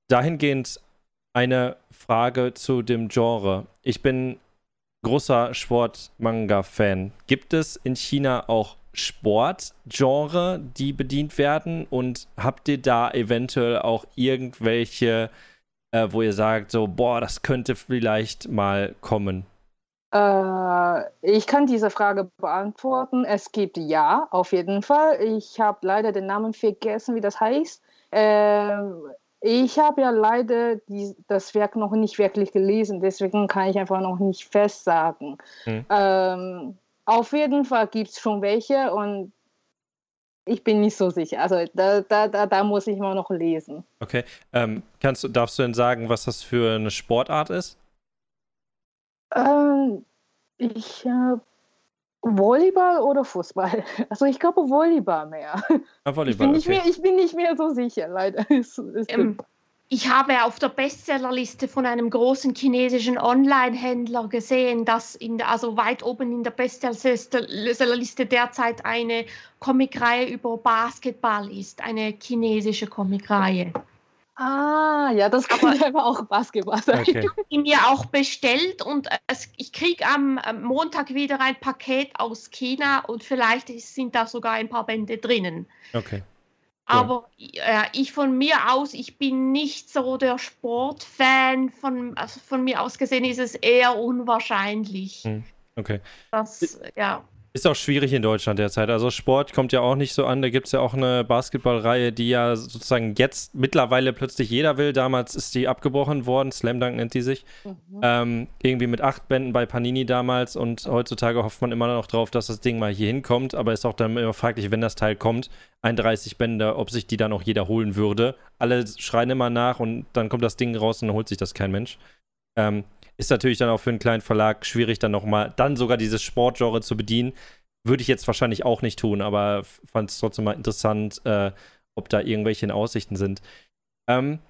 dahingehend eine Frage zu dem Genre. Ich bin großer Sport-Manga-Fan. Gibt es in China auch Sportgenre, die bedient werden? Und habt ihr da eventuell auch irgendwelche äh, wo ihr sagt, so, boah, das könnte vielleicht mal kommen? Äh, ich kann diese Frage beantworten. Es gibt ja, auf jeden Fall. Ich habe leider den Namen vergessen, wie das heißt. Äh, ich habe ja leider die, das Werk noch nicht wirklich gelesen, deswegen kann ich einfach noch nicht fest sagen. Hm. Ähm, auf jeden Fall gibt es schon welche und ich bin nicht so sicher. Also da, da, da, da muss ich mal noch lesen. Okay. Ähm, kannst darfst du denn sagen, was das für eine Sportart ist? Ähm, ich äh, Volleyball oder Fußball? Also ich glaube Volleyball mehr. Ah, Volleyball, ich, bin okay. mehr, ich bin nicht mehr so sicher, leider. ähm, ich habe auf der Bestsellerliste von einem großen chinesischen Online-Händler gesehen, dass in der, also weit oben in der Bestsellerliste derzeit eine Comicreihe über Basketball ist, eine chinesische Comicreihe. Ah, ja, das könnte aber auch Basketball sein. Okay. Ich habe die mir auch bestellt und es, ich kriege am Montag wieder ein Paket aus China und vielleicht sind da sogar ein paar Bände drinnen. Okay. Aber äh, ich von mir aus, ich bin nicht so der Sportfan. Von, also von mir aus gesehen ist es eher unwahrscheinlich. Hm, okay. Das, ja. Ist auch schwierig in Deutschland derzeit. Also Sport kommt ja auch nicht so an. Da gibt es ja auch eine Basketballreihe, die ja sozusagen jetzt mittlerweile plötzlich jeder will. Damals ist die abgebrochen worden. Slam Dunk nennt die sich. Mhm. Ähm, irgendwie mit acht Bänden bei Panini damals. Und heutzutage hofft man immer noch drauf, dass das Ding mal hier hinkommt. Aber ist auch dann immer fraglich, wenn das Teil kommt, 31 Bände, ob sich die dann auch jeder holen würde. Alle schreien immer nach und dann kommt das Ding raus und dann holt sich das kein Mensch. Ähm, ist natürlich dann auch für einen kleinen Verlag schwierig, dann nochmal, dann sogar dieses Sportgenre zu bedienen. Würde ich jetzt wahrscheinlich auch nicht tun, aber fand es trotzdem mal interessant, äh, ob da irgendwelche in Aussichten sind. Ähm,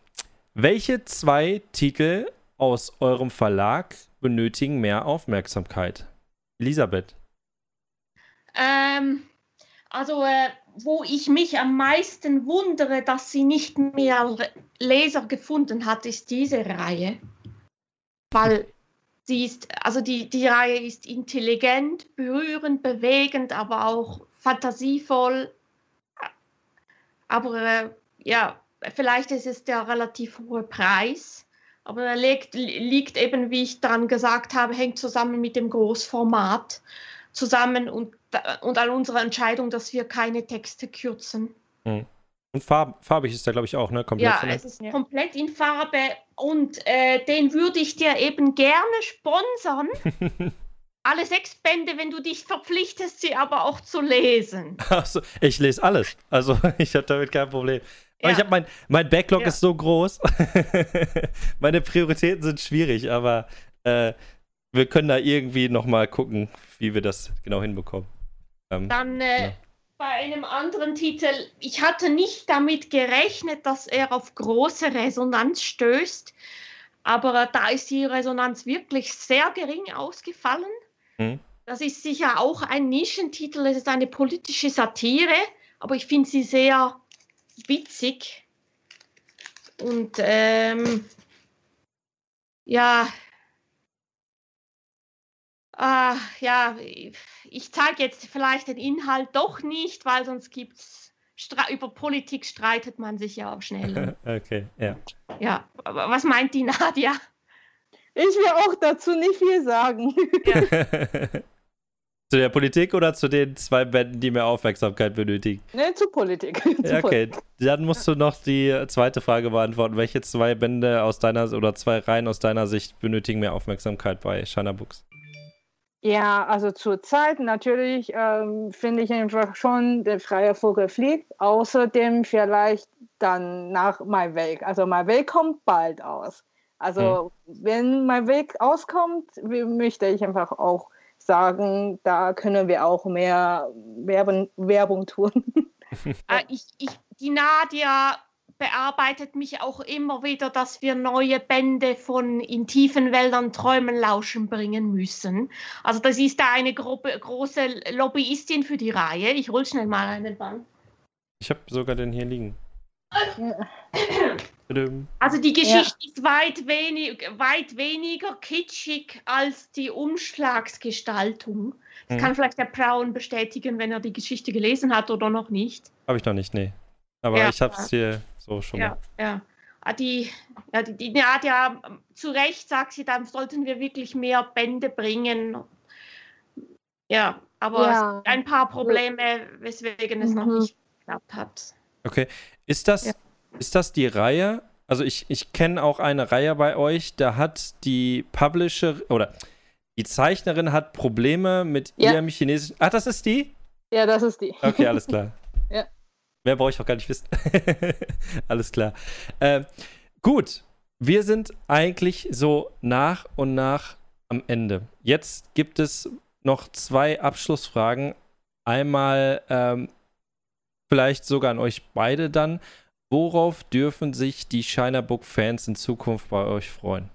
welche zwei Titel aus eurem Verlag benötigen mehr Aufmerksamkeit? Elisabeth. Ähm, also, äh, wo ich mich am meisten wundere, dass sie nicht mehr Leser gefunden hat, ist diese Reihe weil sie ist, also die, die Reihe ist intelligent, berührend, bewegend, aber auch fantasievoll. Aber äh, ja, vielleicht ist es der relativ hohe Preis. Aber er liegt, liegt eben, wie ich dann gesagt habe, hängt zusammen mit dem Großformat zusammen und, und an unserer Entscheidung, dass wir keine Texte kürzen. Hm. Und farb, farbig ist der, glaube ich, auch, ne? Komplett ja, es ist ja. komplett in Farbe und äh, den würde ich dir eben gerne sponsern. Alle sechs Bände, wenn du dich verpflichtest, sie aber auch zu lesen. Achso, ich lese alles. Also ich habe damit kein Problem. Aber ja. ich habe mein, mein Backlog ja. ist so groß. Meine Prioritäten sind schwierig, aber äh, wir können da irgendwie nochmal gucken, wie wir das genau hinbekommen. Ähm, Dann äh, bei einem anderen Titel, ich hatte nicht damit gerechnet, dass er auf große Resonanz stößt, aber da ist die Resonanz wirklich sehr gering ausgefallen. Hm. Das ist sicher auch ein Nischentitel, es ist eine politische Satire, aber ich finde sie sehr witzig. Und ähm, ja, äh, ja, ich zeige jetzt vielleicht den Inhalt doch nicht, weil sonst gibt es über Politik streitet man sich ja auch schnell. okay, ja. Ja, aber was meint die Nadja? Ich will auch dazu nicht viel sagen. Ja. zu der Politik oder zu den zwei Bänden, die mehr Aufmerksamkeit benötigen? Ne, zu Politik. Ja, okay, dann musst du noch die zweite Frage beantworten. Welche zwei Bände aus deiner oder zwei Reihen aus deiner Sicht benötigen mehr Aufmerksamkeit bei Shana Books? Ja, also zurzeit natürlich ähm, finde ich einfach schon, der freie Vogel fliegt. Außerdem vielleicht dann nach My Weg. Also My Weg kommt bald aus. Also hm. wenn My Weg auskommt, möchte ich einfach auch sagen, da können wir auch mehr Werbung, Werbung tun. äh, ich, ich, die Nadia bearbeitet mich auch immer wieder, dass wir neue Bände von In tiefen Wäldern Träumen lauschen bringen müssen. Also das ist da eine Gruppe, große Lobbyistin für die Reihe. Ich hole schnell mal einen Band. Ich habe sogar den hier liegen. Also die Geschichte ja. ist weit, wenig, weit weniger kitschig als die Umschlagsgestaltung. Das hm. kann vielleicht der Braun bestätigen, wenn er die Geschichte gelesen hat oder noch nicht. Habe ich noch nicht, nee. Aber ja. ich habe es hier so schon ja, mal. Ja, ah, die, ja, die, die Nadja, zu Recht sagt sie, dann sollten wir wirklich mehr Bände bringen. Ja, aber Ja. ein paar Probleme, weswegen es noch Mhm. nicht geklappt hat. Okay. Ist das, Ja. ist das die Reihe? Also ich, ich kenne auch eine Reihe bei euch, da hat die Publisher oder die Zeichnerin hat Probleme mit Ja. ihrem chinesischen. Ach, das ist die? Ja, das ist die. Okay, alles klar. Ja. Mehr brauche ich auch gar nicht wissen. alles klar. Ähm, gut, wir sind eigentlich so nach und nach am Ende. Jetzt gibt es noch zwei Abschlussfragen. Einmal ähm, vielleicht sogar an euch beide dann. Worauf dürfen sich die Shiner Book Fans in Zukunft bei euch freuen?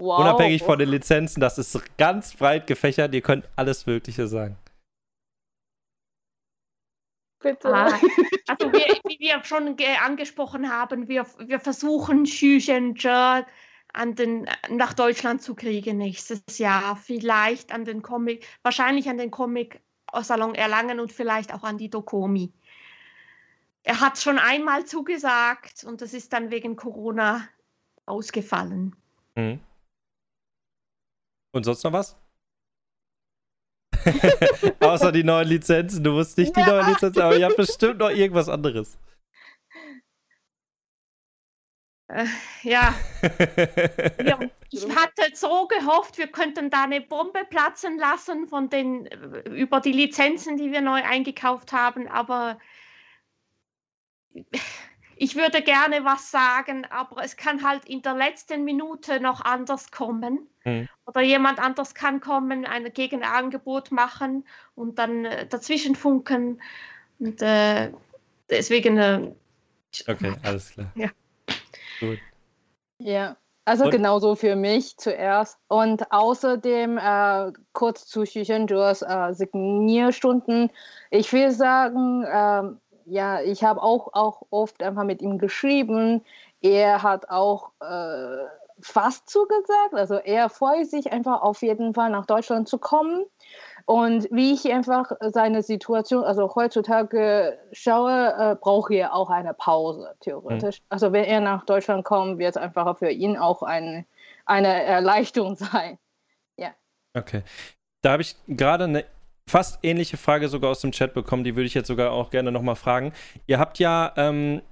Wow. Unabhängig von den Lizenzen, das ist ganz breit gefächert. Ihr könnt alles Mögliche sagen. Bitte. Ah, also wir, wie wir schon ge- angesprochen haben, wir, wir versuchen Xu Zhenzhe an den, nach Deutschland zu kriegen nächstes Jahr. Vielleicht an den Comic, wahrscheinlich an den Comic Salon Erlangen und vielleicht auch an die Dokomi. Er hat schon einmal zugesagt und das ist dann wegen Corona ausgefallen. Mhm. Und sonst noch was? Außer die neuen Lizenzen. Du musst nicht die Ja. neuen Lizenzen, aber ihr habt bestimmt noch irgendwas anderes. Äh, ja, wir, ich hatte so gehofft, wir könnten da eine Bombe platzen lassen von den äh, über die Lizenzen, die wir neu eingekauft haben, aber ich würde gerne was sagen, aber es kann halt in der letzten Minute noch anders kommen. Mhm. Oder jemand anders kann kommen, ein Gegenangebot machen und dann äh, dazwischen funken. Und äh, deswegen äh, okay, alles klar. Ja. Gut. Ja, also Und- genauso für mich zuerst. Und außerdem äh, kurz zu Xixinzhes äh, Signierstunden. Ich will sagen, ähm, ja, ich habe auch, auch oft einfach mit ihm geschrieben. Er hat auch äh, fast zugesagt. Also er freut sich einfach auf jeden Fall nach Deutschland zu kommen. Und wie ich einfach seine Situation, also heutzutage schaue, äh, brauche er auch eine Pause, theoretisch. Also wenn er nach Deutschland kommt, wird es einfach für ihn auch ein, eine Erleichterung sein. Okay. Da habe ich gerade eine fast ähnliche Frage sogar aus dem Chat bekommen, die würde ich jetzt sogar auch gerne nochmal fragen. Ihr habt ja ähm,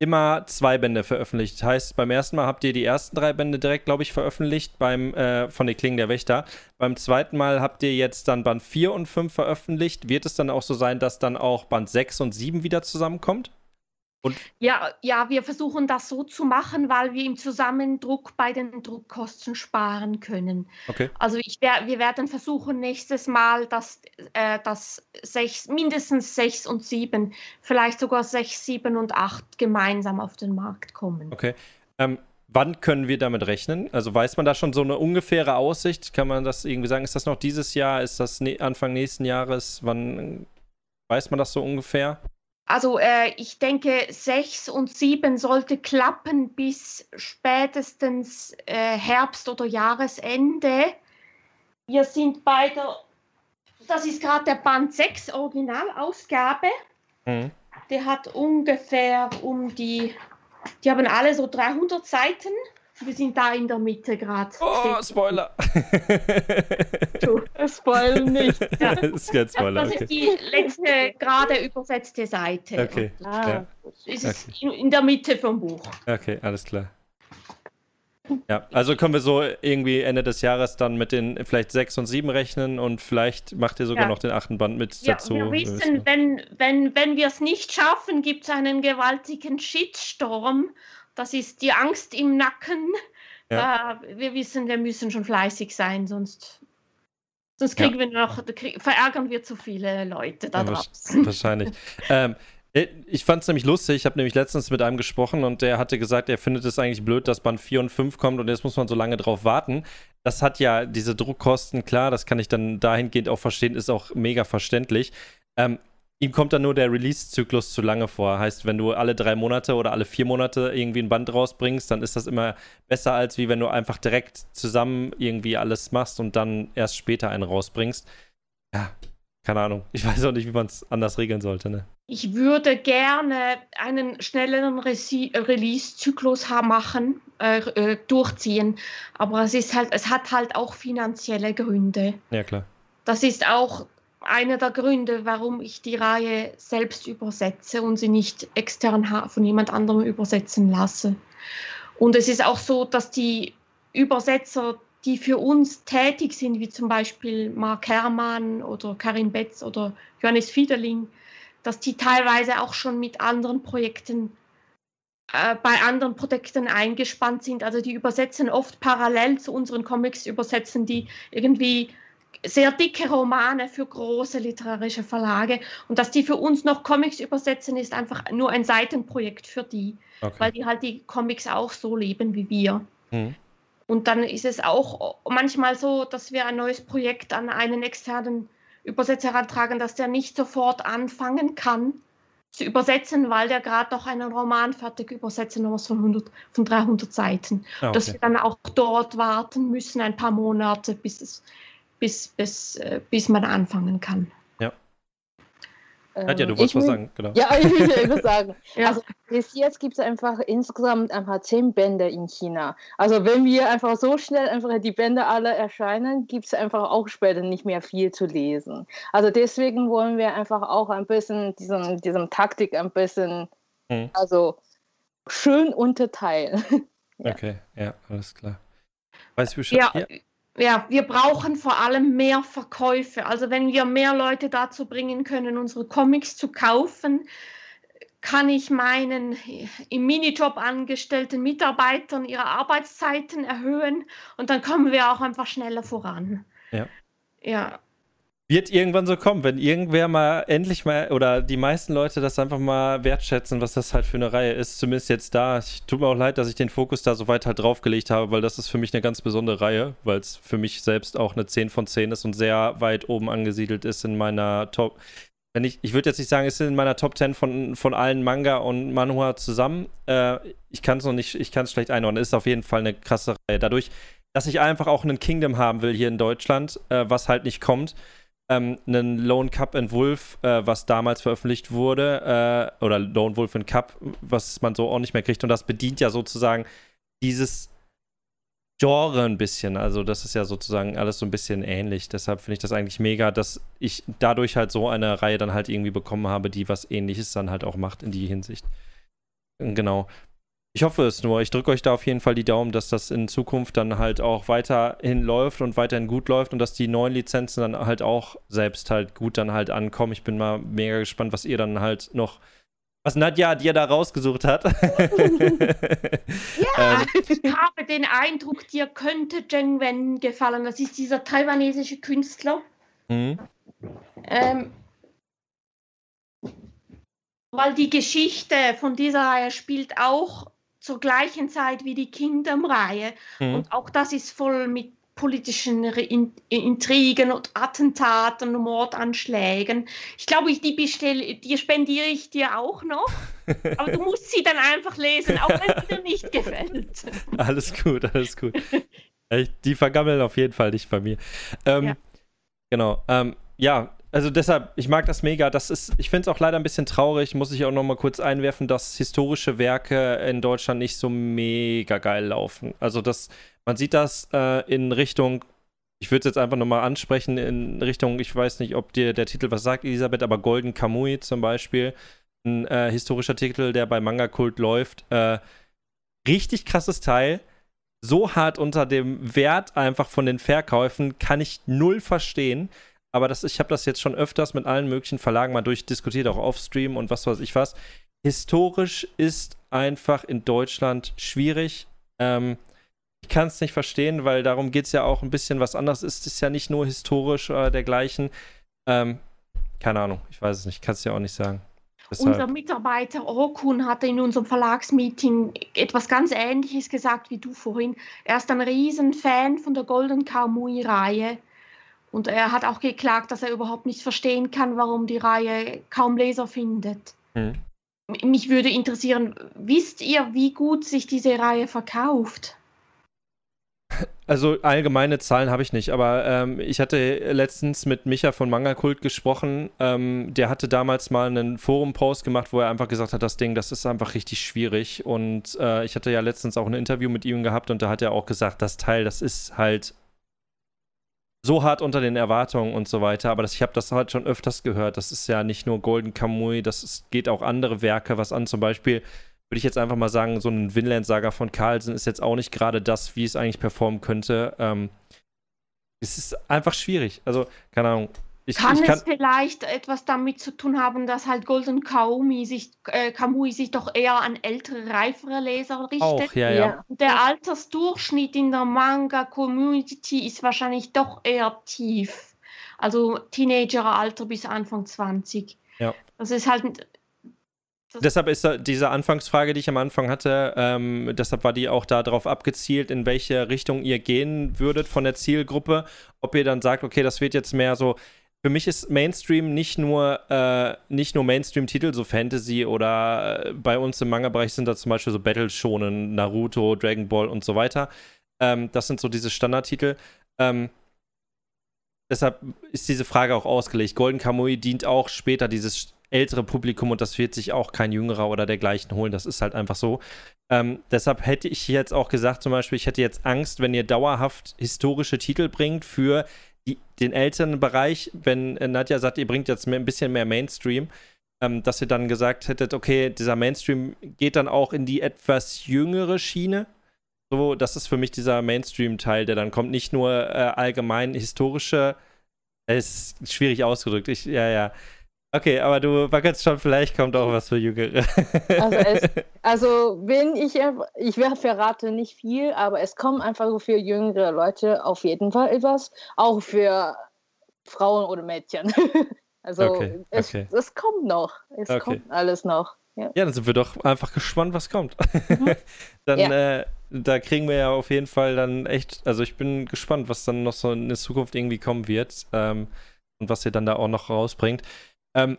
immer zwei Bände veröffentlicht. Heißt, beim ersten Mal habt ihr die ersten drei Bände direkt, glaube ich, veröffentlicht beim äh, von den Klingen der Wächter. Beim zweiten Mal habt ihr jetzt dann Band 4 und 5 veröffentlicht. Wird es dann auch so sein, dass dann auch Band 6 und 7 wieder zusammenkommt? Ja, ja, wir versuchen das so zu machen, weil wir im Zusammendruck bei den Druckkosten sparen können. Okay. Also ich wir werden versuchen nächstes Mal, dass, äh, dass sechs, mindestens sechs und sieben, vielleicht sogar sechs, sieben und acht gemeinsam auf den Markt kommen. Okay. Ähm, wann können wir damit rechnen? Also weiß man da schon so eine ungefähre Aussicht? Kann man das irgendwie sagen? Ist das noch dieses Jahr? Ist das ne Anfang nächsten Jahres? Wann weiß man das so ungefähr? Also äh, ich denke, sechs und sieben sollte klappen bis spätestens äh, Herbst oder Jahresende. Wir sind bei der, das ist gerade der Band 6 Originalausgabe. Mhm. Der hat ungefähr um die, die haben alle so 300 Seiten. Wir sind da in der Mitte gerade. Oh, Spoiler! Spoil nicht. Ja. das ist kein Spoiler, das okay. ist die letzte gerade übersetzte Seite. Okay. Ah, Ja. Es ist in, in der Mitte vom Buch. Okay, alles klar. Ja, also können wir so irgendwie Ende des Jahres dann mit den vielleicht sechs und sieben rechnen und vielleicht macht ihr sogar Ja. noch den achten Band mit Ja, dazu. wir wissen, wenn, wenn, wenn wir es nicht schaffen, gibt es einen gewaltigen Shitstorm. Das ist die Angst im Nacken. Ja. Äh, wir wissen, wir müssen schon fleißig sein, sonst, sonst Ja. kriegen wir noch, krieg, verärgern wir zu viele Leute da Ja, draußen. Wahrscheinlich. ähm, äh, ich fand es nämlich lustig. Ich habe nämlich letztens mit einem gesprochen und der hatte gesagt, er findet es eigentlich blöd, dass Band 4 und 5 kommt und jetzt muss man so lange drauf warten. Das hat ja diese Druckkosten, klar, das kann ich dann dahingehend auch verstehen, ist auch mega verständlich. Ähm, ihm kommt dann nur der Release-Zyklus zu lange vor. Heißt, wenn du alle drei Monate oder alle vier Monate irgendwie ein Band rausbringst, dann ist das immer besser, als wie wenn du einfach direkt zusammen irgendwie alles machst und dann erst später einen rausbringst. Ja, keine Ahnung. Ich weiß auch nicht, wie man es anders regeln sollte, ne? Ich würde gerne einen schnelleren Release-Zyklus machen, äh, äh, durchziehen, aber es ist halt, es hat halt auch finanzielle Gründe. Ja, klar. Das ist auch einer der Gründe, warum ich die Reihe selbst übersetze und sie nicht extern von jemand anderem übersetzen lasse. Und es ist auch so, dass die Übersetzer, die für uns tätig sind, wie zum Beispiel Mark Herrmann oder Karin Betz oder Johannes Fiederling, dass die teilweise auch schon mit anderen Projekten, äh, bei anderen Projekten eingespannt sind. Also die übersetzen oft parallel zu unseren Comics, übersetzen die irgendwie sehr dicke Romane für große literarische Verlage. Und dass die für uns noch Comics übersetzen, ist einfach nur ein Seitenprojekt für die, okay. weil die halt die Comics auch so leben wie wir. Mhm. Und dann ist es auch manchmal so, dass wir ein neues Projekt an einen externen Übersetzer herantragen, dass der nicht sofort anfangen kann zu übersetzen, weil der gerade noch einen Roman fertig übersetzen muss von, 100, von 300 Seiten. Ah, okay. Dass wir dann auch dort warten müssen, ein paar Monate, bis, es, bis, bis, äh, bis man anfangen kann. Nadja, du wolltest was sagen, genau. Ja, ich will etwas sagen. ja. Also bis jetzt gibt es einfach insgesamt einfach zehn Bände in China. Also wenn wir einfach so schnell einfach die Bände alle erscheinen, gibt es einfach auch später nicht mehr viel zu lesen. Also deswegen wollen wir einfach auch ein bisschen diesem, diesem Taktik ein bisschen hm. also schön unterteilen. ja. Okay, ja, alles klar. Weiß ich Bescheid? Ja, ja ja, wir brauchen vor allem mehr Verkäufe. Also wenn wir mehr Leute dazu bringen können, unsere Comics zu kaufen, kann ich meinen im Minijob angestellten Mitarbeitern ihre Arbeitszeiten erhöhen und dann kommen wir auch einfach schneller voran. Ja. Ja, wird irgendwann so kommen, wenn irgendwer mal endlich mal oder die meisten Leute das einfach mal wertschätzen, was das halt für eine Reihe ist. Zumindest jetzt da. Ich, tut mir auch leid, dass ich den Fokus da so weit halt draufgelegt habe, weil das ist für mich eine ganz besondere Reihe, weil es für mich selbst auch eine 10 von 10 ist und sehr weit oben angesiedelt ist in meiner Top. Wenn ich, ich würde jetzt nicht sagen, es ist in meiner Top 10 von, von allen Manga und Manhua zusammen. Äh, ich kann es noch nicht, ich kann es schlecht einordnen. Ist auf jeden Fall eine krasse Reihe. Dadurch, dass ich einfach auch einen Kingdom haben will hier in Deutschland, äh, was halt nicht kommt ähm, einen Lone Cup and Wolf, äh, was damals veröffentlicht wurde, äh, oder Lone Wolf and Cup, was man so auch nicht mehr kriegt. Und das bedient ja sozusagen dieses Genre ein bisschen. Also, das ist ja sozusagen alles so ein bisschen ähnlich. Deshalb finde ich das eigentlich mega, dass ich dadurch halt so eine Reihe dann halt irgendwie bekommen habe, die was ähnliches dann halt auch macht in die Hinsicht. Genau. Ich hoffe es nur. Ich drücke euch da auf jeden Fall die Daumen, dass das in Zukunft dann halt auch weiterhin läuft und weiterhin gut läuft und dass die neuen Lizenzen dann halt auch selbst halt gut dann halt ankommen. Ich bin mal mega gespannt, was ihr dann halt noch, was Nadja dir da rausgesucht hat. ja, ähm. ich habe den Eindruck, dir könnte Zheng Wen gefallen. Das ist dieser taiwanesische Künstler. Mhm. Ähm, weil die Geschichte von dieser Reihe spielt auch zur gleichen Zeit wie die Kingdom-Reihe. Mhm. Und auch das ist voll mit politischen Intrigen und Attentaten und Mordanschlägen. Ich glaube, die, bestell, die spendiere ich dir auch noch. Aber du musst sie dann einfach lesen, auch wenn sie dir nicht gefällt. Alles gut, alles gut. Die vergammeln auf jeden Fall nicht bei mir. Ähm, ja. Genau. Ähm, ja, also deshalb, ich mag das mega. Das ist, ich finde es auch leider ein bisschen traurig, muss ich auch noch mal kurz einwerfen, dass historische Werke in Deutschland nicht so mega geil laufen. Also das, man sieht das äh, in Richtung, ich würde es jetzt einfach nochmal ansprechen, in Richtung, ich weiß nicht, ob dir der Titel was sagt, Elisabeth, aber Golden Kamui zum Beispiel, ein äh, historischer Titel, der bei Manga Kult läuft. Äh, richtig krasses Teil so hart unter dem Wert einfach von den Verkäufen kann ich null verstehen aber das, ich habe das jetzt schon öfters mit allen möglichen Verlagen mal durchdiskutiert, auch off-stream und was weiß ich was. Historisch ist einfach in Deutschland schwierig. Ähm, ich kann es nicht verstehen, weil darum geht es ja auch ein bisschen was anderes. Es ist ja nicht nur historisch oder dergleichen. Ähm, keine Ahnung, ich weiß es nicht, kann es ja auch nicht sagen. Deshalb. Unser Mitarbeiter Rokun hatte in unserem Verlagsmeeting etwas ganz Ähnliches gesagt wie du vorhin. Er ist ein Riesenfan von der Golden Kaumui-Reihe und er hat auch geklagt, dass er überhaupt nicht verstehen kann, warum die Reihe kaum Leser findet. Hm. Mich würde interessieren, wisst ihr, wie gut sich diese Reihe verkauft? also allgemeine Zahlen habe ich nicht, aber ähm, ich hatte letztens mit Micha von Manga Kult gesprochen. Ähm, der hatte damals mal einen Forum-Post gemacht, wo er einfach gesagt hat, das Ding, das ist einfach richtig schwierig. Und äh, ich hatte ja letztens auch ein Interview mit ihm gehabt und da hat er auch gesagt, das Teil, das ist halt so hart unter den Erwartungen und so weiter. Aber das, ich habe das halt schon öfters gehört. Das ist ja nicht nur Golden Kamui, das ist, geht auch andere Werke was an. Zum Beispiel würde ich jetzt einfach mal sagen, so ein Vinland-Saga von Carlsen ist jetzt auch nicht gerade das, wie es eigentlich performen könnte. Ähm, es ist einfach schwierig. Also, keine Ahnung. Ich, kann, ich kann, es vielleicht etwas damit zu tun haben, dass halt Golden Kaumi sich, äh, Kamui sich doch eher an ältere, reifere Leser richtet? Auch, ja, ja. Der Altersdurchschnitt in der Manga-Community ist wahrscheinlich doch eher tief. Also Teenageralter bis Anfang 20. Ja. Das ist halt Deshalb ist diese Anfangsfrage, die ich am Anfang hatte, ähm, deshalb war die auch darauf abgezielt, in welche Richtung ihr gehen würdet von der Zielgruppe. Ob ihr dann sagt, okay, das wird jetzt mehr so. Für mich ist Mainstream nicht nur, äh, nur Mainstream-Titel, so Fantasy oder äh, bei uns im Manga-Bereich sind da zum Beispiel so Battle Shonen, Naruto, Dragon Ball und so weiter. Ähm, das sind so diese Standardtitel. Ähm, deshalb ist diese Frage auch ausgelegt. Golden Kamui dient auch später dieses ältere Publikum und das wird sich auch kein Jüngerer oder dergleichen holen. Das ist halt einfach so. Ähm, deshalb hätte ich jetzt auch gesagt, zum Beispiel, ich hätte jetzt Angst, wenn ihr dauerhaft historische Titel bringt für die, den älteren Bereich, wenn äh, Nadja sagt, ihr bringt jetzt ein bisschen mehr Mainstream, ähm, dass ihr dann gesagt hättet, okay, dieser Mainstream geht dann auch in die etwas jüngere Schiene. So, das ist für mich dieser Mainstream-Teil, der dann kommt, nicht nur äh, allgemein historische, es ist schwierig ausgedrückt, ich, ja, ja, Okay, aber du wackelst schon, vielleicht kommt auch was für Jüngere. Also, es, also wenn ich, ich verrate nicht viel, aber es kommt einfach so für jüngere Leute auf jeden Fall etwas, auch für Frauen oder Mädchen. Also okay, es, okay. es kommt noch, es okay. kommt alles noch. Ja. ja. dann sind wir doch einfach gespannt, was kommt. Mhm. dann, ja. äh, da kriegen wir ja auf jeden Fall dann echt, also ich bin gespannt, was dann noch so in der Zukunft irgendwie kommen wird ähm, und was ihr dann da auch noch rausbringt. Ähm,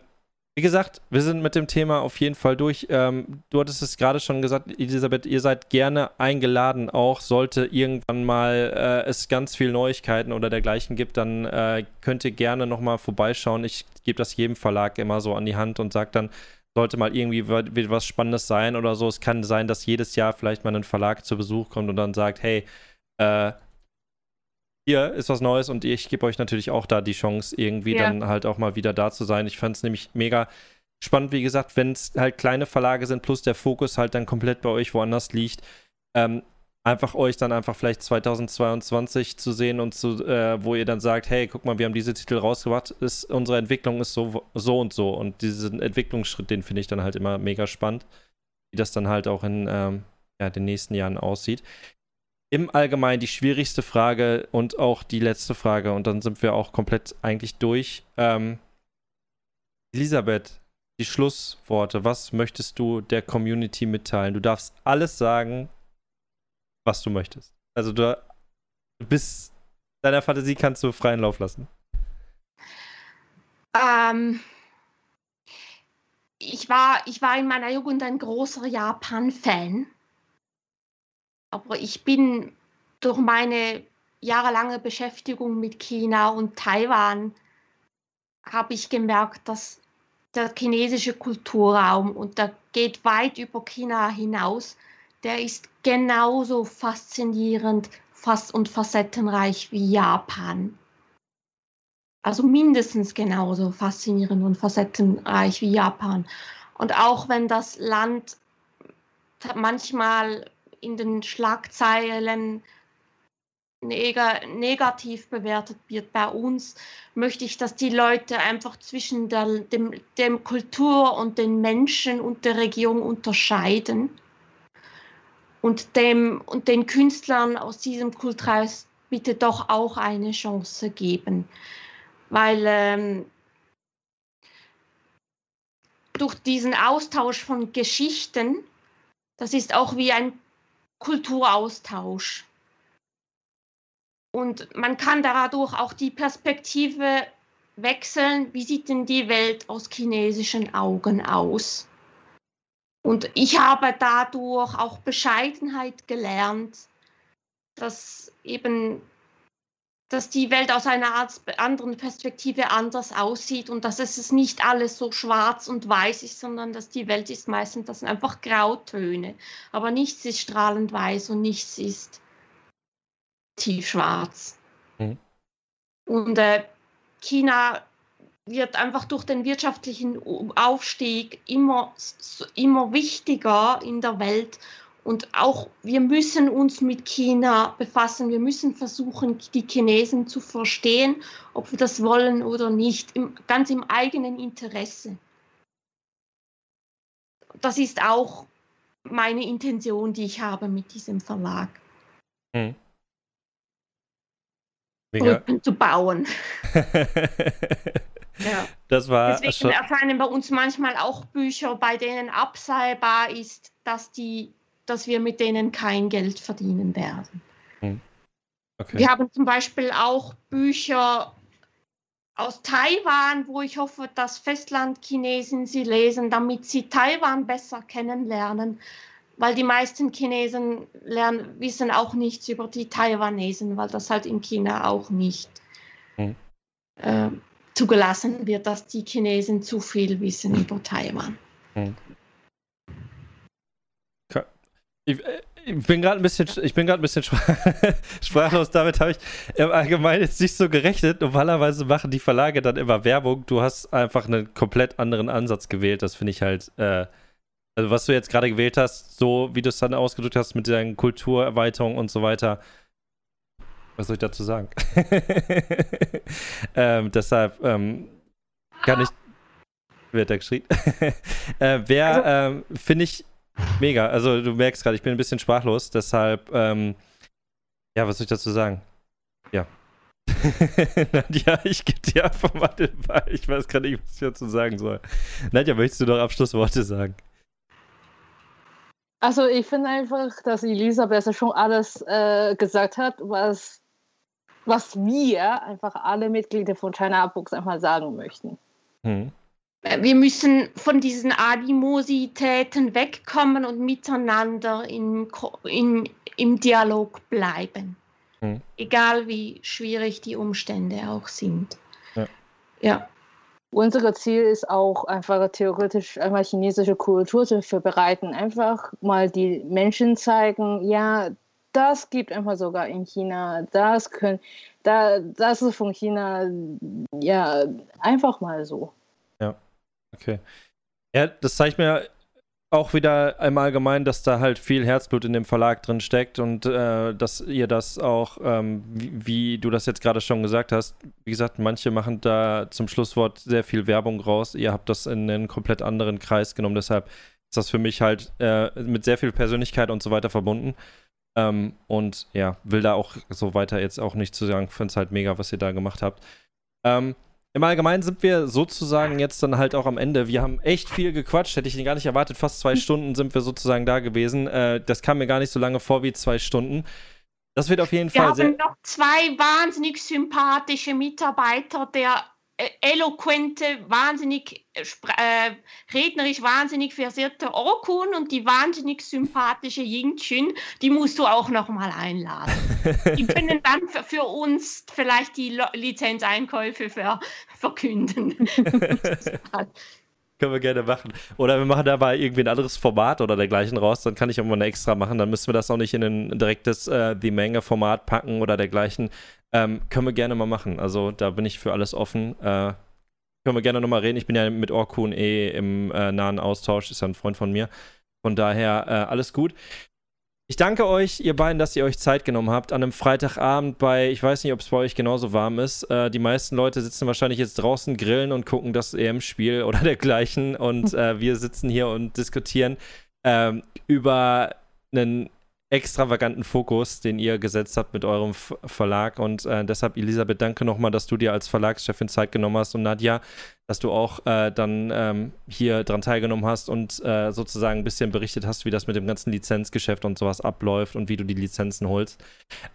wie gesagt, wir sind mit dem Thema auf jeden Fall durch. Ähm, du hattest es gerade schon gesagt, Elisabeth, ihr seid gerne eingeladen, auch sollte irgendwann mal äh, es ganz viele Neuigkeiten oder dergleichen gibt, dann äh, könnt ihr gerne nochmal vorbeischauen. Ich gebe das jedem Verlag immer so an die Hand und sage dann, sollte mal irgendwie was Spannendes sein oder so. Es kann sein, dass jedes Jahr vielleicht mal ein Verlag zu Besuch kommt und dann sagt, hey, äh, hier ist was Neues und ich gebe euch natürlich auch da die Chance, irgendwie ja. dann halt auch mal wieder da zu sein. Ich fand es nämlich mega spannend, wie gesagt, wenn es halt kleine Verlage sind, plus der Fokus halt dann komplett bei euch woanders liegt. Ähm, einfach euch dann einfach vielleicht 2022 zu sehen und zu, äh, wo ihr dann sagt, hey, guck mal, wir haben diese Titel rausgebracht, ist, unsere Entwicklung ist so, so und so. Und diesen Entwicklungsschritt, den finde ich dann halt immer mega spannend, wie das dann halt auch in ähm, ja, den nächsten Jahren aussieht im Allgemeinen die schwierigste Frage und auch die letzte Frage. Und dann sind wir auch komplett eigentlich durch. Ähm, Elisabeth, die Schlussworte. Was möchtest du der Community mitteilen? Du darfst alles sagen, was du möchtest. Also du, bist deiner Fantasie kannst du freien Lauf lassen. Ähm, ich, war, ich war in meiner Jugend ein großer Japan-Fan. Aber ich bin durch meine jahrelange Beschäftigung mit China und Taiwan, habe ich gemerkt, dass der chinesische Kulturraum, und der geht weit über China hinaus, der ist genauso faszinierend fast und facettenreich wie Japan. Also mindestens genauso faszinierend und facettenreich wie Japan. Und auch wenn das Land manchmal in den Schlagzeilen neg negativ bewertet wird bei uns, möchte ich, dass die Leute einfach zwischen der dem, dem Kultur und den Menschen und der Region unterscheiden und, dem, und den Künstlern aus diesem Kulturhaus bitte doch auch eine Chance geben. Weil ähm, durch diesen Austausch von Geschichten, das ist auch wie ein Kulturaustausch. Und man kann dadurch auch die Perspektive wechseln, wie sieht denn die Welt aus chinesischen Augen aus. Und ich habe dadurch auch Bescheidenheit gelernt, dass eben dass die Welt aus einer Art, anderen Perspektive anders aussieht und dass es nicht alles so schwarz und weiß ist, sondern dass die Welt ist meistens das sind einfach Grautöne. Aber nichts ist strahlend weiß und nichts ist tiefschwarz. Mhm. Und äh, China wird einfach durch den wirtschaftlichen Aufstieg immer, immer wichtiger in der Welt und auch wir müssen uns mit China befassen. Wir müssen versuchen, die Chinesen zu verstehen, ob wir das wollen oder nicht, im, ganz im eigenen Interesse. Das ist auch meine Intention, die ich habe mit diesem Verlag. Hm. Brücken zu bauen. ja. Das war Deswegen erscheinen bei uns manchmal auch Bücher, bei denen absehbar ist, dass die dass wir mit denen kein Geld verdienen werden. Hm. Okay. Wir haben zum Beispiel auch Bücher aus Taiwan, wo ich hoffe, dass Festlandchinesen sie lesen, damit sie Taiwan besser kennenlernen, weil die meisten Chinesen lernen, wissen auch nichts über die Taiwanesen, weil das halt in China auch nicht hm. äh, zugelassen wird, dass die Chinesen zu viel wissen über Taiwan. Hm. Ich, äh, ich bin gerade ein bisschen, ich bin gerade ein bisschen sprachlos. Damit habe ich im Allgemeinen jetzt nicht so gerechnet. Normalerweise machen die Verlage dann immer Werbung. Du hast einfach einen komplett anderen Ansatz gewählt. Das finde ich halt, äh, also was du jetzt gerade gewählt hast, so wie du es dann ausgedrückt hast mit deinen Kulturerweiterungen und so weiter. Was soll ich dazu sagen? ähm, deshalb ähm, kann ich. Wird da geschrien? äh, wer, also, ähm, finde ich Mega. Also du merkst gerade, ich bin ein bisschen sprachlos, deshalb, ähm, ja, was soll ich dazu sagen? Ja. Nadja, ich gebe dir einfach mal den Ball. Ich weiß gerade nicht, was ich dazu sagen soll. Nadja, möchtest du noch Abschlussworte sagen? Also ich finde einfach, dass Elisabeth schon alles äh, gesagt hat, was, was wir einfach alle Mitglieder von China Books einfach sagen möchten. Hm wir müssen von diesen Animositäten wegkommen und miteinander in, in, im Dialog bleiben. Mhm. Egal wie schwierig die Umstände auch sind. Ja. ja. Unser Ziel ist auch einfach theoretisch einmal chinesische Kultur zu verbreiten. Einfach mal die Menschen zeigen, ja, das gibt einfach sogar in China, das können, da, das ist von China, ja, einfach mal so. Okay. Ja, das zeigt mir auch wieder im Allgemeinen, dass da halt viel Herzblut in dem Verlag drin steckt und äh, dass ihr das auch, ähm, wie, wie, du das jetzt gerade schon gesagt hast, wie gesagt, manche machen da zum Schlusswort sehr viel Werbung raus. Ihr habt das in einen komplett anderen Kreis genommen, deshalb ist das für mich halt äh, mit sehr viel Persönlichkeit und so weiter verbunden. Ähm, und ja, will da auch so weiter jetzt auch nicht zu sagen, finde es halt mega, was ihr da gemacht habt. Ähm, im Allgemeinen sind wir sozusagen jetzt dann halt auch am Ende. Wir haben echt viel gequatscht, hätte ich gar nicht erwartet. Fast zwei. Stunden sind wir sozusagen da gewesen. Äh, das kam mir gar nicht so lange vor wie zwei Stunden. Das wird auf jeden wir Fall sehr. Wir haben noch zwei wahnsinnig sympathische Mitarbeiter der eloquente, wahnsinnig äh, äh, rednerisch wahnsinnig versierte Orkun und die wahnsinnig sympathische Ying Chun, die musst du auch noch mal einladen. die können dann für, für uns vielleicht die Lizenzeinkäufe ver, verkünden. Können wir gerne machen. Oder wir machen dabei irgendwie ein anderes Format oder dergleichen raus, dann kann ich auch mal eine extra machen. Dann müssen wir das auch nicht in ein direktes äh, The Manga-Format packen oder dergleichen. Ähm, können wir gerne mal machen. Also da bin ich für alles offen. Äh, können wir gerne nochmal reden. Ich bin ja mit Orkun eh im äh, nahen Austausch, ist ja ein Freund von mir. Von daher äh, alles gut. Ich danke euch, ihr beiden, dass ihr euch Zeit genommen habt an einem Freitagabend bei, ich weiß nicht, ob es bei euch genauso warm ist. Äh, die meisten Leute sitzen wahrscheinlich jetzt draußen, grillen und gucken das EM-Spiel oder dergleichen. Und äh, wir sitzen hier und diskutieren ähm, über einen extravaganten Fokus, den ihr gesetzt habt mit eurem Verlag. Und äh, deshalb, Elisabeth, danke nochmal, dass du dir als Verlagschefin Zeit genommen hast und Nadja, dass du auch äh, dann ähm, hier dran teilgenommen hast und äh, sozusagen ein bisschen berichtet hast, wie das mit dem ganzen Lizenzgeschäft und sowas abläuft und wie du die Lizenzen holst.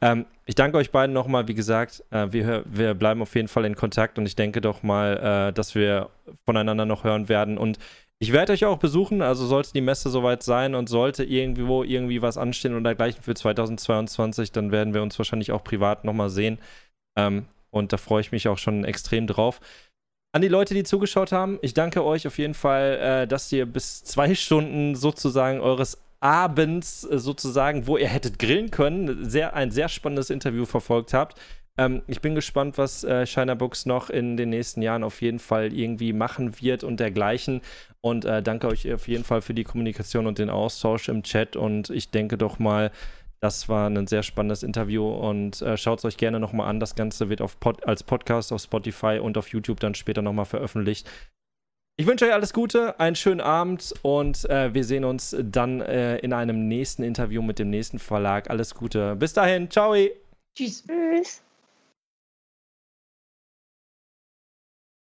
Ähm, ich danke euch beiden nochmal, wie gesagt, äh, wir, wir bleiben auf jeden Fall in Kontakt und ich denke doch mal, äh, dass wir voneinander noch hören werden und Ich werde euch auch besuchen, also sollte die Messe soweit sein und sollte irgendwo irgendwie was anstehen oder dergleichen für 2022, dann werden wir uns wahrscheinlich auch privat nochmal sehen. Ähm, und da freue ich mich auch schon extrem drauf. An die Leute, die zugeschaut haben, ich danke euch auf jeden Fall, äh, dass ihr bis zwei Stunden sozusagen eures Abends äh, sozusagen, wo ihr hättet grillen können, sehr, ein sehr spannendes Interview verfolgt habt. Ähm, ich bin gespannt, was äh, Shiner Books noch in den nächsten Jahren auf jeden Fall irgendwie machen wird und dergleichen. Und äh, danke euch auf jeden Fall für die Kommunikation und den Austausch im Chat. Und ich denke doch mal, das war ein sehr spannendes Interview und äh, schaut es euch gerne nochmal an. Das Ganze wird Pod als Podcast auf Spotify und auf YouTube dann später nochmal veröffentlicht. Ich wünsche euch alles Gute, einen schönen Abend und äh, wir sehen uns dann äh, in einem nächsten Interview mit dem nächsten Verlag. Alles Gute. Bis dahin. Ciao. Tschüss. Tschüss.